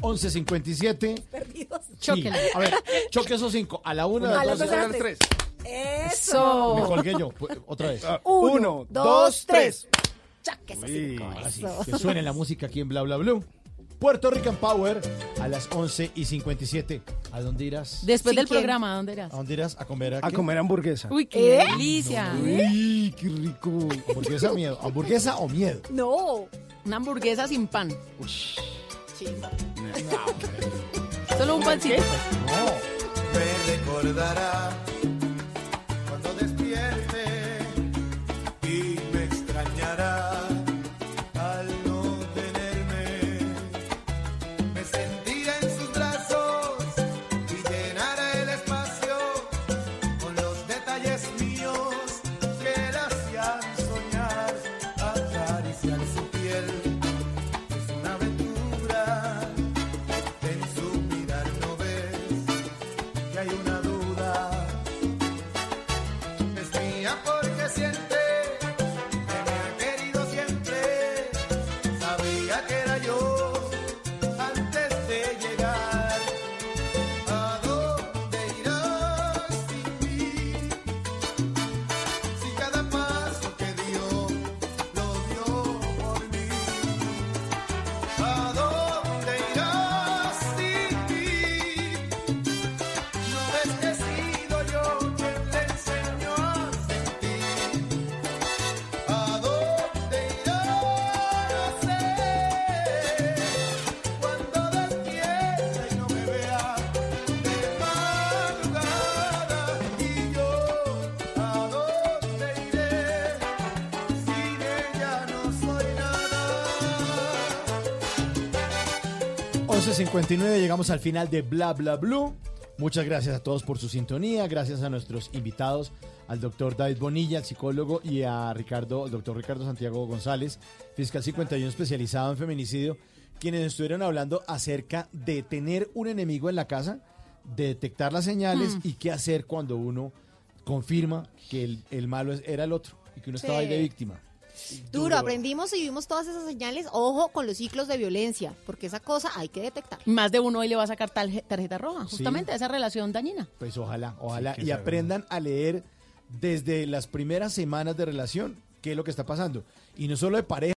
11.57. Perdidos. Sí. A ver, choque esos cinco. A la una, A las dos, a las tres. Eso. Me colgué yo. Pues, Otra vez. Uno, dos, tres. Choque esos Sí, cinco. ahora sí, Eso. que suene la música aquí en Bla Bla Blue. Puerto Rican Power a las 11 y 57. ¿A dónde irás? Después ¿Sin del quién? programa, ¿a dónde irás? ¿A dónde irás? ¿A comer a, A qué? comer hamburguesa. Uy, qué ¿Eh? delicia. Uy, qué rico. ¿Hamburguesa o miedo? ¿Hamburguesa o miedo? No. Una hamburguesa sin pan. Sí. Solo un pancito. Me recordará 11.59, llegamos al final de Bla Bla Blue. Muchas gracias a todos por su sintonía, gracias a nuestros invitados, al doctor David Bonilla, el psicólogo, y a Ricardo, el doctor Ricardo Santiago González, fiscal 51 especializado en feminicidio, quienes estuvieron hablando acerca de tener un enemigo en la casa, de detectar las señales Mm. y qué hacer cuando uno confirma que el, el malo era el otro y que uno estaba ahí de víctima. Duro, aprendimos y vimos todas esas señales. Ojo con los ciclos de violencia, porque esa cosa hay que detectar. Más de uno hoy le va a sacar tarje- tarjeta roja, Sí. justamente a esa relación dañina. Pues ojalá, ojalá. y aprendan a leer desde las primeras semanas de relación qué es lo que está pasando. Y no solo de pareja.